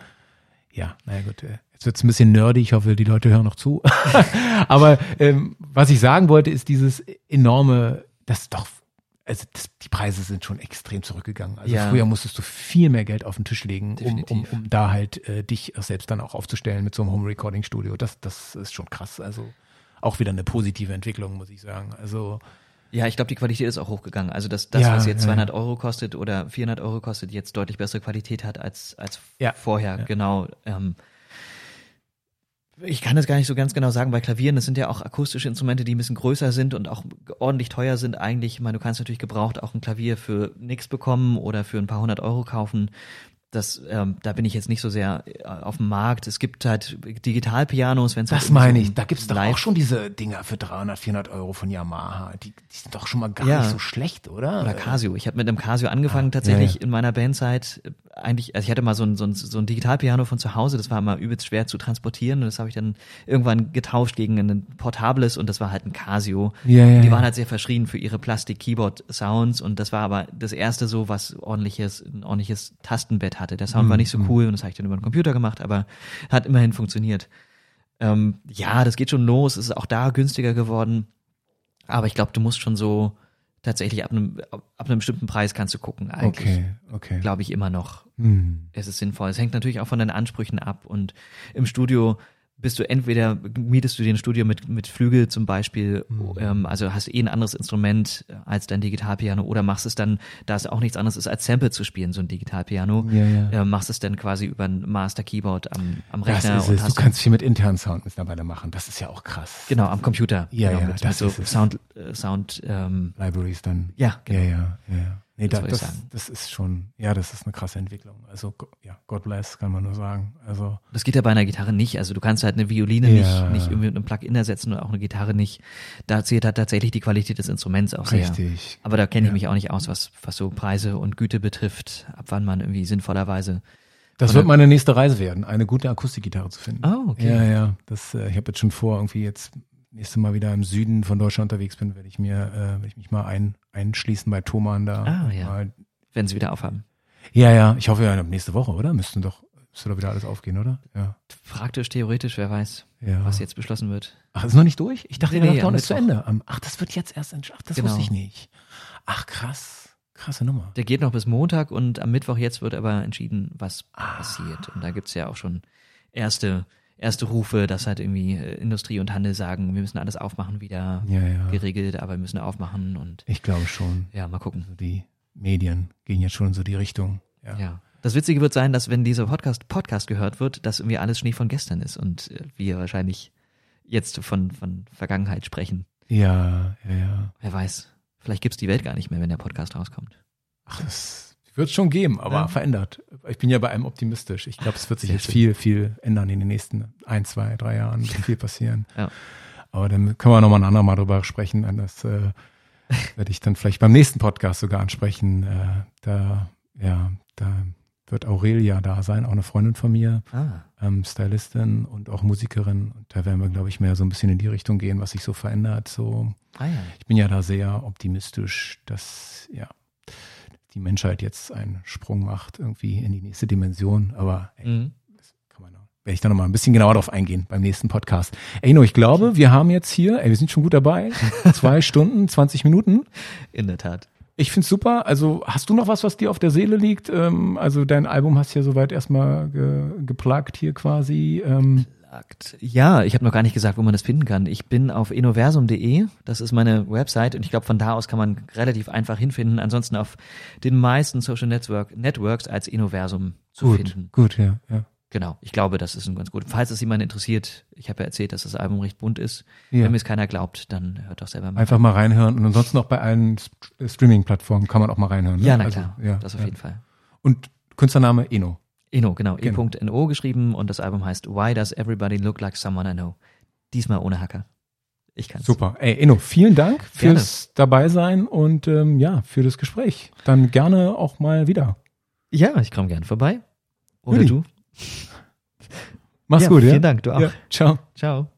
ja, naja gut, äh, jetzt wird's ein bisschen nerdy, ich hoffe, die Leute hören noch zu. (laughs) Aber ähm, was ich sagen wollte, ist dieses enorme, das doch, also das, die Preise sind schon extrem zurückgegangen. Also Ja. früher musstest du viel mehr Geld auf den Tisch legen, um, um, um da halt äh, dich selbst dann auch aufzustellen mit so einem Home Recording Studio. Das, das ist schon krass. Also auch wieder eine positive Entwicklung, muss ich sagen. Also Ja, ich glaube, die Qualität ist auch hochgegangen. Also, dass das, Ja, was jetzt ja, 200 Euro kostet oder 400 Euro kostet, jetzt deutlich bessere Qualität hat als, als Ja, vorher. ja. Genau. Ähm, ich kann das gar nicht so ganz genau sagen. Bei Klavieren, das sind ja auch akustische Instrumente, die ein bisschen größer sind und auch ordentlich teuer sind eigentlich. Ich meine, du kannst natürlich gebraucht auch ein Klavier für nix bekommen oder für ein paar hundert Euro kaufen. Das, ähm, da bin ich jetzt nicht so sehr äh, auf dem Markt. Es gibt halt Digitalpianos, wenn es das halt meine irgendwie ich. Da gibt's doch auch schon diese Dinger für 300, 400 Euro von Yamaha. Die, die sind doch schon mal gar Ja. nicht so schlecht, oder? Oder Casio. Ich habe mit einem Casio angefangen tatsächlich ja, ja. in meiner Bandzeit, eigentlich, also ich hatte mal so ein, so ein, so ein Digitalpiano von zu Hause, das war immer übelst schwer zu transportieren und das habe ich dann irgendwann getauscht gegen ein portables und das war halt ein Casio. Ja, ja, die waren halt sehr verschrien für ihre Plastik-Keyboard-Sounds und das war aber das erste so, was ordentliches, ein ordentliches Tastenbett hatte. Der Sound war nicht so cool und das habe ich dann über den Computer gemacht, aber hat immerhin funktioniert. Ähm, ja, das geht schon los, es ist auch da günstiger geworden, aber ich glaube, du musst schon so tatsächlich ab einem, ab einem bestimmten Preis kannst du gucken eigentlich. Okay, okay. Glaube ich immer noch. Hm. Es ist sinnvoll. Es hängt natürlich auch von deinen Ansprüchen ab und im Studio bist du entweder mietest du dir ein Studio mit mit Flügel zum Beispiel, Mhm. ähm, also hast eh ein anderes Instrument äh, als dein Digitalpiano oder machst es dann, da es auch nichts anderes ist als Sample zu spielen, so ein Digitalpiano, Ja, ja. äh, machst es dann quasi über ein Master Keyboard am am Das Rechner ist und es. Du kannst viel mit internen Sound mittlerweile machen. Das ist ja auch krass. genau am Computer, Ja, genau, ja, mit, mit das so ist es. Sound äh, Sound ähm, Libraries dann. ja genau. Ja, ja, ja. Nee, Das das, das ist schon, ja, das ist eine krasse Entwicklung. Also, ja, God bless, kann man nur sagen. Also, Das geht ja bei einer Gitarre nicht. Also du kannst halt eine Violine Ja. nicht, nicht irgendwie mit einem Plugin ersetzen und auch eine Gitarre nicht. Da zählt halt tatsächlich die Qualität des Instruments auch sehr. richtig. Aber da kenne ich Ja. mich auch nicht aus, was, was so Preise und Güte betrifft, ab wann man irgendwie sinnvollerweise. Das wird meine nächste Reise werden, eine gute Akustikgitarre zu finden. Oh, okay. Ja, ja. Das, äh, ich habe jetzt schon vor, irgendwie jetzt nächste Mal wieder im Süden von Deutschland unterwegs bin, werde ich mir, äh, werde ich mich mal ein, einschließen bei Thomann da. Ah, ja. Mal, Wenn sie wieder aufhaben. ja, ja. Ich hoffe ja nächste Woche, oder? Müssten doch, müsste doch wieder alles aufgehen, oder? Ja. Praktisch, theoretisch, wer weiß, Ja. was jetzt beschlossen wird. Ach, ist noch nicht durch? Ich dachte, Nee, der Lockdown ist zu. Ende. Ach, das wird jetzt erst entsch- Ach, das Genau. wusste ich nicht. Ach, krass. Krasse Nummer. Der geht noch bis Montag und am Mittwoch jetzt wird aber entschieden, was Ah. passiert. Und da gibt's ja auch schon erste, erste Rufe, dass halt irgendwie äh, Industrie und Handel sagen, wir müssen alles aufmachen wieder. Ja, ja. geregelt, aber wir müssen aufmachen und Ich glaube schon. ja, mal gucken. Die Medien gehen jetzt schon in so die Richtung. Ja. Ja. Das Witzige wird sein, dass wenn dieser Podcast, Podcast gehört wird, dass irgendwie alles Schnee von gestern ist und äh, wir wahrscheinlich jetzt von, von Vergangenheit sprechen. Ja, ja, ja. Wer weiß, vielleicht gibt's die Welt gar nicht mehr, wenn der Podcast rauskommt. Ach, das wird schon geben, aber Ja. verändert. Ich bin ja bei einem optimistisch. Ich glaube, es wird sich Sehr jetzt schön. viel, viel ändern in den nächsten ein, zwei, drei Jahren. Wird (laughs) viel passieren. Ja. Aber dann können wir noch mal ein andermal drüber sprechen. Das äh, (laughs) werde ich dann vielleicht beim nächsten Podcast sogar ansprechen. Äh, da, ja, da wird Aurelia da sein, auch eine Freundin von mir, Ah, ähm, Stylistin und auch Musikerin. Und da werden wir, glaube ich, mehr so ein bisschen in die Richtung gehen, was sich so verändert. So, ah ja. ich bin ja da sehr optimistisch, dass ja die Menschheit jetzt einen Sprung macht irgendwie in die nächste Dimension. Aber ey, Mhm. kann man noch, werde ich da noch mal ein bisschen genauer drauf eingehen beim nächsten Podcast. Ey, no, ich glaube, wir haben jetzt hier, ey, wir sind schon gut dabei, (laughs) zwei Stunden, 20 Minuten. In der Tat. Ich find's super. Also hast du noch was, was dir auf der Seele liegt? Ähm, also dein Album hast du ja soweit erstmal ge geplagt hier quasi. Ähm, Akt. Ja, ich habe noch gar nicht gesagt, wo man das finden kann. Ich bin auf innoversum.de, das ist meine Website und ich glaube, von da aus kann man relativ einfach hinfinden. Ansonsten auf den meisten Social Network, Networks als Innoversum zu gut, finden. gut, ja, ja. Genau, ich glaube, das ist ein ganz gut. Falls es jemand interessiert, ich habe ja erzählt, dass das Album recht bunt ist. Ja. Wenn mir es keiner glaubt, dann hört doch selber mal. Einfach mal reinhören und ansonsten auch bei allen St Streaming-Plattformen kann man auch mal reinhören. Ne? Ja, na Also, klar, ja, das auf ja. jeden Fall. Und Künstlername Eno. Eno, genau, Genau. e.no geschrieben und das Album heißt Why Does Everybody Look Like Someone I Know? Diesmal ohne Hacker. Ich kann's. Super. Ey, Eno, vielen Dank Gerne. fürs Dabeisein und ähm, ja, für das Gespräch. Dann gerne auch mal wieder. Ja, ich komme gern vorbei. Oder Rudi. du? Mach's ja, gut, ja? Vielen Dank, du auch. Ja, ciao. Ciao.